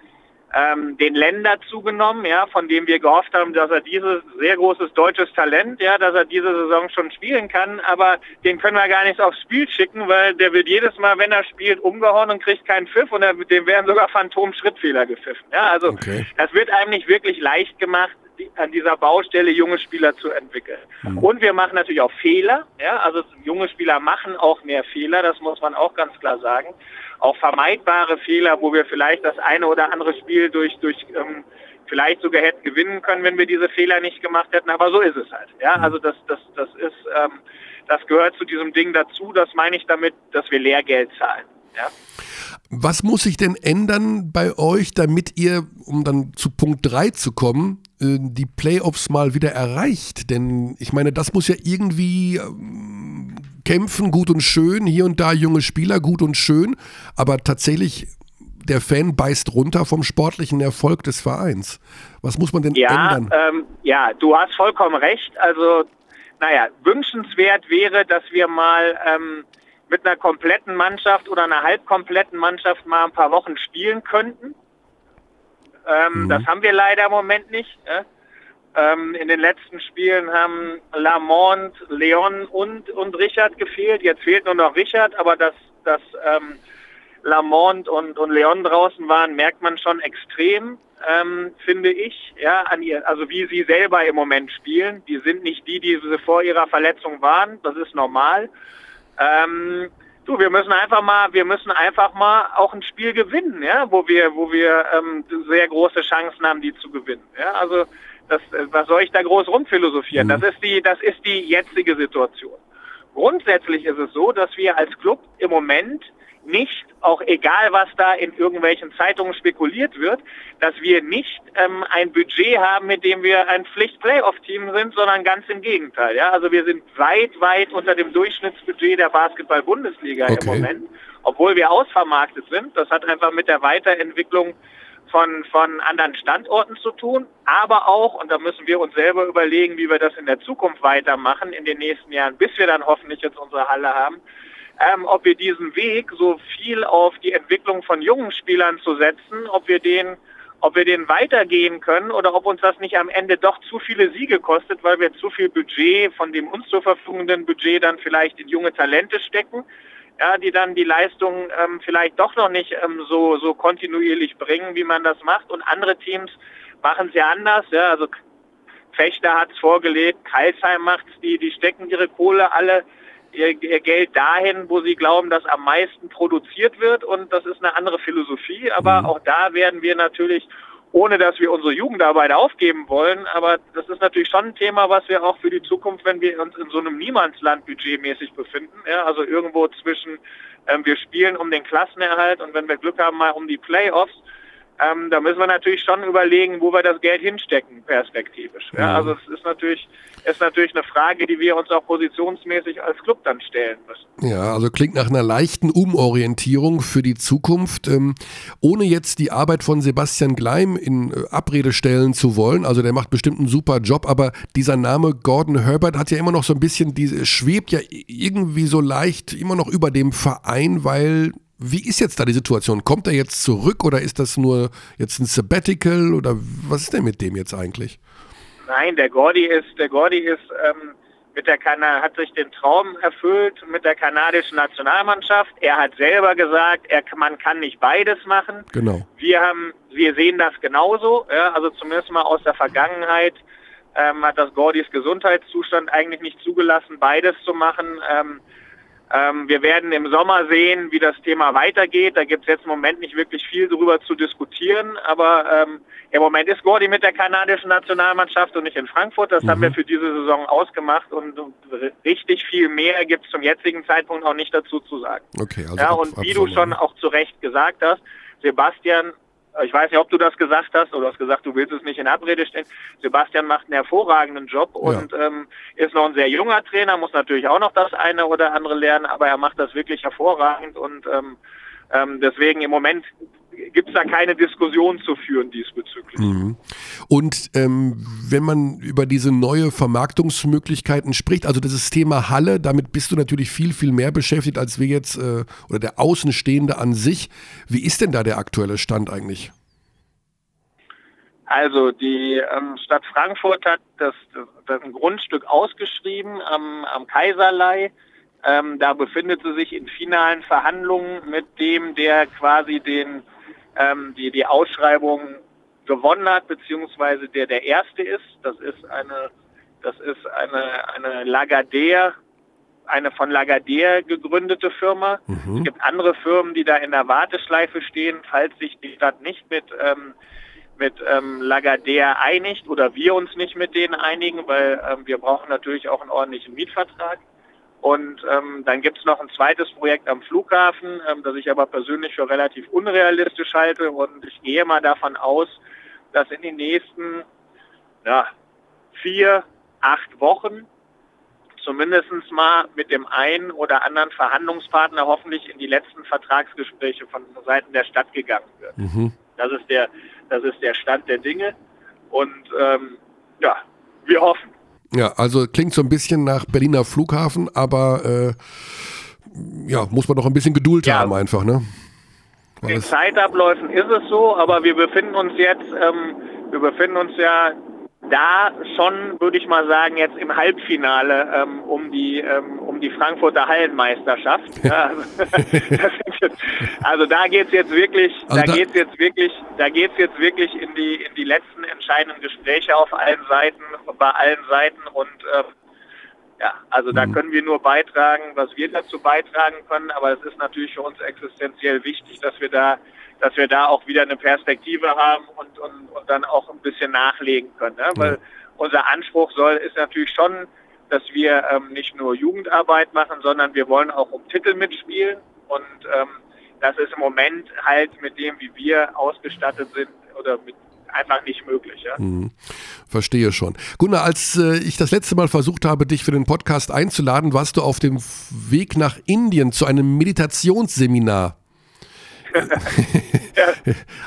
ähm, den Länder zugenommen, ja, von dem wir gehofft haben, dass er dieses sehr großes deutsches Talent, ja, dass er diese Saison schon spielen kann, aber den können wir gar nicht aufs Spiel schicken, weil der wird jedes Mal, wenn er spielt, umgehauen und kriegt keinen Pfiff und dem werden sogar Phantom-Schrittfehler gepfiffen. Ja, also okay. das wird einem nicht wirklich leicht gemacht, an dieser Baustelle junge Spieler zu entwickeln. Mhm. Und wir machen natürlich auch Fehler. Ja, also junge Spieler machen auch mehr Fehler, das muss man auch ganz klar sagen auch vermeidbare Fehler, wo wir vielleicht das eine oder andere Spiel durch, durch ähm, vielleicht sogar hätten gewinnen können, wenn wir diese Fehler nicht gemacht hätten. Aber so ist es halt. Ja, mhm. also das, das, das ist, ähm, das gehört zu diesem Ding dazu. Das meine ich damit, dass wir Lehrgeld zahlen. Ja. Was muss sich denn ändern bei euch, damit ihr, um dann zu Punkt 3 zu kommen, äh, die Playoffs mal wieder erreicht? Denn ich meine, das muss ja irgendwie ähm, kämpfen, gut und schön, hier und da junge Spieler, gut und schön, aber tatsächlich der Fan beißt runter vom sportlichen Erfolg des Vereins. Was muss man denn ja, ändern? Ähm, ja, du hast vollkommen recht. Also, naja, wünschenswert wäre, dass wir mal ähm, mit einer kompletten Mannschaft oder einer halbkompletten Mannschaft mal ein paar Wochen spielen könnten. Ähm, mhm. Das haben wir leider im Moment nicht. Äh? Ähm, in den letzten Spielen haben Lamont, Leon und, und Richard gefehlt. Jetzt fehlt nur noch Richard, aber dass, dass ähm, Lamont und, und Leon draußen waren, merkt man schon extrem, ähm, finde ich. Ja, an ihr, also wie sie selber im Moment spielen. Die sind nicht die, die sie vor ihrer Verletzung waren. Das ist normal. Ähm, du, wir müssen einfach mal, wir müssen einfach mal auch ein Spiel gewinnen, ja, wo wir, wo wir ähm, sehr große Chancen haben, die zu gewinnen. Ja, also das, äh, was soll ich da groß rumphilosophieren? Mhm. Das ist die, das ist die jetzige Situation. Grundsätzlich ist es so, dass wir als Club im Moment nicht, auch egal was da in irgendwelchen Zeitungen spekuliert wird, dass wir nicht ähm, ein Budget haben, mit dem wir ein Pflicht-Playoff-Team sind, sondern ganz im Gegenteil. Ja? Also wir sind weit, weit unter dem Durchschnittsbudget der Basketball-Bundesliga okay. im Moment, obwohl wir ausvermarktet sind. Das hat einfach mit der Weiterentwicklung von, von anderen Standorten zu tun, aber auch, und da müssen wir uns selber überlegen, wie wir das in der Zukunft weitermachen, in den nächsten Jahren, bis wir dann hoffentlich jetzt unsere Halle haben, ähm, ob wir diesen Weg, so viel auf die Entwicklung von jungen Spielern zu setzen, ob wir den ob wir den weitergehen können oder ob uns das nicht am Ende doch zu viele Siege kostet, weil wir zu viel Budget von dem uns zur verfügenden Budget dann vielleicht in junge Talente stecken ja, die dann die Leistung ähm, vielleicht doch noch nicht ähm, so, so kontinuierlich bringen, wie man das macht. Und andere Teams machen es ja anders. Ja, also Fechter hat es vorgelegt, Karlsheim macht's, die, die stecken ihre Kohle alle ihr, ihr Geld dahin, wo sie glauben, dass am meisten produziert wird und das ist eine andere Philosophie, aber Mhm. auch da werden wir natürlich ohne dass wir unsere Jugendarbeit aufgeben wollen, aber das ist natürlich schon ein Thema, was wir auch für die Zukunft, wenn wir uns in so einem Niemandsland budgetmäßig befinden, ja, also irgendwo zwischen ähm, wir spielen um den Klassenerhalt und wenn wir Glück haben mal um die Playoffs, ähm, da müssen wir natürlich schon überlegen, wo wir das Geld hinstecken, perspektivisch. Ja, Ja. also es ist natürlich, ist natürlich eine Frage, die wir uns auch positionsmäßig als Club dann stellen müssen. Ja, also klingt nach einer leichten Umorientierung für die Zukunft. Ähm, ohne jetzt die Arbeit von Sebastian Gleim in äh, Abrede stellen zu wollen, also der macht bestimmt einen super Job, aber dieser Name Gordon Herbert hat ja immer noch so ein bisschen, diese, schwebt ja irgendwie so leicht immer noch über dem Verein, weil wie ist jetzt da die Situation? Kommt er jetzt zurück oder ist das nur jetzt ein Sabbatical oder was ist denn mit dem jetzt eigentlich? Nein, der Gordy ist, der Gordy ist ähm, mit der Kana hat sich den Traum erfüllt mit der kanadischen Nationalmannschaft. Er hat selber gesagt, er, man kann nicht beides machen. Genau. Wir haben, wir sehen das genauso. Ja, also zumindest mal aus der Vergangenheit ähm, hat das Gordys Gesundheitszustand eigentlich nicht zugelassen, beides zu machen. Ähm, ähm, wir werden im Sommer sehen, wie das Thema weitergeht. Da gibt es jetzt im Moment nicht wirklich viel darüber zu diskutieren, aber ähm, im Moment ist Gordy mit der kanadischen Nationalmannschaft und nicht in Frankfurt. Das haben wir für diese Saison ausgemacht und, und richtig viel mehr gibt es zum jetzigen Zeitpunkt auch nicht dazu zu sagen. Okay, also ja, ab- und ab wie du schon ne? auch zu Recht gesagt hast, Sebastian, ich weiß nicht, ob du das gesagt hast oder du hast gesagt, du willst es nicht in Abrede stellen. Sebastian macht einen hervorragenden Job und ähm, ist noch ein sehr junger Trainer, muss natürlich auch noch das eine oder andere lernen, aber er macht das wirklich hervorragend und ähm, ähm, deswegen im Moment gibt es da keine Diskussion zu führen diesbezüglich. Mhm. Und ähm, wenn man über diese neue Vermarktungsmöglichkeiten spricht, also dieses Thema Halle, damit bist du natürlich viel, viel mehr beschäftigt als wir jetzt äh, oder der Außenstehende an sich. Wie ist denn da der aktuelle Stand eigentlich? Also die ähm, Stadt Frankfurt hat das, das ein Grundstück ausgeschrieben am, am Kaiserlei. Ähm, da befindet sie sich in finalen Verhandlungen mit dem, der quasi den, ähm, die, die Ausschreibung gewonnen hat, beziehungsweise der der Erste ist. Das ist eine, das ist eine, eine Lagardère, eine von Lagardère gegründete Firma. Es gibt andere Firmen, die da in der Warteschleife stehen, falls sich die Stadt nicht mit ähm, mit ähm, Lagardère einigt oder wir uns nicht mit denen einigen, weil ähm, wir brauchen natürlich auch einen ordentlichen Mietvertrag. Und ähm, dann gibt es noch ein zweites Projekt am Flughafen, ähm, das ich aber persönlich für relativ unrealistisch halte. Und ich gehe mal davon aus, dass in den nächsten ja, vier, acht Wochen zumindest mal mit dem einen oder anderen Verhandlungspartner hoffentlich in die letzten Vertragsgespräche von Seiten der Stadt gegangen wird. Mhm. Das ist der, das ist der Stand der Dinge. Und ähm, ja, wir hoffen. Ja, also klingt so ein bisschen nach Berliner Flughafen, aber äh, ja, muss man doch ein bisschen Geduld Ja. haben einfach, ne? Weil In es- Zeitabläufen ist es so, aber wir befinden uns jetzt, ähm, wir befinden uns ja da schon, würde ich mal sagen, jetzt im Halbfinale ähm, um die ähm, um die Frankfurter Hallenmeisterschaft. Also, jetzt, also da geht's jetzt wirklich, Also da da- geht's jetzt wirklich, da geht's jetzt wirklich in die in die letzten entscheidenden Gespräche auf allen Seiten, bei allen Seiten und ähm, ja, also da können wir nur beitragen, was wir dazu beitragen können, aber es ist natürlich für uns existenziell wichtig, dass wir da, dass wir da auch wieder eine Perspektive haben und, und, und dann auch ein bisschen nachlegen können. Ne? Weil unser Anspruch soll ist natürlich schon, dass wir ähm, nicht nur Jugendarbeit machen, sondern wir wollen auch um Titel mitspielen und ähm, das ist im Moment halt mit dem, wie wir ausgestattet sind oder mit einfach nicht möglich. Ja? Mhm. Verstehe schon. Gunnar, als äh, ich das letzte Mal versucht habe, dich für den Podcast einzuladen, warst du auf dem Weg nach Indien zu einem Meditationsseminar.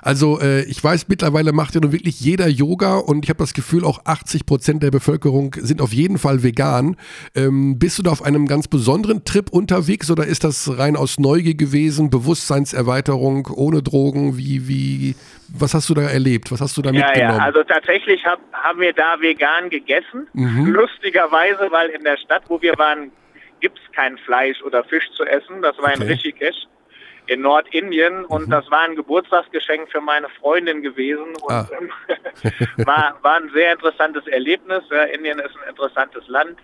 Also äh, ich weiß, mittlerweile macht ja nun wirklich jeder Yoga und ich habe das Gefühl, auch 80 Prozent der Bevölkerung sind auf jeden Fall vegan. Ähm, bist du da auf einem ganz besonderen Trip unterwegs oder ist das rein aus Neugier gewesen, Bewusstseinserweiterung, ohne Drogen? Wie, wie, was hast du da erlebt? Was hast du da Ja, mitgenommen? ja, also tatsächlich hab, haben wir da vegan gegessen. Lustigerweise, weil in der Stadt, wo wir waren, gibt's kein Fleisch oder Fisch zu essen. Das war in Okay. Rishikesh. In Nordindien und das war ein Geburtstagsgeschenk für meine Freundin gewesen und Ah. ähm, war, war ein sehr interessantes Erlebnis. Ja, Indien ist ein interessantes Land,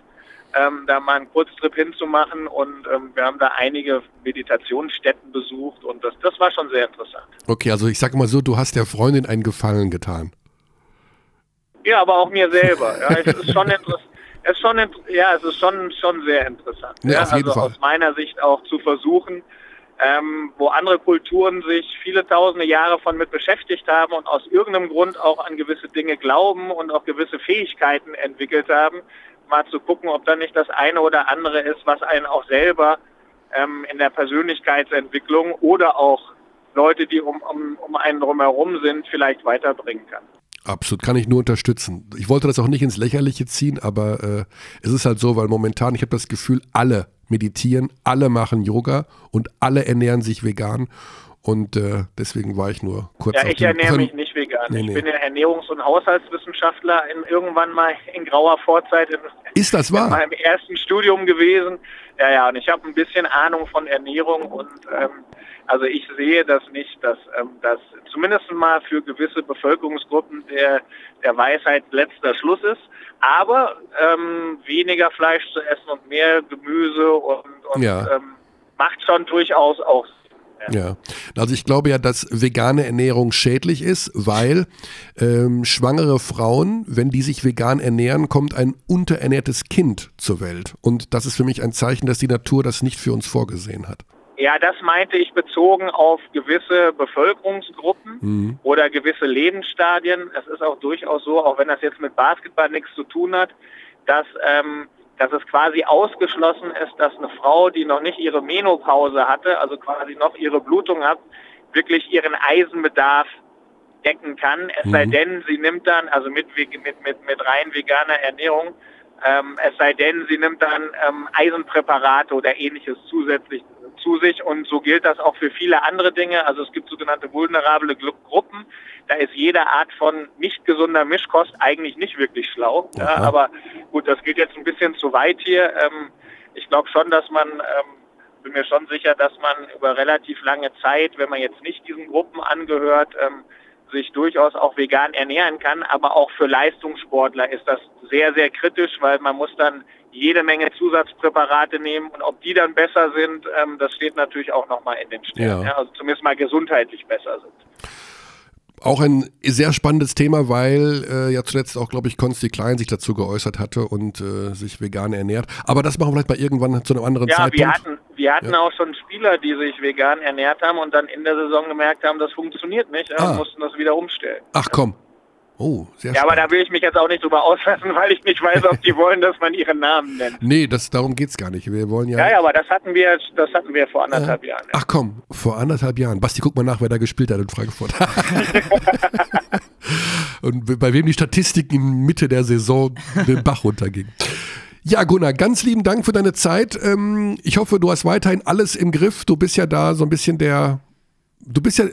ähm, da mal einen Kurztrip hinzumachen und ähm, wir haben da einige Meditationsstätten besucht und das, das war schon sehr interessant. Okay, also ich sage mal so, du hast der Freundin einen Gefallen getan. Ja, aber auch mir selber. Ja, es ist schon interessant. Es ist schon, ja, es ist schon, schon sehr interessant. Ja, auf jeden also Fall. aus meiner Sicht auch zu versuchen, ähm, wo andere Kulturen sich viele tausende Jahre von mit beschäftigt haben und aus irgendeinem Grund auch an gewisse Dinge glauben und auch gewisse Fähigkeiten entwickelt haben, mal zu gucken, ob da nicht das eine oder andere ist, was einen auch selber ähm, in der Persönlichkeitsentwicklung oder auch Leute, die um, um, um einen drumherum sind, vielleicht weiterbringen kann. Absolut, kann ich nur unterstützen. Ich wollte das auch nicht ins Lächerliche ziehen, aber äh, es ist halt so, weil momentan, ich habe das Gefühl, alle meditieren, alle machen Yoga und alle ernähren sich vegan. Und äh, deswegen war ich nur kurz Ja, ich ernähre mich nicht vegan. Nee, ich nee. bin ja Ernährungs- und Haushaltswissenschaftler in, irgendwann mal in grauer Vorzeit in, Ist das in wahr? meinem ersten Studium gewesen. Ja, ja, und ich habe ein bisschen Ahnung von Ernährung und ähm, also ich sehe das nicht, dass ähm, das zumindest mal für gewisse Bevölkerungsgruppen der, der Weisheit letzter Schluss ist. Aber ähm, weniger Fleisch zu essen und mehr Gemüse und, und Ja. ähm, macht schon durchaus auch. Ja, also ich glaube ja, dass vegane Ernährung schädlich ist, weil ähm, schwangere Frauen, wenn die sich vegan ernähren, kommt ein unterernährtes Kind zur Welt. Und das ist für mich ein Zeichen, dass die Natur das nicht für uns vorgesehen hat. Ja, das meinte ich bezogen auf gewisse Bevölkerungsgruppen Mhm. oder gewisse Lebensstadien. Es ist auch durchaus so, auch wenn das jetzt mit Basketball nichts zu tun hat, dass, ähm, dass es quasi ausgeschlossen ist, dass eine Frau, die noch nicht ihre Menopause hatte, also quasi noch ihre Blutung hat, wirklich ihren Eisenbedarf decken kann. Es sei Mhm. denn, sie nimmt dann, also mit, mit, mit, mit rein veganer Ernährung, ähm, es sei denn, sie nimmt dann ähm, Eisenpräparate oder ähnliches zusätzlich zu sich und so gilt das auch für viele andere Dinge. Also es gibt sogenannte vulnerable Gruppen. Da ist jede Art von nicht gesunder Mischkost eigentlich nicht wirklich schlau. Ja, aber gut, das geht jetzt ein bisschen zu weit hier. Ähm, ich glaube schon, dass man, ähm, bin mir schon sicher, dass man über relativ lange Zeit, wenn man jetzt nicht diesen Gruppen angehört, ähm, sich durchaus auch vegan ernähren kann. Aber auch für Leistungssportler ist das sehr, sehr kritisch, weil man muss dann jede Menge Zusatzpräparate nehmen und ob die dann besser sind, ähm, das steht natürlich auch nochmal in den Sternen. Ja. Ja. also zumindest mal gesundheitlich besser sind. Auch ein sehr spannendes Thema, weil äh, ja zuletzt auch, glaube ich, Konsti Klein sich dazu geäußert hatte und äh, sich vegan ernährt. Aber das machen wir vielleicht mal irgendwann zu einem anderen Ja, Zeitpunkt. wir hatten, wir hatten Ja. auch schon Spieler, die sich vegan ernährt haben und dann in der Saison gemerkt haben, das funktioniert nicht ja, Ah. und mussten das wieder umstellen. Ach komm. Oh, sehr Ja, aber spannend. da will ich mich jetzt auch nicht drüber auslassen, weil ich nicht weiß, ob die wollen, dass man ihren Namen nennt. Nee, das, darum geht's gar nicht. Wir wollen ja. Ja, ja, aber das hatten wir, das hatten wir vor anderthalb Jahren. Ja. Ach komm, vor anderthalb Jahren. Basti, guck mal nach, wer da gespielt hat in Frankfurt. Und bei wem die Statistik in Mitte der Saison den Bach runterging. Ja, Gunnar, ganz lieben Dank für deine Zeit. Ähm, Ich hoffe, du hast weiterhin alles im Griff. Du bist ja da so ein bisschen der. Du bist ja,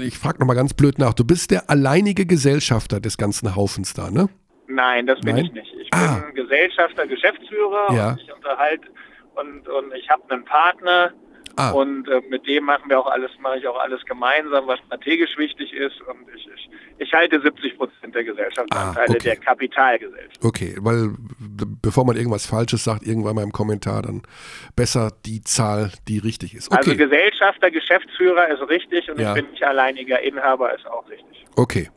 ich frage nochmal ganz blöd nach, du bist der alleinige Gesellschafter des ganzen Haufens da, ne? Nein, das bin Nein? ich nicht. Ich Ah. bin Gesellschafter, Geschäftsführer Ja. und ich unterhalte und, und ich habe einen Partner Ah. und äh, mit dem machen wir auch alles, mache ich auch alles gemeinsam, was strategisch wichtig ist und ich, ich, ich halte 70 Prozent der Gesellschaftsanteile Ah, okay. der Kapitalgesellschaft. Okay, weil bevor man irgendwas Falsches sagt, irgendwann mal im Kommentar, dann besser die Zahl, die richtig ist. Also Okay, Gesellschafter, Geschäftsführer ist richtig und Ja. ich bin nicht alleiniger Inhaber, ist auch richtig. okay.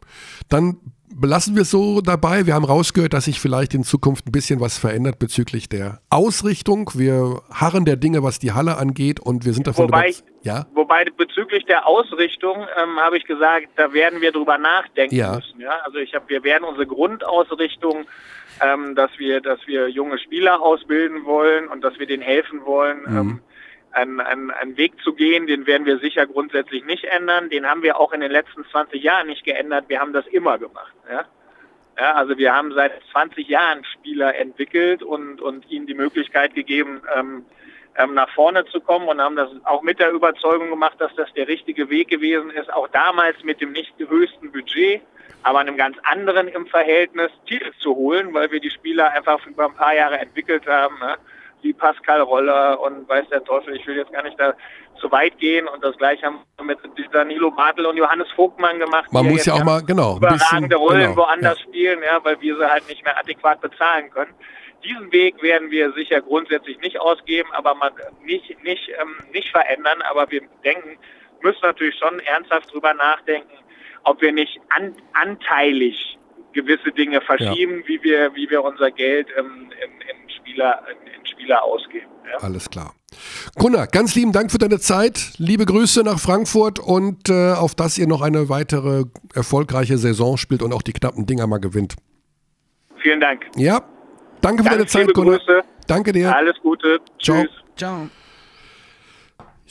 Dann belassen wir es so dabei. Wir haben rausgehört, dass sich vielleicht in Zukunft ein bisschen was verändert bezüglich der Ausrichtung. Wir harren der Dinge, was die Halle angeht und wir sind davon Wobei, überzeugt. Ja, wobei bezüglich der Ausrichtung ähm, habe ich gesagt, da werden wir drüber nachdenken Ja. müssen. Ja? Also ich habe, wir werden unsere Grundausrichtung, ähm, dass wir, dass wir junge Spieler ausbilden wollen und dass wir denen helfen wollen, Mhm. ähm, einen, einen, einen Weg zu gehen, den werden wir sicher grundsätzlich nicht ändern. Den haben wir auch in den letzten 20 Jahren nicht geändert. Wir haben das immer gemacht. Ja? Ja, also wir haben seit 20 Jahren Spieler entwickelt und, und ihnen die Möglichkeit gegeben, ähm, ähm, nach vorne zu kommen und haben das auch mit der Überzeugung gemacht, dass das der richtige Weg gewesen ist, auch damals mit dem nicht höchsten Budget, aber einem ganz anderen im Verhältnis Titel zu holen, weil wir die Spieler einfach über ein paar Jahre entwickelt haben. Wie Pascal Roller und weiß der Teufel, ich will jetzt gar nicht da zu weit gehen und das gleiche haben wir mit Danilo Bartel und Johannes Vogtmann gemacht. Man die muss ja auch mal, genau, überragende bisschen, Rollen genau, woanders ja. spielen, ja, weil wir sie halt nicht mehr adäquat bezahlen können. Diesen Weg werden wir sicher grundsätzlich nicht ausgeben, aber man nicht, nicht, ähm, nicht verändern. Aber wir denken, müssen natürlich schon ernsthaft drüber nachdenken, ob wir nicht an, anteilig gewisse Dinge verschieben, wie wir, wie wir unser Geld ähm, in, in, Spieler, in, in Spieler ausgeben. Ja. Alles klar. Gunnar, ganz lieben Dank für deine Zeit. Liebe Grüße nach Frankfurt und äh, auf dass ihr noch eine weitere erfolgreiche Saison spielt und auch die knappen Dinger mal gewinnt. Vielen Dank. Ja, danke für Ganz deine Zeit, liebe Gunnar. Grüße. Danke dir. Alles Gute. Ciao. Tschüss. Ciao.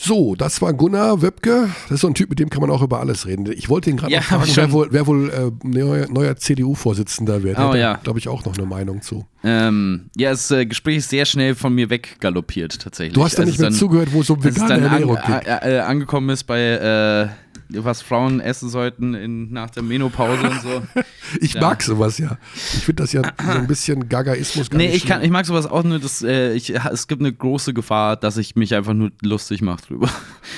So, das war Gunnar Wöbke. Das ist so ein Typ, mit dem kann man auch über alles reden. Ich wollte ihn gerade Ja, fragen, wer wohl, wer wohl äh, neuer, neuer CDU-Vorsitzender wird. Oh, ja. glaube ich, auch noch eine Meinung zu. Ähm, ja, das äh, Gespräch ist sehr schnell von mir weggaloppiert, tatsächlich. Du hast da Als nicht mehr dann- zugehört, wo es um vegane an, Ernährung ging. äh, äh, angekommen ist bei, äh, was Frauen essen sollten in, nach der Menopause und so. Ich ja. mag sowas ja. Ich finde das ja so ein bisschen Gagaismus gar Nee, ich, kann, ich mag sowas auch nur, dass ich, es gibt eine große Gefahr, dass ich mich einfach nur lustig mache drüber.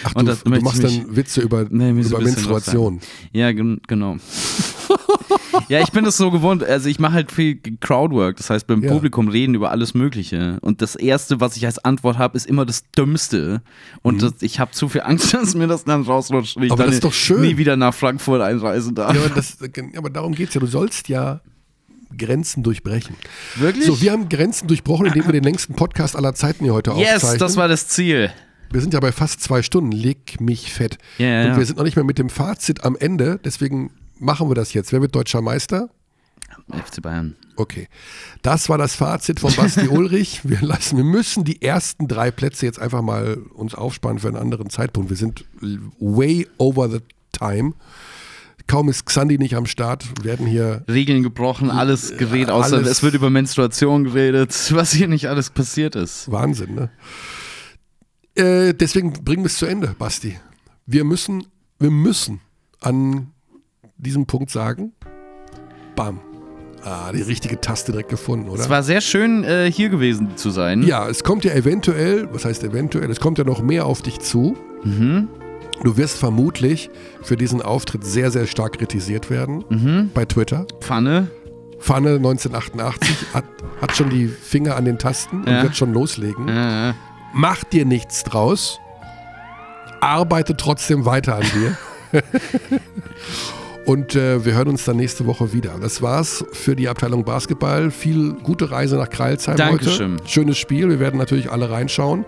Ach, Und du, das du machst mich- dann Witze über, Nee, so über bisschen Menstruation. Ja, gen genau. ja, ich bin das so gewohnt. Also ich mache halt viel Crowdwork, das heißt beim Ja. Publikum reden über alles Mögliche. Und das Erste, was ich als Antwort habe, ist immer das Dümmste. Und das, ich habe zu viel Angst, dass mir das dann rausrutscht ich Mhm. Aber das ist doch schön. nie wieder nach Frankfurt einreisen darf. Ja, aber, das, aber darum geht es ja. Du sollst ja Grenzen durchbrechen. Wirklich? So, wir haben Grenzen durchbrochen, indem wir den längsten Podcast aller Zeiten hier heute yes, aufzeichnen. das war das Ziel. wir sind ja bei fast zwei Stunden. Leg mich fett. Ja, Und ja. wir sind noch nicht mehr mit dem Fazit am Ende. Deswegen machen wir das jetzt. Wer wird deutscher Meister? FC Bayern. Okay. Das war das Fazit von Basti Ulrich. Wir lassen, wir müssen die ersten drei Plätze jetzt einfach mal uns aufsparen für einen anderen Zeitpunkt. Wir sind way over the time. Kaum ist Xandi nicht am Start, werden hier Regeln gebrochen, alles geredet, außer alles- es wird über Menstruation geredet, was hier nicht alles passiert ist. Wahnsinn, ne? Äh, deswegen bringen wir es zu Ende, Basti. Wir müssen, wir müssen an diesem Punkt sagen, bam. Ah, die richtige Taste direkt gefunden, oder? Es war sehr schön, äh, hier gewesen zu sein. Ja, es kommt ja eventuell, was heißt eventuell, es kommt ja noch mehr auf dich zu. Du wirst vermutlich für diesen Auftritt sehr, sehr stark kritisiert werden bei Twitter. Pfanne. Pfanne 1988 hat, hat schon die Finger an den Tasten und Ja. wird schon loslegen. Äh, Mach dir nichts draus. Arbeite trotzdem weiter an dir. Und äh, wir hören uns dann nächste Woche wieder. Das war's für die Abteilung Basketball. Viel gute Reise nach Kreilsheim Dankeschön. heute. Schönes Spiel. Wir werden natürlich alle reinschauen.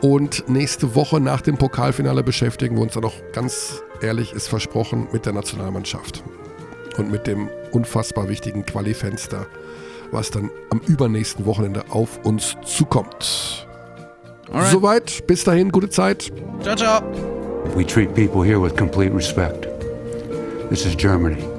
Und nächste Woche nach dem Pokalfinale beschäftigen wir uns dann noch ganz ehrlich, ist versprochen, mit der Nationalmannschaft. Und mit dem unfassbar wichtigen Quali-Fenster, was dann am übernächsten Wochenende auf uns zukommt. alright. Soweit, bis dahin, gute Zeit. Ciao, ciao. We treat people here with complete respect. This is Germany.